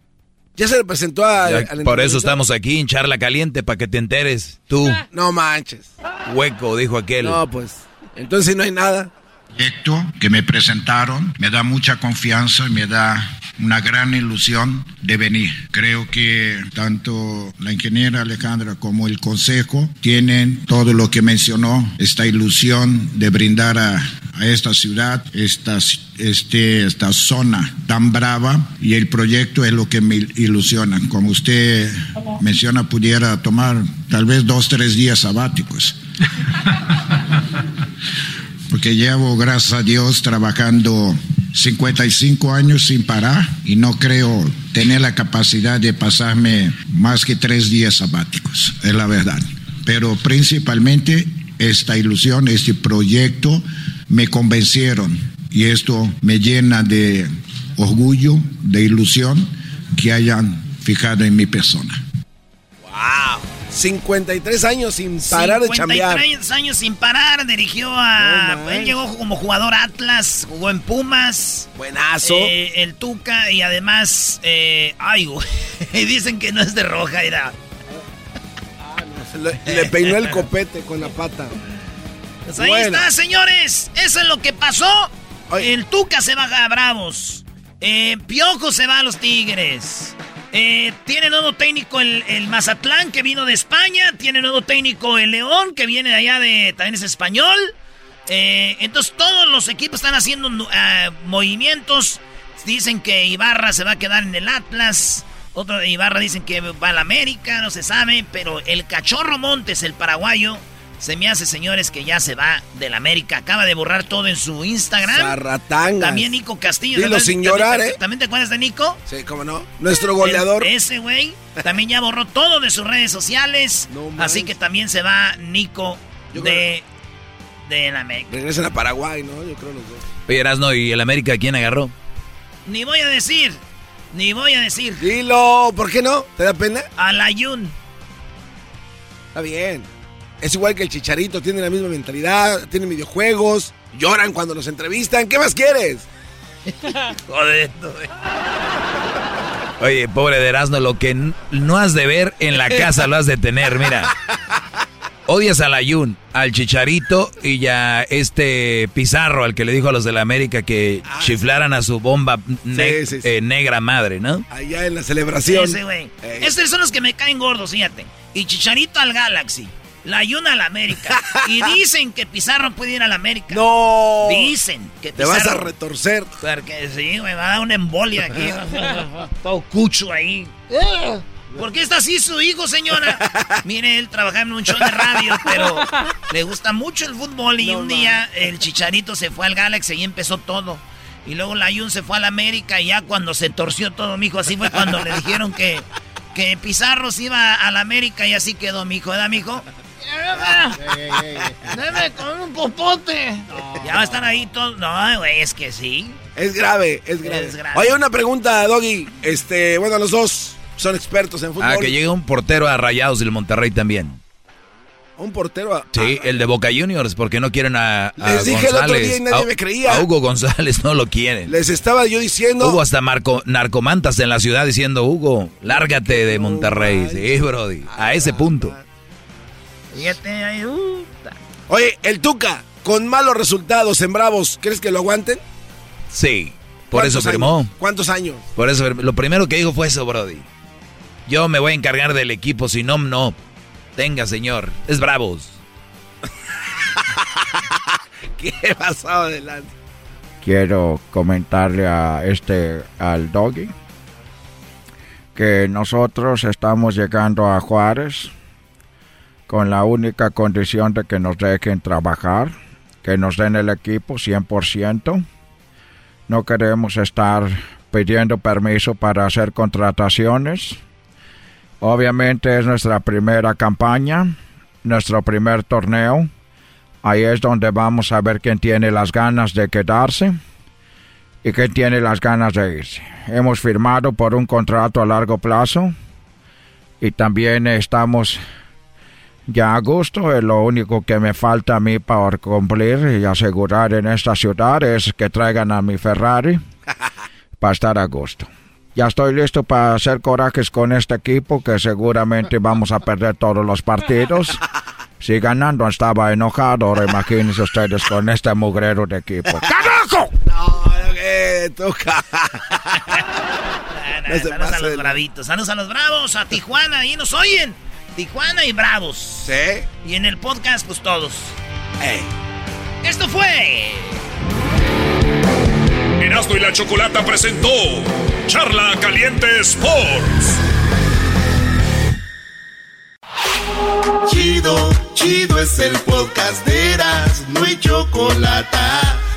Ya se le presentó a... por eso estamos aquí en charla caliente, para que te enteres. Tú. No manches. Hueco, dijo aquel. No, pues. Entonces no hay nada proyecto que me presentaron me da mucha confianza y me da una gran ilusión de venir. Creo que tanto la ingeniera Alejandra como el consejo tienen todo lo que mencionó, esta ilusión de brindar a, esta ciudad, esta, este, esta zona tan brava y el proyecto es lo que me ilusiona. Como usted menciona, pudiera tomar tal vez dos, tres días sabáticos. porque llevo, gracias a Dios, trabajando 55 años sin parar y no creo tener la capacidad de pasarme más que tres días sabáticos, es la verdad. Pero principalmente esta ilusión, este proyecto, me convencieron y esto me llena de orgullo, de ilusión que hayan fijado en mi persona. 53 años sin parar de chambear. 53 años sin parar, dirigió a... él llegó como jugador Atlas, jugó en Pumas. Buenazo. Eh, el Tuca y además... Eh, ay, güey, dicen que no es de roja, era... Ah, le, peinó el copete con la pata. Pues ahí está, señores. Eso es lo que pasó. El Tuca se va a Bravos. Eh, Piojo se va a los Tigres. Eh, tiene nuevo técnico el, Mazatlán, que vino de España. Tiene nuevo técnico el León, que viene de allá de. también es español. Eh, entonces todos los equipos están haciendo uh, movimientos. Dicen que Ibarra se va a quedar en el Atlas. Otro de Ibarra dicen que va al América, no se sabe. Pero el cachorro Montes, el paraguayo, se me hace, señores, que ya se va del América. Acaba de borrar todo en su Instagram. Zarratangas. También Nico Castillo. Dilo sin llorar, ¿eh? ¿También te acuerdas de Nico? Sí, cómo no. Nuestro goleador. ese güey también ya borró todo de sus redes sociales. así que también se va Nico de, de la América. Regresan a Paraguay, ¿no? Yo creo los dos. Oye, Erasno, ¿y el América quién agarró? Ni voy a decir. Ni voy a decir. Dilo, ¿por qué no? ¿Te da pena? A la Yun. Está bien. Es igual que el Chicharito, tiene la misma mentalidad, tienen videojuegos, lloran cuando los entrevistan. ¿Qué más quieres? Joder, Oye, pobre de Erasmo, lo que no has de ver en la casa lo has de tener, mira. Odias al Ayun, al Chicharito y ya este Pizarro, al que le dijo a los de la América que ah, chiflaran a su bomba eh, negra madre, ¿no? Allá en la celebración. Sí, güey. Estos son los que me caen gordos, fíjate. Y Chicharito al Galaxy. La ayuna a la América. Y dicen que Pizarro puede ir a la América. No. Dicen que Pizarro. Te vas a retorcer. Porque sí, me va a dar una embolia aquí. Todo cucho ahí. ¿Por qué está así su hijo, señora? Mire, él trabaja en un show de radio, pero le gusta mucho el fútbol. Y un día el chicharito se fue al Galaxy y empezó todo. Y luego la Ayun se fue a la América y ya cuando se torció todo, mijo, así fue cuando le dijeron que, que Pizarro se iba a la América y así quedó, mijo, ¿verdad, mijo? Deme con un popote. Ya va a estar ahí todo. No, güey, es que sí. Es grave, es grave. Oye, una pregunta, Doggy. Este, bueno, los dos son expertos en fútbol. Ah, que llegue un portero a Rayados del Monterrey también. Un portero a... Sí, el de Boca Juniors, porque no quieren a, Les dije el otro día y nadie me creía. A Hugo González no lo quieren. Les estaba yo diciendo... Hubo hasta marco, narcomantas en la ciudad diciendo, Hugo, lárgate de Monterrey. sí, brody, a ese punto. Fíjate, uh, Oye, el Tuca, con malos resultados en Bravos, ¿crees que lo aguanten? Sí, por eso firmó. ¿Cuántos años? Por eso, lo primero que dijo fue eso, Brody. Yo me voy a encargar del equipo, si no, no. Tenga, señor, es Bravos. ¿Qué pasado adelante? Quiero comentarle a este, al Doggy. que nosotros estamos llegando a Juárez con la única condición de que nos dejen trabajar, que nos den el equipo 100%. No queremos estar pidiendo permiso para hacer contrataciones. Obviamente es nuestra primera campaña, nuestro primer torneo. Ahí es donde vamos a ver quién tiene las ganas de quedarse y quién tiene las ganas de irse. Hemos firmado por un contrato a largo plazo y también estamos ya a gusto. Lo único que me falta a mí para cumplir y asegurar en esta ciudad es que traigan a mi Ferrari para estar a gusto. Ya estoy listo para hacer corajes con este equipo que seguramente vamos a perder todos los partidos. Si ganando estaba enojado, ahora imagínense ustedes con este mugrero de equipo. ¡Carajo! No, eh, toca. No, saludos a los bravitos, saludos a los bravos, a Tijuana, ahí nos oyen. Tijuana y Bravos. Sí. Y en el podcast, pues todos. Esto fue. Erasmo y la Chocolata presentó Charla Caliente Sports. Chido, chido es el podcast de Eras, no hay chocolate.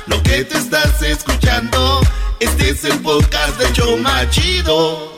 Lo que te estás escuchando, este es el podcast de Choma Chido.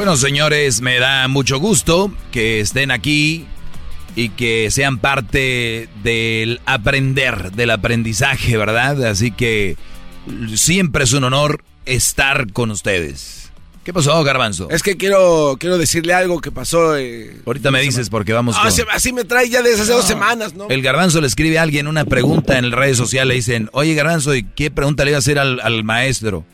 Bueno, señores, me da mucho gusto que estén aquí y que sean parte del aprender, del aprendizaje, ¿verdad? Así que siempre es un honor estar con ustedes. ¿Qué pasó, Garbanzo? Es que quiero, quiero decirle algo que pasó. eh, Ahorita me dices porque vamos Ah, con... así me trae ya desde hace dos semanas, ¿no? El Garbanzo le escribe a alguien una pregunta en las redes sociales, le dicen, oye Garbanzo, ¿y qué pregunta le iba a hacer al, al maestro?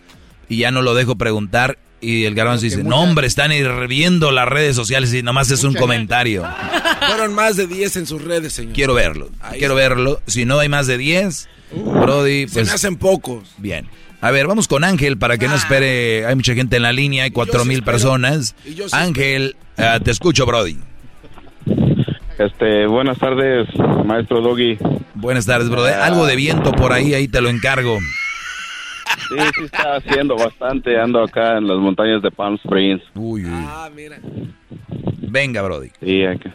Y ya no lo dejo preguntar y el Garbanzo dice, no hombre, están hirviendo las redes sociales y nomás es un comentario. Fueron más de 10 en sus redes, señor. Quiero verlo, Ahí quiero está. verlo. Si no hay más de 10, Brody, Se pues... me hacen pocos. Bien. A ver, vamos con Ángel para que no espere. Hay mucha gente en la línea, hay cuatro mil espero. personas. Sí Ángel, ah, te escucho, Brody. Este, buenas tardes, maestro Doggy. Buenas tardes, Brody. Algo de viento por ahí, ahí te lo encargo. Sí, sí está haciendo bastante. Ando acá en las montañas de Palm Springs. Uy, uy. Ah, mira. Venga, Brody. Sí, acá.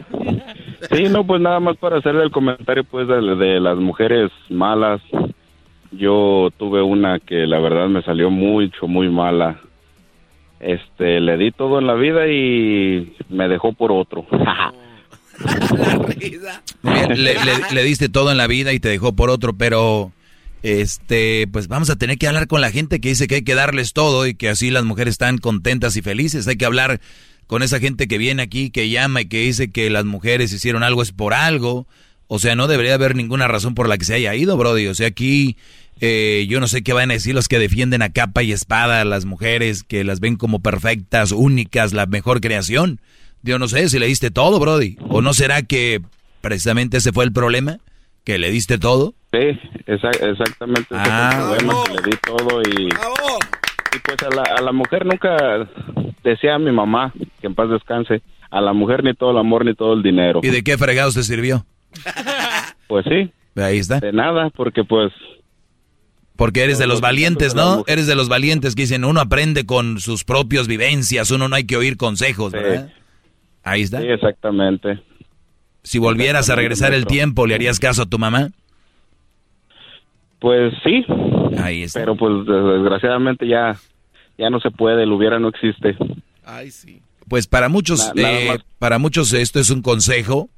Sí, no, pues nada más para hacerle el comentario pues de, de las mujeres malas. Yo tuve una que la verdad me salió mucho, muy mala. Este, le di todo en la vida y me dejó por otro. Muy bien, le, le- le diste todo en la vida y te dejó por otro, pero este, pues vamos a tener que hablar con la gente que dice que hay que darles todo y que así las mujeres están contentas y felices. Hay que hablar con esa gente que viene aquí, que llama y que dice que las mujeres hicieron algo es por algo. O sea, no debería haber ninguna razón por la que se haya ido, Brody. O sea, aquí eh, yo no sé qué van a decir los que defienden a capa y espada a las mujeres, que las ven como perfectas, únicas, la mejor creación. Yo no sé si le diste todo, Brody. ¿O no será que precisamente ese fue el problema? ¿Que le diste todo? Sí, esa- exactamente. ese Ah, problema, que le di todo y, y pues a la, a la mujer nunca decía a mi mamá que en paz descanse. A la mujer ni todo el amor ni todo el dinero. ¿Y de qué fregados te sirvió? Pues sí. Ahí está. De nada, porque pues Porque eres de los valientes, ¿no? Eres de los valientes que dicen, uno aprende con sus propias vivencias, uno no hay que oír consejos, ¿verdad? Ahí está. sí, exactamente. Si volvieras a regresar el tiempo, ¿le harías caso a tu mamá? Pues sí. Ahí está. Pero pues desgraciadamente ya ya no se puede, el hubiera no existe. Ay, sí. Pues para muchos, Na- eh, para muchos esto es un consejo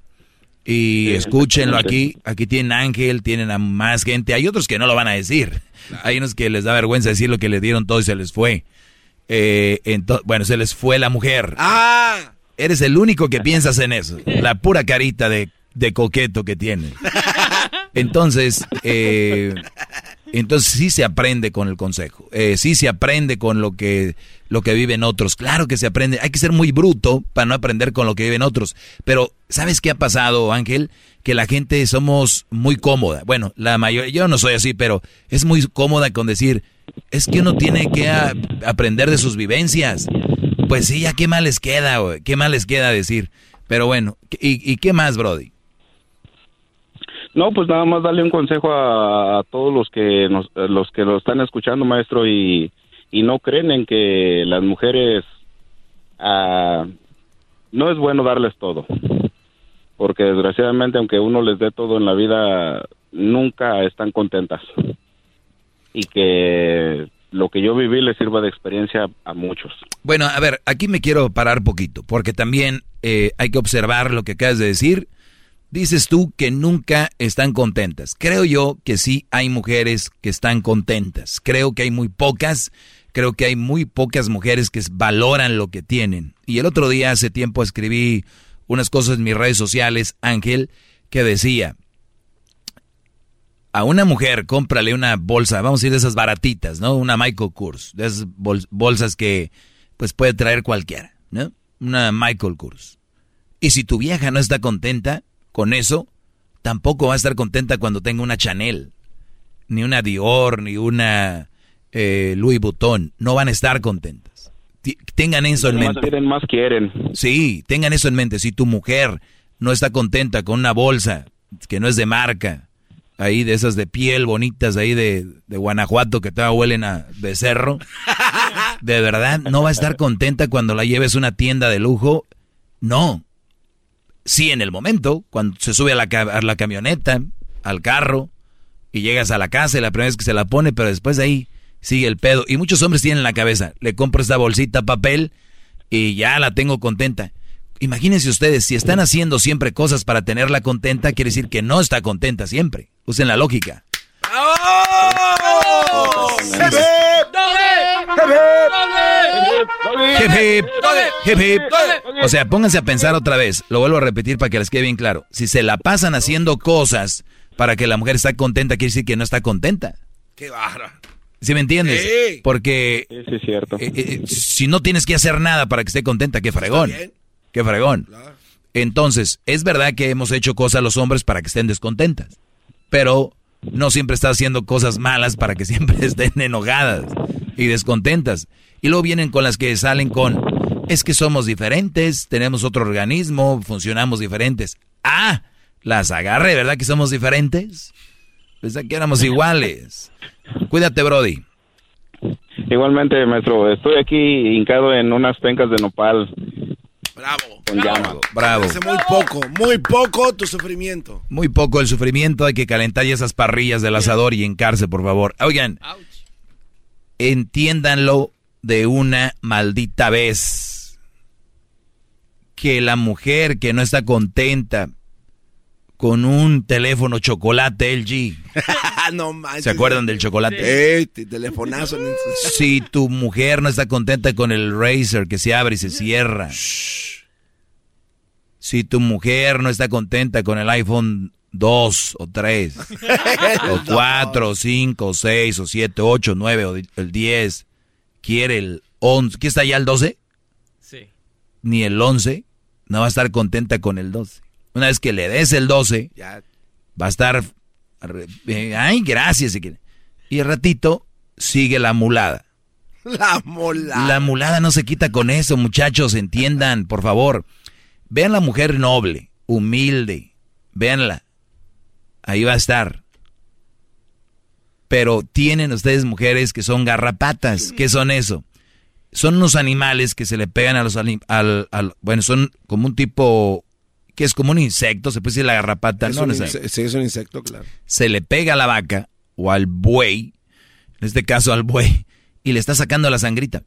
y Sí, escúchenlo aquí. Aquí tienen Ángel, tienen a más gente. Hay otros que no lo van a decir. Hay unos que les da vergüenza decir lo que les dieron todo y se les fue. Eh, bueno, se les fue la mujer. Ah, Eres el único que piensas en eso. La pura carita de, de coqueto que tienes. Entonces, eh, entonces sí se aprende con el consejo, eh, sí se aprende con lo que, lo que viven otros. Claro que se aprende, hay que ser muy bruto para no aprender con lo que viven otros. Pero, ¿sabes qué ha pasado, Ángel? Que la gente somos muy cómoda. Bueno, la mayoría, yo no soy así, pero es muy cómoda con decir, es que uno tiene que aprender de sus vivencias. Pues sí, ya qué mal les queda, qué mal les queda decir. Pero bueno, ¿y, qué más, Brody? No, pues nada más darle un consejo a, todos los que nos, los que lo están escuchando, maestro, y, y no creen en que las mujeres ah, no es bueno darles todo, porque desgraciadamente aunque uno les dé todo en la vida, nunca están contentas y que lo que yo viví les sirva de experiencia a muchos. Bueno, a ver, aquí me quiero parar poquito, porque también eh, hay que observar lo que acabas de decir Dices tú que nunca están contentas. Creo yo que sí hay mujeres que están contentas. Creo que hay muy pocas. Creo que hay muy pocas mujeres que valoran lo que tienen. Y el otro día, hace tiempo, escribí unas cosas en mis redes sociales, Ángel, que decía, a una mujer cómprale una bolsa, vamos a ir de esas baratitas, ¿no? Una Michael Kors, de esas bolsas que pues puede traer cualquiera, ¿no? Una Michael Kors. Y si tu vieja no está contenta, con eso, tampoco va a estar contenta cuando tenga una Chanel, ni una Dior, ni una eh, Louis Vuitton. No van a estar contentas. tengan eso en mente. Más quieren, más quieren. Sí, tengan eso en mente. Si tu mujer no está contenta con una bolsa que no es de marca, ahí de esas de piel bonitas, ahí de, de Guanajuato que todavía huelen a becerro, de verdad no va a estar contenta cuando la lleves a una tienda de lujo. No, sí en el momento, cuando se sube a la, la camioneta, al carro, y llegas a la casa y la primera vez que se la pone, pero después de ahí sigue el pedo. Y muchos hombres tienen en la cabeza, le compro esta bolsita papel y ya la tengo contenta. Imagínense ustedes, si están haciendo siempre cosas para tenerla contenta, quiere decir que no está contenta siempre. Usen la lógica. O sea, pónganse a pensar otra vez. Lo vuelvo a repetir para que les quede bien claro. Si se la pasan haciendo cosas para que la mujer esté contenta, quiere decir que no está contenta. Qué barra. ¿Sí me entiendes? Porque es cierto. Eh, eh, si no tienes que hacer nada para que esté contenta, qué fregón. Qué fregón. Entonces, es verdad que hemos hecho cosas a los hombres para que estén descontentas. Pero no siempre está haciendo cosas malas para que siempre estén enojadas y descontentas. Y luego vienen con las que salen con, es que somos diferentes, tenemos otro organismo, funcionamos diferentes. Ah, las agarre, ¿verdad que somos diferentes? Pensé que éramos iguales. Cuídate, Brody. Igualmente, maestro, estoy aquí hincado en unas pencas de nopal. Bravo. Con llama. Bravo. muy poco, muy poco tu sufrimiento. Muy poco el sufrimiento, hay que calentar esas parrillas del asador y encarce, por favor. Oigan, entiéndanlo de una maldita vez. Que la mujer que no está contenta con un teléfono chocolate LG. no ¿Se acuerdan del chocolate? Eh, telefonazo. Si tu mujer no está contenta con el Razer que se abre y se cierra. Si tu mujer no está contenta con el iPhone 2 o 3, o 4, o 5, o 6, o 7, 8, 9, o el 10, quiere el 11. ¿Qué está ya el 12? Sí. Ni el 11, no va a estar contenta con el 12. Una vez que le des el 12, va a estar, eh, ay, gracias. Y el ratito sigue la mulada. La mulada. La mulada no se quita con eso, muchachos, entiendan, por favor. Vean la mujer noble, humilde, véanla ahí va a estar. Pero tienen ustedes mujeres que son garrapatas. ¿Qué son eso? Son unos animales que se le pegan a los al, bueno, son como un tipo que es como un insecto, se puede decir la garrapata, ¿no? sí, es un insecto, claro. Se le pega a la vaca o al buey, en este caso al buey, y le está sacando la sangrita.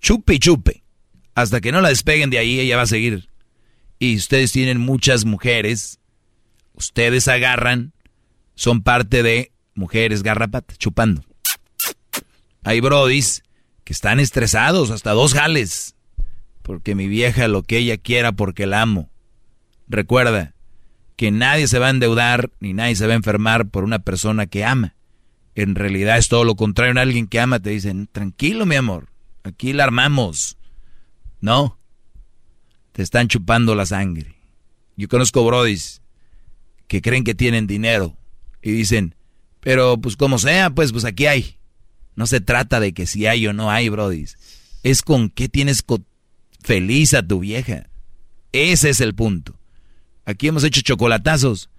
Chupe y chupe. Hasta que no la despeguen de ahí, ella va a seguir. Y ustedes tienen muchas mujeres ustedes agarran, son parte de mujeres garrapatas, chupando. Hay brodis que están estresados, hasta dos jales, porque mi vieja lo que ella quiera porque la amo. Recuerda que nadie se va a endeudar ni nadie se va a enfermar por una persona que ama. En realidad es todo lo contrario. En alguien que ama te dicen, tranquilo mi amor, aquí la armamos. No, te están chupando la sangre. Yo conozco brodis que creen que tienen dinero y dicen, pero pues como sea, pues pues aquí hay. No se trata de que si hay o no hay, brodis. Es con qué tienes feliz a tu vieja. Ese es el punto. Aquí hemos hecho chocolatazos.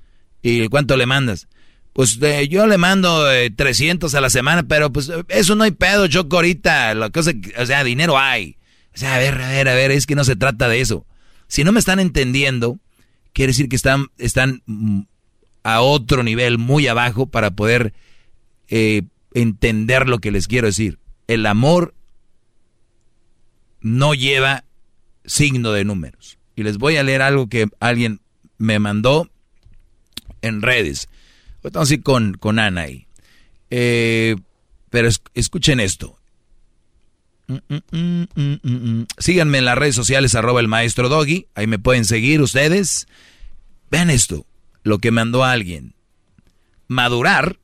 ¿Y cuánto le mandas? Pues eh, yo le mando 300 eh, a la semana, pero pues eso no hay pedo, choco ahorita. La cosa, o sea, dinero hay. O sea, a ver, a ver, a ver, es que no se trata de eso. Si no me están entendiendo, quiere decir que están, están mm, a otro nivel, muy abajo, para poder eh, entender lo que les quiero decir. El amor no lleva signo de números. Y les voy a leer algo que alguien me mandó en redes. Estamos así con, con Ana ahí. Eh, pero escuchen esto. Mm, mm, mm, Síganme en las redes sociales, arroba el maestro Doggy. Ahí me pueden seguir ustedes. Vean esto, lo que mandó alguien. Madurar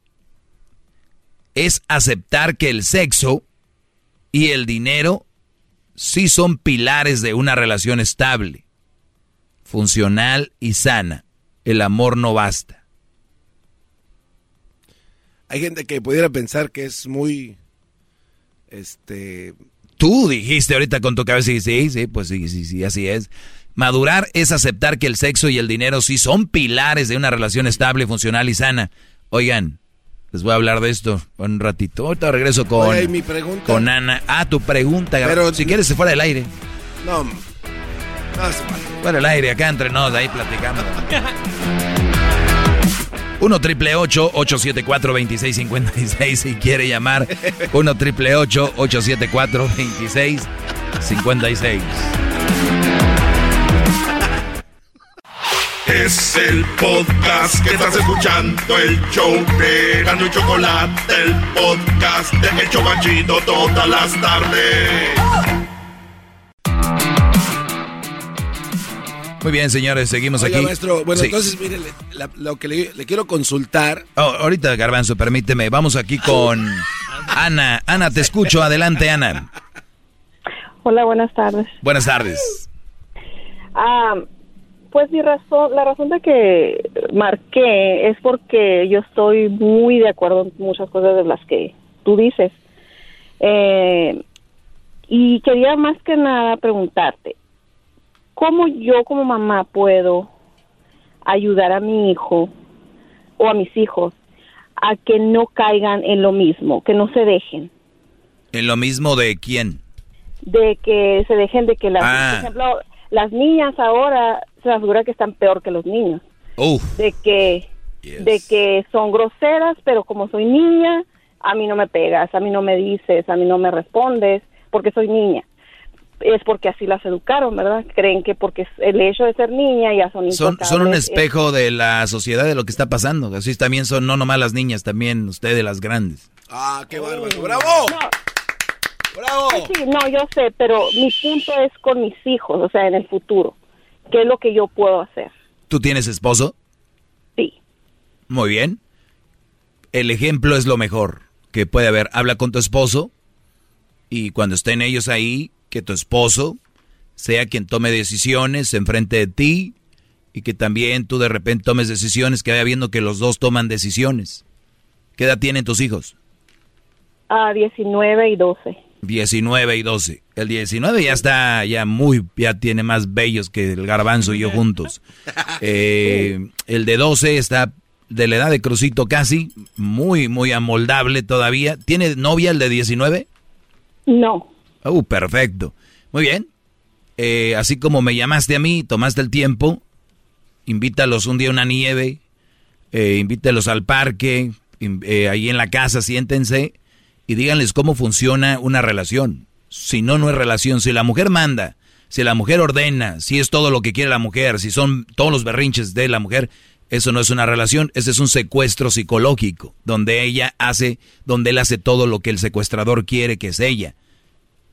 es aceptar que el sexo y el dinero sí son pilares de una relación estable, funcional y sana. El amor no basta. Hay gente que pudiera pensar que es muy, este... Tú dijiste ahorita con tu cabeza y sí, sí, pues sí, sí, sí, así es. Madurar es aceptar que el sexo y el dinero sí son pilares de una relación estable, funcional y sana. Oigan, les voy a hablar de esto un ratito. Ahorita regreso con, con Ana. Ah, tu pregunta, Pero, si quieres se fuera del aire. No, no Fuera del aire, acá entre nos, ahí platicamos. 1 triple 874 2656 si quiere llamar. 1 triple 874 2656. Es el podcast que estás escuchando, el show de Gano y Chocolate, el podcast de El Chocachito todas las tardes. Muy bien, señores, seguimos aquí. maestro, bueno, entonces, mire, lo que le, quiero consultar. Oh, ahorita, Garbanzo, permíteme, vamos aquí con Ana. Ana, te escucho, adelante, Ana. Hola, buenas tardes. Buenas tardes. Ah, pues mi razón, la razón de que marqué es porque yo estoy muy de acuerdo en muchas cosas de las que tú dices. Eh, y quería más que nada preguntarte, ¿cómo yo como mamá puedo ayudar a mi hijo o a mis hijos a que no caigan en lo mismo, que no se dejen? ¿En lo mismo de quién? De que se dejen de que las, Ah. por ejemplo, las niñas ahora se me figura que están peor que los niños. De que, de que son groseras, pero como soy niña, a mí no me pegas, a mí no me dices, a mí no me respondes, porque soy niña. Es porque así las educaron, ¿verdad? Creen que porque el hecho de ser niña ya son Son, son un espejo de la sociedad, de lo que está pasando. Así también son, no nomás las niñas, también ustedes las grandes. Ah, qué bárbaro. ¡Bravo! ¡Bravo! Sí, no, yo sé, pero mi punto es con mis hijos, o sea, en el futuro. ¿Qué es lo que yo puedo hacer? ¿Tú tienes esposo? Sí. Muy bien. El ejemplo es lo mejor que puede haber. Habla con tu esposo y cuando estén ellos ahí, que tu esposo sea quien tome decisiones enfrente de ti y que también tú de repente tomes decisiones, que vaya viendo que los dos toman decisiones. ¿Qué edad tienen tus hijos? A 19 y 12. 19 y 12. El 19 ya está, ya muy, ya tiene más bellos que el garbanzo y yo juntos. Eh, el de 12 está de la edad de Crucito casi, muy, muy amoldable todavía. ¿Tiene novia el de 19? No. Uh, perfecto. Muy bien. Eh, así como me llamaste a mí, tomaste el tiempo, invítalos un día a una nieve, eh, invítalos al parque, in- eh, ahí en la casa, siéntense y díganles cómo funciona una relación. Si no, no es relación. Si la mujer manda, si la mujer ordena, si es todo lo que quiere la mujer, si son todos los berrinches de la mujer, eso no es una relación, ese es un secuestro psicológico, donde ella hace, donde él hace todo lo que el secuestrador quiere que es ella.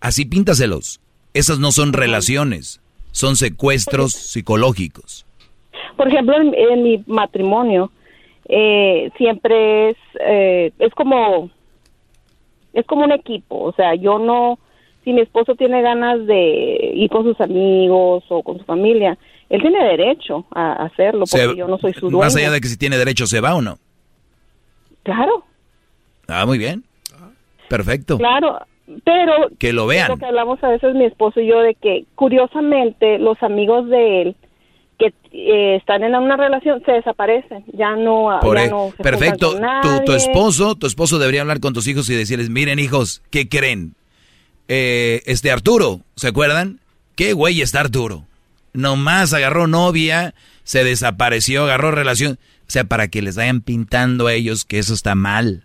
Así píntaselos. Esas no son relaciones, son secuestros psicológicos. Por ejemplo, en, en mi matrimonio eh, siempre es eh, es como es como un equipo, o sea, yo no si mi esposo tiene ganas de ir con sus amigos o con su familia, él tiene derecho a hacerlo porque Se- yo no soy su dueño. Más allá de que si tiene derecho, ¿se va o no? Claro, Ah, muy bien. Perfecto. claro, pero Que lo vean. lo que hablamos a veces mi esposo y yo de que curiosamente los amigos de él que eh, están en una relación se desaparecen, ya no, Por ya e- no se perfecto. Tu, esposo, tu esposo debería hablar con tus hijos y decirles, miren hijos, ¿qué creen? Eh, este Arturo, ¿se acuerdan? ¿Qué güey está Arturo? Nomás agarró novia, se desapareció, agarró relación. O sea, para que les vayan pintando a ellos que eso está mal.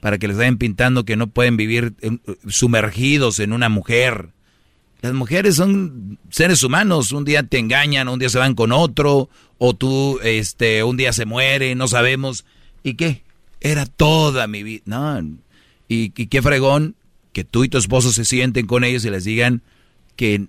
Para que les vayan pintando que no pueden vivir en- sumergidos en una mujer. Las mujeres son seres humanos, un día te engañan, un día se van con otro, o tú, este, un día se muere, no sabemos. ¿Y qué? Era toda mi vida. No, y, y qué fregón que tú y tu esposo se sienten con ellos y les digan que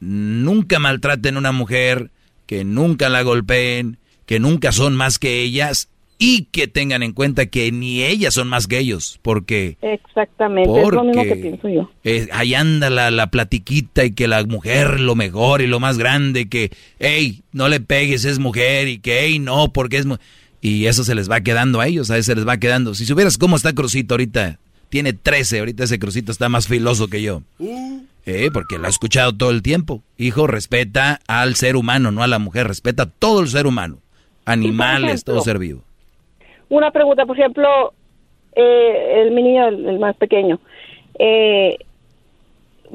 nunca maltraten a una mujer, que nunca la golpeen, que nunca son más que ellas y que tengan en cuenta que ni ellas son más que ellos, porque Exactamente, es lo mismo que Porque- pienso yo. eh, ahí anda la, la platiquita y que la mujer lo mejor y lo más grande, que, hey, no le pegues, es mujer, y que, hey, no, porque es... mu-". Y eso se les va quedando a ellos, a veces se les va quedando. Si supieras cómo está Crucito ahorita, tiene 13, ahorita ese Crucito está más filoso que yo. Eh, porque lo he escuchado todo el tiempo. Hijo, respeta al ser humano, no a la mujer, respeta a todo el ser humano. Animales, todo ser vivo. Una pregunta, por ejemplo, eh, el mi niño, el, el más pequeño, eh,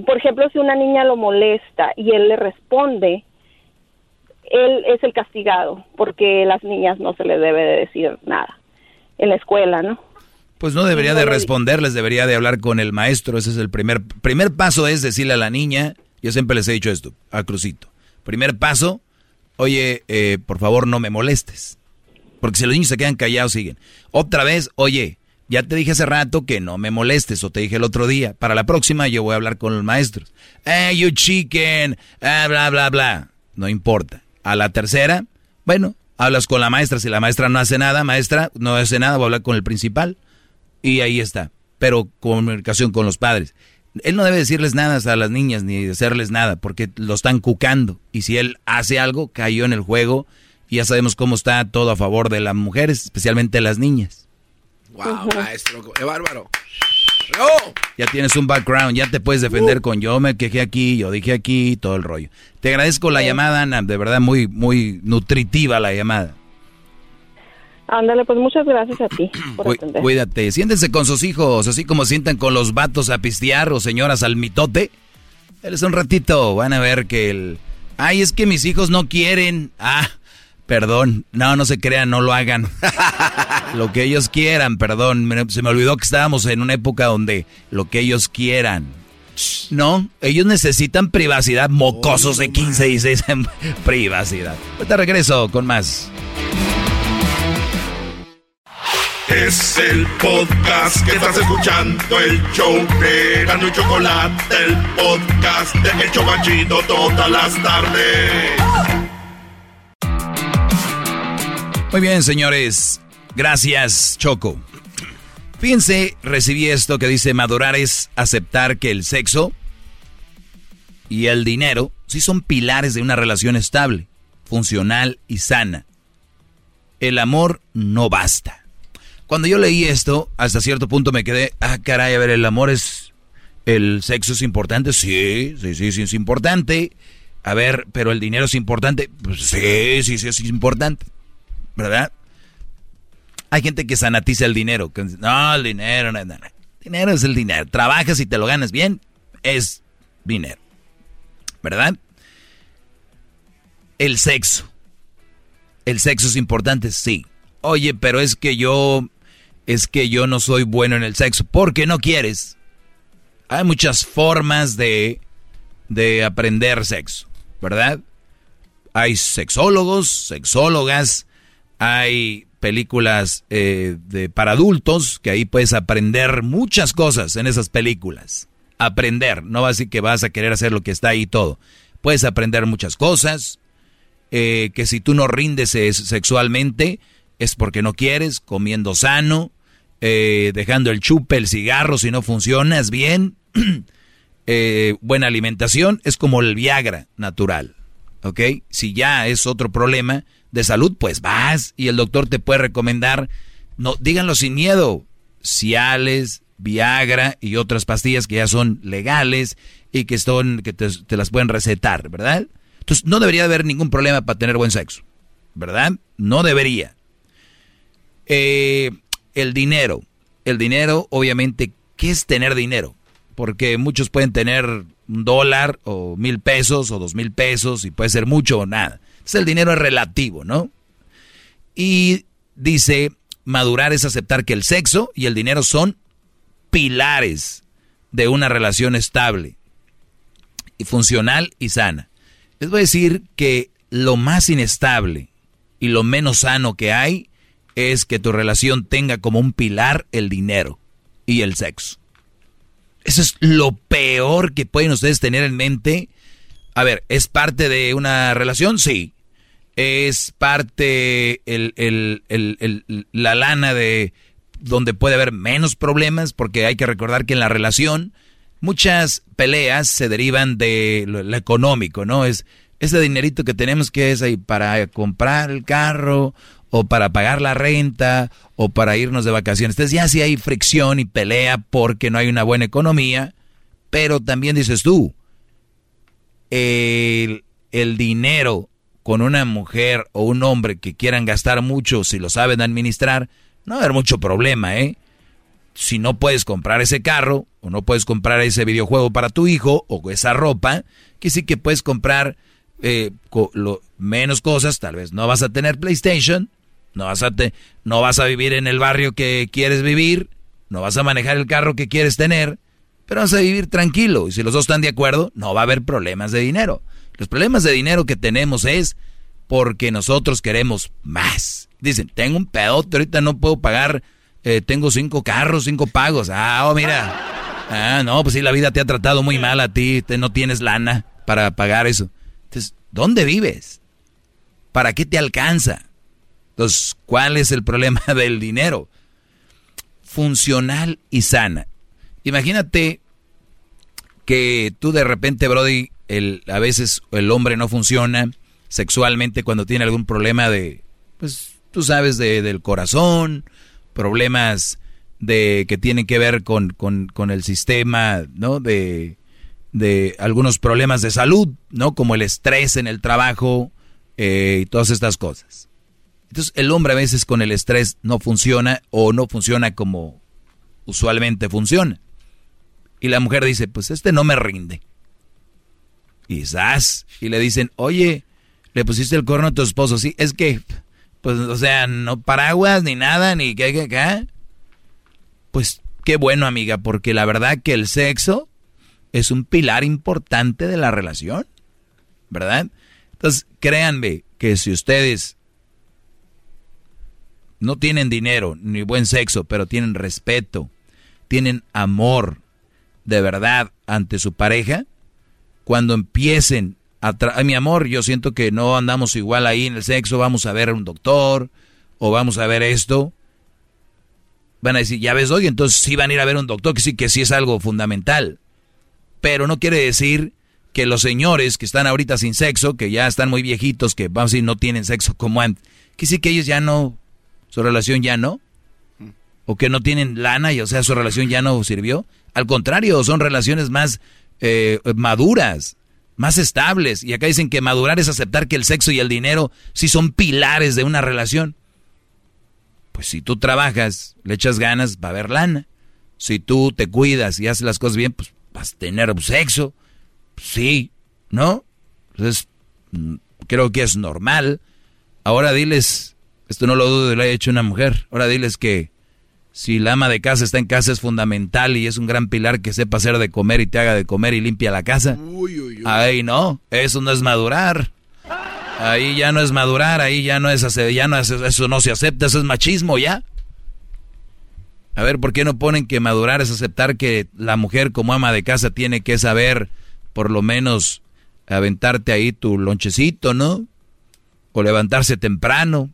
por ejemplo, si una niña lo molesta y él le responde, él es el castigado, porque las niñas no se les debe de decir nada en la escuela, ¿no? Pues no debería de responderles, debería de hablar con el maestro. Ese es el primer, primer paso es decirle a la niña, yo siempre les he dicho esto, a Crucito. Primer paso, oye, eh, por favor no me molestes. Porque si los niños se quedan callados, siguen. Otra vez, oye, ya te dije hace rato que no me molestes, o te dije el otro día. Para la próxima yo voy a hablar con los maestros. Hey, you chicken, ah, bla, bla, bla. No importa. A la tercera, bueno, hablas con la maestra. Si la maestra no hace nada, maestra, no hace nada, voy a hablar con el principal. Y ahí está. Pero comunicación con los padres. Él no debe decirles nada a las niñas ni hacerles nada porque lo están cucando. Y si él hace algo, cayó en el juego. Y ya sabemos cómo está todo a favor de las mujeres, especialmente las niñas. Wow, maestro, qué bárbaro. Ya tienes un background, ya te puedes defender con yo me quejé aquí, yo dije aquí, todo el rollo. Te agradezco la llamada, Ana, de verdad muy, muy nutritiva la llamada. Ándale, pues muchas gracias a ti por atender. cuídate, siéntense con sus hijos, así como sientan con los vatos a pistear o señoras al mitote. Éles un ratito, van a ver que el... Ay, es que mis hijos no quieren. Ah, perdón, no, no se crean, no lo hagan. lo que ellos quieran, perdón, se me olvidó que estábamos en una época donde lo que ellos quieran. No, ellos necesitan privacidad, mocosos de 15 y 16 en privacidad. Ahorita regreso con más. Es el podcast que estás escuchando, el show de Gano y Chocolate, el podcast de El Chocachito todas las tardes. Muy bien, señores. Gracias, Choco. Fíjense, recibí esto que dice madurar es aceptar que el sexo y el dinero sí son pilares de una relación estable, funcional y sana. El amor no basta. Cuando yo leí esto, hasta cierto punto me quedé, ah, caray, a ver, el amor es, el sexo es importante, sí, sí, sí, sí, es importante. A ver, pero el dinero es importante, pues sí, sí, sí, es importante, ¿verdad? Hay gente que sanatiza el dinero, no, el dinero, no, no, no. Dinero es el dinero. Trabajas y te lo ganas bien, es dinero, ¿verdad? El sexo. El sexo es importante, sí. Oye, pero es que yo, es que yo no soy bueno en el sexo. ¿Por qué no quieres? Hay muchas formas de, de aprender sexo, ¿verdad? Hay sexólogos, sexólogas, hay películas eh, de, para adultos que ahí puedes aprender muchas cosas en esas películas. Aprender, no va a decir que vas a querer hacer lo que está ahí todo. Puedes aprender muchas cosas. eh, que si tú no rindes sexualmente es porque no quieres, comiendo sano, eh, dejando el chupe, el cigarro, si no funcionas bien, eh, buena alimentación, es como el Viagra natural, ¿ok? Si ya es otro problema de salud, pues vas y el doctor te puede recomendar, no, díganlo sin miedo, Ciales, Viagra y otras pastillas que ya son legales y que, son, que te, las pueden recetar, ¿verdad? Entonces no debería haber ningún problema para tener buen sexo, ¿verdad? No debería. Eh, el dinero. El dinero, obviamente, ¿qué es tener dinero? Porque muchos pueden tener un dólar o mil pesos o dos mil pesos y puede ser mucho o nada. Entonces el dinero es relativo, ¿no? Y dice, madurar es aceptar que el sexo y el dinero son pilares de una relación estable y funcional y sana. Les voy a decir que lo más inestable y lo menos sano que hay es que tu relación tenga como un pilar el dinero y el sexo. Eso es lo peor que pueden ustedes tener en mente. A ver, ¿es parte de una relación? Sí. ¿Es parte la lana de donde puede haber menos problemas? Porque hay que recordar que en la relación muchas peleas se derivan de lo, económico, ¿no? Es ese dinerito que tenemos que es ahí para comprar el carro o para pagar la renta o para irnos de vacaciones. Entonces ya sí hay fricción y pelea porque no hay una buena economía, pero también dices tú, el, el dinero con una mujer o un hombre que quieran gastar mucho, si lo saben administrar, no va a haber mucho problema, ¿eh? Si no puedes comprar ese carro, o no puedes comprar ese videojuego para tu hijo, o esa ropa, que sí que puedes comprar eh, lo, menos cosas, tal vez no vas a tener PlayStation, no vas, a no vas a vivir en el barrio que quieres vivir, no vas a manejar el carro que quieres tener, pero vas a vivir tranquilo. Y si los dos están de acuerdo, no va a haber problemas de dinero. Los problemas de dinero que tenemos es porque nosotros queremos más. Dicen, tengo un pedote, ahorita no puedo pagar, eh, tengo cinco carros, cinco pagos. Ah, oh, mira. Ah, no, pues sí, la vida te ha tratado muy mal a ti, te, no tienes lana para pagar eso. Entonces, ¿dónde vives? ¿Para qué te alcanza? Entonces, ¿cuál es el problema del dinero? Funcional y sana. Imagínate que tú de repente, Brody, el, a veces el hombre no funciona sexualmente cuando tiene algún problema de, pues, tú sabes, de, del corazón, problemas de que tienen que ver con, con, el sistema, ¿no? De, de algunos problemas de salud, ¿no? Como el estrés en el trabajo eh, y todas estas cosas. Entonces el hombre a veces con el estrés no funciona o no funciona como usualmente funciona. Y la mujer dice, pues este no me rinde. Quizás, y le dicen, oye, le pusiste el corno a tu esposo. Sí, es que, pues, o sea, no paraguas ni nada, ni qué, qué, qué. Pues qué bueno, amiga, porque la verdad que el sexo es un pilar importante de la relación, ¿verdad? Entonces, créanme que si ustedes no tienen dinero ni buen sexo, pero tienen respeto, tienen amor de verdad ante su pareja, cuando empiecen a, a mi amor, yo siento que no andamos igual ahí en el sexo, vamos a ver a un doctor o vamos a ver esto. Van a decir, ya ves, hoy entonces sí van a ir a ver un doctor, que sí, que sí es algo fundamental. Pero no quiere decir que los señores que están ahorita sin sexo, que ya están muy viejitos, que vamos a decir no tienen sexo como antes, que sí que ellos ya no su relación ya no, o que no tienen lana y o sea su relación ya no sirvió. Al contrario, son relaciones más eh, maduras, más estables. Y acá dicen que madurar es aceptar que el sexo y el dinero sí son pilares de una relación. Pues si tú trabajas, le echas ganas, va a haber lana. Si tú te cuidas y haces las cosas bien, pues vas a tener sexo. sí, ¿no? Entonces, mm, creo que es normal. Ahora diles esto no lo dudo de lo haya hecho una mujer. Ahora diles que si la ama de casa está en casa es fundamental y es un gran pilar que sepa hacer de comer y te haga de comer y limpia la casa. Uy, Ahí no, eso no es madurar. Ahí ya no es madurar, ahí ya no es ya no es, eso no se acepta, eso es machismo ya. A ver, ¿por qué no ponen que madurar es aceptar que la mujer como ama de casa tiene que saber por lo menos aventarte ahí tu lonchecito, ¿no? o levantarse temprano,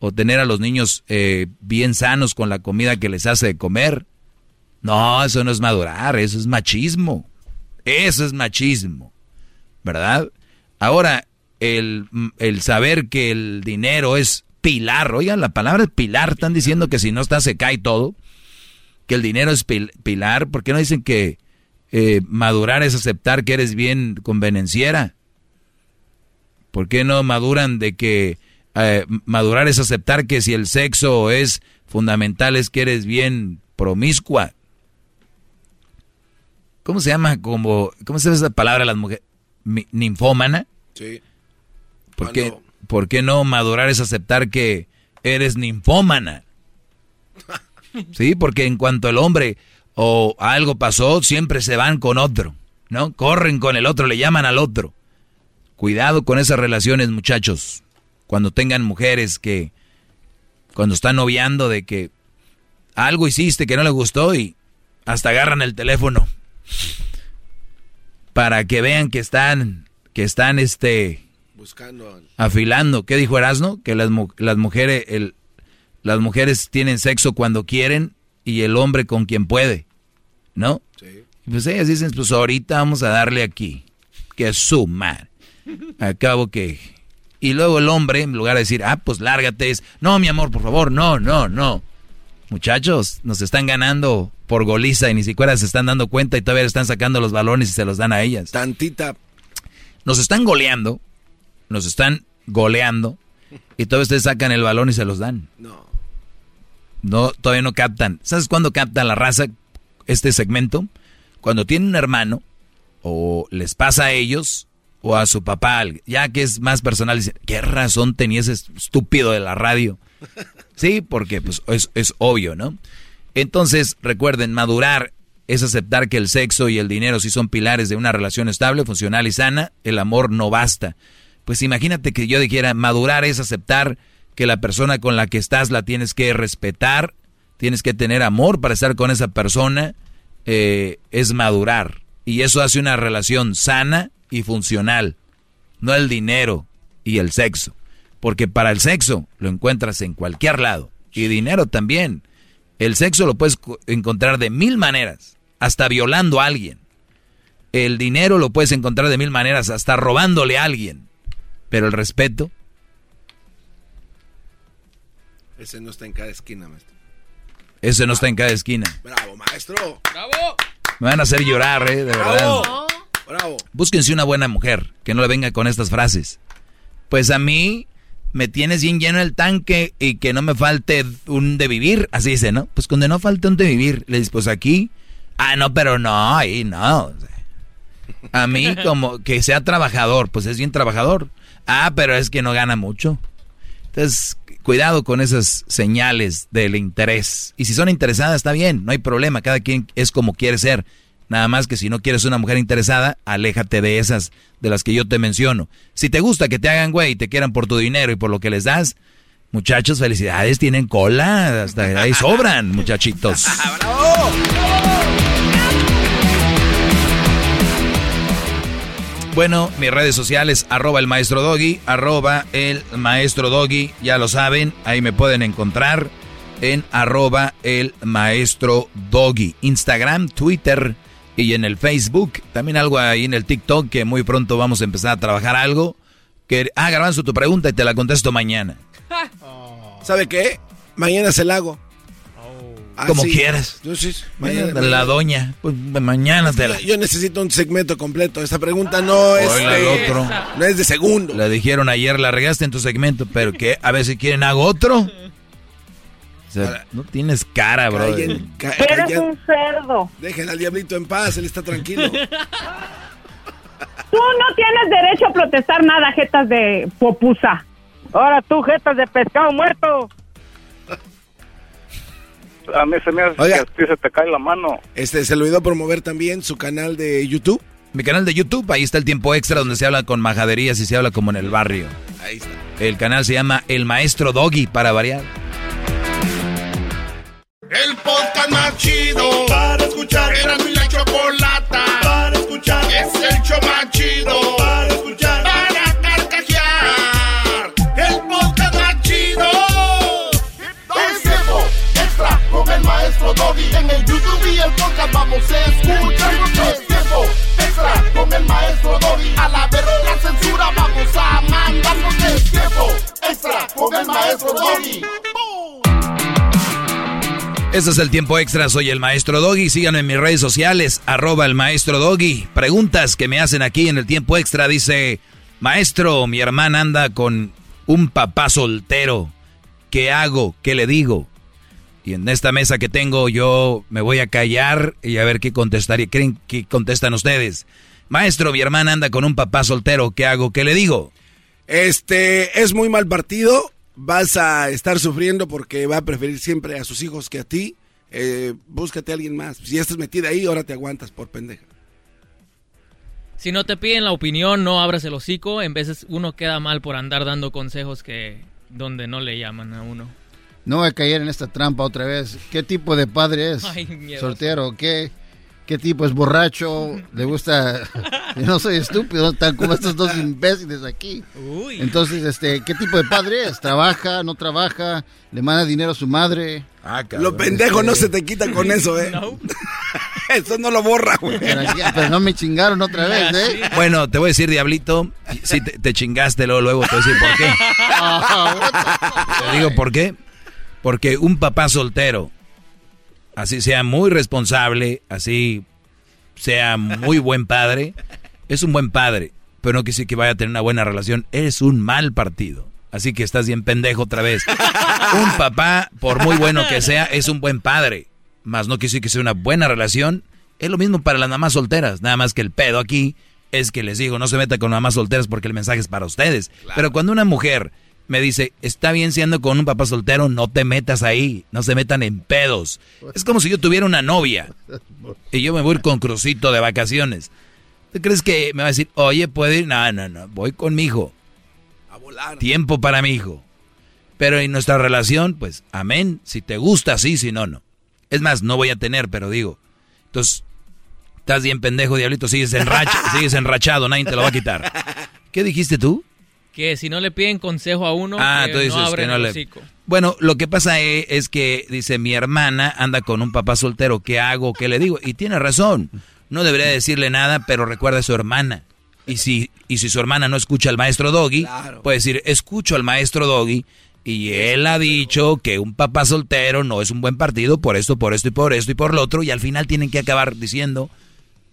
o tener a los niños eh, bien sanos con la comida que les hace de comer. No, eso no es madurar, eso es machismo. Eso es machismo, ¿verdad? Ahora, el, el saber que el dinero es pilar, oigan, la palabra es pilar, están diciendo que si no está se cae todo, que el dinero es pilar, ¿por qué no dicen que eh, madurar es aceptar que eres bien convenenciera? ¿Por qué no maduran de que eh, madurar es aceptar que si el sexo es fundamental es que eres bien promiscua? ¿Cómo se llama? Como, ¿Cómo se llama esa palabra las mujeres? ¿Ninfómana? Sí. ¿Por qué, ¿Por qué no madurar es aceptar que eres ninfómana? Sí, porque en cuanto el hombre o algo pasó, siempre se van con otro, ¿no? Corren con el otro, le llaman al otro. Cuidado con esas relaciones, muchachos. Cuando tengan mujeres que, cuando están noviando de que algo hiciste que no le gustó y hasta agarran el teléfono para que vean que están, que están, este, buscando, afilando. ¿Qué dijo Erasno? Que las, las mujeres, el, las mujeres tienen sexo cuando quieren y el hombre con quien puede, ¿no? Sí. Pues ellas dicen, pues ahorita vamos a darle aquí, que es su. Acabo que... Y luego el hombre, en lugar de decir, ah, pues lárgate, es, no, mi amor, por favor, no, no, no. Muchachos, nos están ganando por goliza y ni siquiera se están dando cuenta y todavía están sacando los balones y se los dan a ellas. Tantita. Nos están goleando, nos están goleando y todavía ustedes sacan el balón y se los dan. No. No, todavía no captan. ¿Sabes cuándo capta la raza este segmento? Cuando tiene un hermano o les pasa a ellos o a su papá, ya que es más personal, dicen, ¿qué razón tenía ese estúpido de la radio? Sí, porque pues es, es obvio, ¿no? Entonces, recuerden, madurar es aceptar que el sexo y el dinero sí son pilares de una relación estable, funcional y sana. El amor no basta. Pues imagínate que yo dijera, madurar es aceptar que la persona con la que estás la tienes que respetar, tienes que tener amor para estar con esa persona, eh, es madurar. Y eso hace una relación sana y funcional, no el dinero y el sexo. Porque para el sexo lo encuentras en cualquier lado. Y dinero también. El sexo lo puedes encontrar de mil maneras, hasta violando a alguien. El dinero lo puedes encontrar de mil maneras, hasta robándole a alguien. Pero el respeto. Ese no está en cada esquina, maestro. Ese no está en cada esquina. Bravo, maestro. Bravo. Me van a hacer llorar, eh, de verdad. Bravo. Búsquense una buena mujer que no le venga con estas frases. Pues a mí me tienes bien lleno el tanque y que no me falte un de vivir. Así dice, ¿no? Pues cuando no falte un de vivir, le dices, pues aquí. Ah, no, pero no, ahí no. A mí como que sea trabajador, pues es bien trabajador. Ah, pero es que no gana mucho. Entonces, cuidado con esas señales del interés. Y si son interesadas, está bien, no hay problema. Cada quien es como quiere ser. Nada más que si no quieres una mujer interesada, aléjate de esas de las que yo te menciono. Si te gusta que te hagan güey y te quieran por tu dinero y por lo que les das, muchachos, felicidades, tienen cola, hasta ahí sobran, muchachitos. Bueno, mis redes sociales, arroba el maestro doggy, arroba el maestro doggy, ya lo saben, ahí me pueden encontrar en arroba el maestro doggy, Instagram, Twitter y en el Facebook, también algo ahí en el TikTok que muy pronto vamos a empezar a trabajar algo. Que, ah, Garbanzo, tu pregunta y te la contesto mañana. ¿Sabe qué? Mañana se la hago. Como quieras. Yo sí, mañana, la doña. Pues, mañana te la... Yo necesito un segmento completo. Esta pregunta no es de, otro. no es de segundo. La dijeron ayer, la regaste en tu segmento, pero que a ver si quieren hago otro. O sea, no tienes cara, bro. Eres un cerdo. Dejen al diablito en paz, él está tranquilo. Tú no tienes derecho a protestar nada, jetas de popusa. Ahora tú, jetas de pescado muerto. A mí se me hace que a ti se te cae la mano. Este, se le olvidó promover también su canal de YouTube. Mi canal de YouTube, ahí está el tiempo extra donde se habla con majaderías y se habla como en el barrio. Ahí está. El canal se llama El Maestro Doggy, para variar. El podcast más chido para escuchar. Era mi la chocolata para escuchar. Es el show más chido para escuchar. Para carcajear. El podcast más chido. Es tiempo extra con el maestro Doggy. En el YouTube y el podcast vamos a escuchar. Es tiempo extra con el maestro Doggy. A la verga la censura vamos a mandarnos. Es tiempo extra con el maestro Doggy. Este es el tiempo extra, soy el maestro Doggy. Síganme en mis redes sociales, arroba el maestro Doggy. Preguntas que me hacen aquí en el tiempo extra. Dice, maestro, mi hermana anda con un papá soltero. ¿Qué hago? ¿Qué le digo? Y en esta mesa que tengo yo me voy a callar y a ver qué contestaría. ¿Creen que contestan ustedes? Maestro, mi hermana anda con un papá soltero. ¿Qué hago? ¿Qué le digo? Este es muy mal partido vas a estar sufriendo porque va a preferir siempre a sus hijos que a ti. Eh, búscate a alguien más. Si ya estás metida ahí, ahora te aguantas por pendeja. Si no te piden la opinión, no abras el hocico. En veces uno queda mal por andar dando consejos que donde no le llaman a uno. No voy a caer en esta trampa otra vez. ¿Qué tipo de padre es? Ay, Soltero, ¿qué? Qué tipo es borracho, le gusta, yo no soy estúpido, tan como estos dos imbéciles aquí. Entonces, este, ¿qué tipo de padre es? ¿Trabaja, no trabaja? ¿Le manda dinero a su madre? Ah, lo pendejo no se te quita con eso, ¿eh? eso no lo borra, güey. Pero, no me chingaron otra vez, ¿eh? Bueno, te voy a decir, Diablito, si te, chingaste luego, luego te voy a decir por qué. te digo por qué. Porque un papá soltero así sea muy responsable, así sea muy buen padre, es un buen padre, pero no quiere que vaya a tener una buena relación, eres un mal partido. Así que estás bien pendejo otra vez. Un papá, por muy bueno que sea, es un buen padre. Más no quiere decir que sea una buena relación. Es lo mismo para las mamás solteras. Nada más que el pedo aquí es que les digo, no se meta con mamás solteras porque el mensaje es para ustedes. Pero cuando una mujer me dice, está bien siendo con un papá soltero, no te metas ahí, no se metan en pedos. Es como si yo tuviera una novia y yo me voy con crucito de vacaciones. ¿Tú crees que me va a decir, oye, puede ir? No, no, no, voy con mi hijo. A volar. Tiempo para mi hijo. Pero en nuestra relación, pues, amén. Si te gusta, sí, si no, no. Es más, no voy a tener, pero digo. Entonces, estás bien pendejo, diablito, sigues, sigues enrachado, nadie te lo va a quitar. ¿Qué dijiste tú? Que si no le piden consejo a uno, ah, tú dices no que no le... Bueno, lo que pasa es, es, que, dice, mi hermana anda con un papá soltero, ¿qué hago? ¿Qué le digo? Y tiene razón, no debería decirle nada, pero recuerda a su hermana. Y si, y si su hermana no escucha al maestro Doggy, puede decir, escucho al maestro Doggy, y él ha dicho que un papá soltero no es un buen partido por esto, por esto y por esto y por lo otro, y al final tienen que acabar diciendo,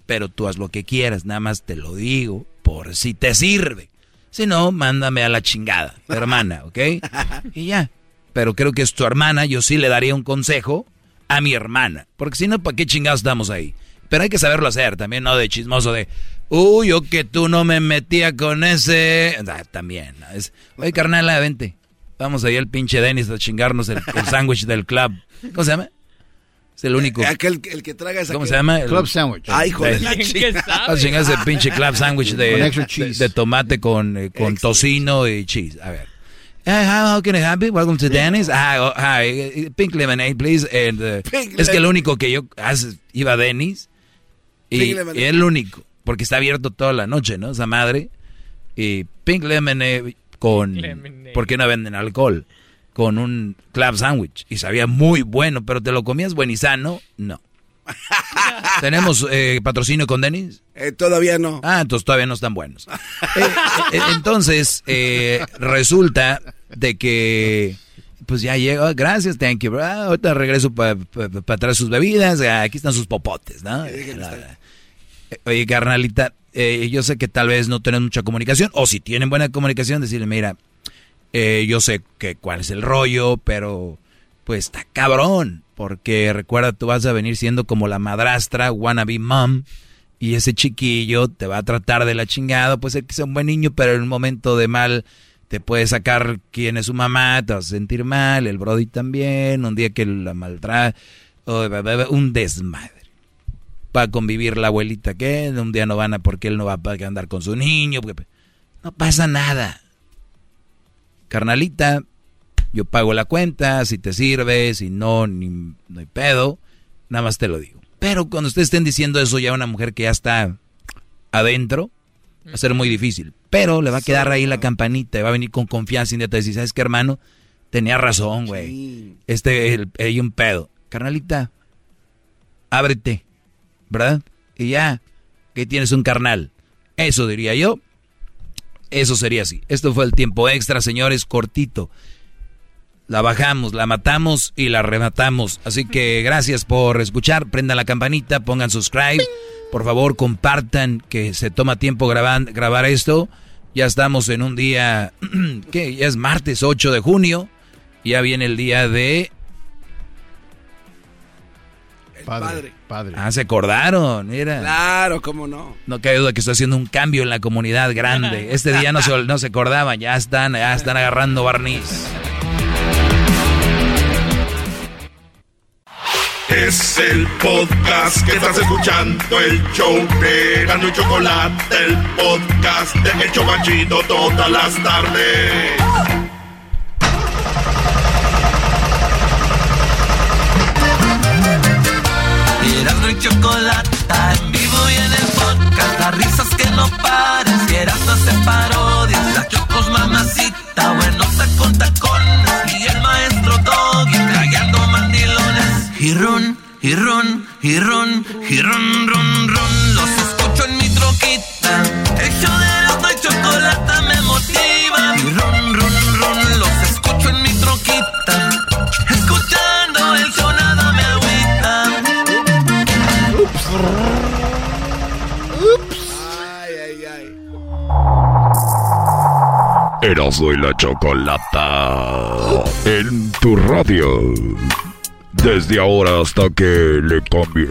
pero tú haz lo que quieras, nada más te lo digo, por si te sirve. Si no, mándame a la chingada, hermana, ¿ok? Y ya. Pero creo que es tu hermana, yo sí le daría un consejo a mi hermana. Porque si no, ¿para qué chingados estamos ahí? Pero hay que saberlo hacer también, no de chismoso de, uy, yo que tú no me metía con ese. Ah, también. Es, Oye, carnal, vente. Vamos ahí al pinche Dennis a chingarnos el, el sándwich del club. ¿Cómo se llama? Es el único. Aquel el que traga esa ¿Cómo se llama? Club sandwich. Ay, hijo de la chica. Vas a ese pinche club sandwich de, de, tomate con, eh, con tocino y cheese. A ver. Hi, how can I help you? Welcome to Denny's. Hi, oh, hi, pink lemonade, please. And, uh, es que el único que yo iba a Denny's y, y, es el único, porque está abierto toda la noche, ¿no? Esa madre. Y pink lemonade con... Lemonade. ¿Por qué no venden alcohol? Con un club sandwich y sabía muy bueno, pero te lo comías buen y sano, no. ¿Tenemos eh, patrocinio con Denis? Eh, todavía no. Ah, entonces todavía no están buenos. Eh, entonces, resulta de que, pues ya llegó, gracias, thank you, ah, ahorita regreso para pa, traer sus bebidas, ah, aquí están sus popotes, ¿no? Oye, carnalita, yo sé que tal vez no tienen mucha comunicación, o si tienen buena comunicación, decirle, mira, eh, yo sé que cuál es el rollo, pero pues está cabrón. Porque recuerda, tú vas a venir siendo como la madrastra, wannabe mom, y ese chiquillo te va a tratar de la chingada. Puede ser que sea un buen niño, pero en un momento de mal te puede sacar quién es su mamá, te vas a sentir mal, el Brody también, un día que la maltrata, un desmadre. Va a convivir la abuelita que un día no van a porque él no va a andar con su niño. no pasa nada carnalita, yo pago la cuenta, si te sirve, si no, ni, no hay pedo, nada más te lo digo. Pero cuando ustedes estén diciendo eso ya a una mujer que ya está adentro, va a ser muy difícil. Pero le va a quedar ahí la campanita, y va a venir con confianza y te decir, ¿sabes qué, hermano? Tenía razón, güey. Este, hay un pedo. Carnalita, ábrete. ¿verdad? Y ya, que tienes un carnal. Eso diría yo. Eso sería así. Esto fue el tiempo extra, señores, cortito. La bajamos, la matamos y la rematamos. Así que gracias por escuchar. Prendan la campanita, pongan subscribe. Por favor, compartan que se toma tiempo grabar, grabar esto. Ya estamos en un día, que ya es martes 8 de junio. Ya viene el día de... El padre. padre. Ah, se acordaron, mira. Claro, cómo no. No cabe duda que estoy haciendo un cambio en la comunidad grande. Este día no se, no se acordaban, ya están, ya están agarrando barniz. Es el podcast que estás escuchando, el show de Gano y Chocolate, el podcast de El Chocachito todas las tardes. En vivo y en el podcast. Las risas que no paran. Erasmo y la Chocolata. En tu radio. Desde ahora hasta que le cambies.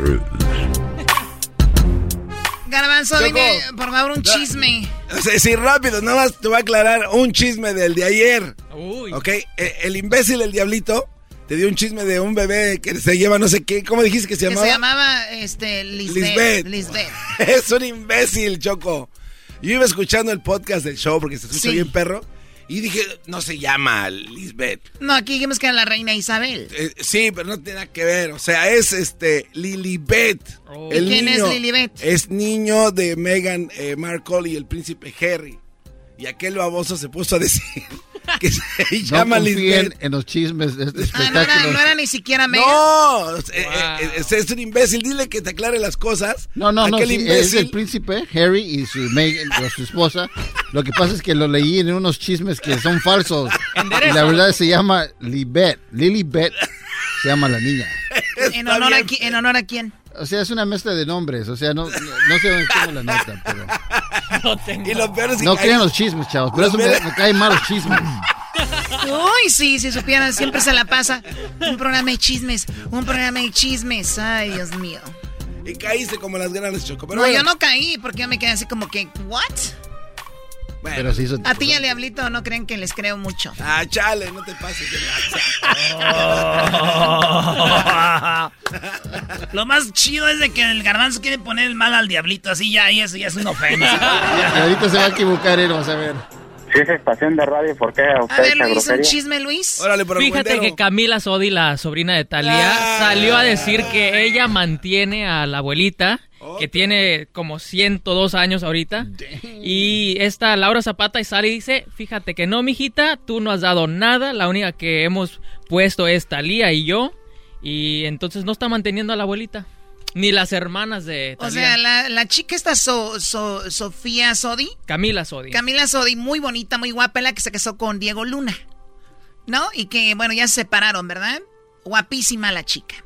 Garbanzo, dime, por favor, un chisme. Sí, sí, rápido, nada más te voy a aclarar un chisme del de ayer. Uy. Ok, eh, el imbécil, el diablito, te dio un chisme de un bebé que se lleva no sé qué. ¿Cómo dijiste que se Que llamaba? se llamaba este, Lisbeth. Lisbeth. Lisbeth. es un imbécil, Choco. Yo iba escuchando el podcast del show porque se escucha Sí. bien perro. Y dije, no se llama Lisbeth. No, aquí dijimos que era la reina Isabel. Eh, sí, pero no tiene nada que ver. O sea, es este Lilibet. ¿Y quién es Lilibet? Es niño de Meghan eh, Markle y el príncipe Harry. Y aquel baboso se puso a decir que se No llama confíen Lisbeth. en los chismes de este Ah, no era, espectáculo. no era ni siquiera Meghan. No, eh, eh, es, es un imbécil. Dile que te aclare las cosas. No, no, no, Aquel sí, es el príncipe Harry y su, Meghan, o su esposa. Lo que pasa es que lo leí en unos chismes que son falsos. Y la verdad se llama Libet, Lilibet, se llama la niña. ¿En honor, a, ¿En honor a quién? O sea, es una mezcla de nombres, o sea, no, no, no sé dónde tengo la nota, pero... Y lo peor es que No crean los chismes, chavos, por Lo eso me, me caen mal los chismes. Uy, sí, si supieran, siempre se la pasa. Un programa de chismes, un programa de chismes. Ay, Dios mío. Y caíste como las grandes Choco. Pero no, bueno, yo no caí porque yo me quedé así como que, ¿what? Bueno. Pero. A ti y a Diablito no creen que les creo mucho. Ah, chale, no te pases. de Lo más chido es de que el garbanzo quiere poner el mal al diablito, así ya, y eso ya es una ofensa. ahorita se va a equivocar él, vamos a ver. Si es estación de radio, ¿por qué a A usted ver, Luis, un chisme, Luis. Órale, por el Fíjate que Camila Sodi, la sobrina de Talía, Ah. salió a decir que ella mantiene a la abuelita, que tiene como 102 años ahorita. Y esta Laura Zapata y sale y dice, fíjate que no, mijita, tú no has dado nada, la única que hemos puesto es Talía y yo. Y entonces no está manteniendo a la abuelita. Ni las hermanas de O sea, la, la chica esta So- So- Sofía Sodi, Camila Sodi. Camila Sodi, muy bonita, muy guapa, la que se casó con Diego Luna. ¿No? Y que, bueno, ya se separaron, ¿verdad? Guapísima la chica.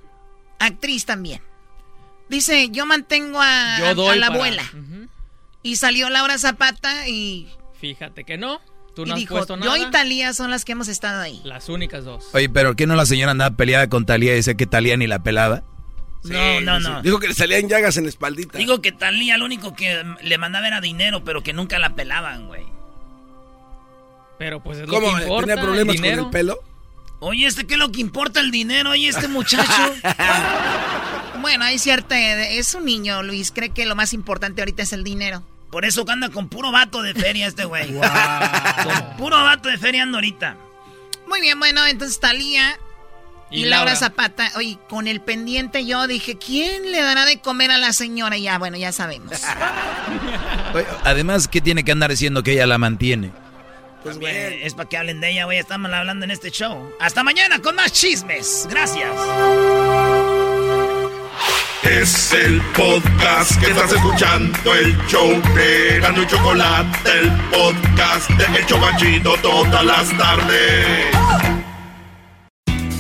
Actriz también. Dice, yo mantengo a, Yo a- doy a la para- abuela. Y salió Laura Zapata y, Fíjate que no, tú y no has dijo, puesto yo nada. y Talía son las que hemos estado ahí. Las únicas dos. Oye, pero ¿qué no la señora andaba peleada con Talía y decía que Talía ni la pelaba? No, no, no. Dijo que le salían llagas en la espaldita. Digo que Talía lo único que le mandaba era dinero, pero que nunca la pelaban, güey. Pero pues es lo ¿Cómo? que importa, ¿Tenía problemas el con el pelo? Oye, ¿este qué es lo que importa el dinero? Oye, este muchacho. Bueno, hay cierta... Es un niño, Luis. Cree que lo más importante ahorita es el dinero. Por eso anda con puro vato de feria este güey. Con puro vato de feria anda ahorita. Muy bien, bueno, entonces Talía y, Y Laura Laura. Zapata. Oye, con el pendiente yo dije, ¿quién le dará de comer a la señora? Y Ya, bueno, ya sabemos. Oye, Además, ¿qué tiene que andar diciendo que ella la mantiene? Pues, güey, es para que hablen de ella, güey. Estamos hablando en este show. Hasta mañana con más chismes. Gracias. Es el podcast que estás escuchando, el show de Gano y Chocolate, el podcast de El Chocachito todas las tardes.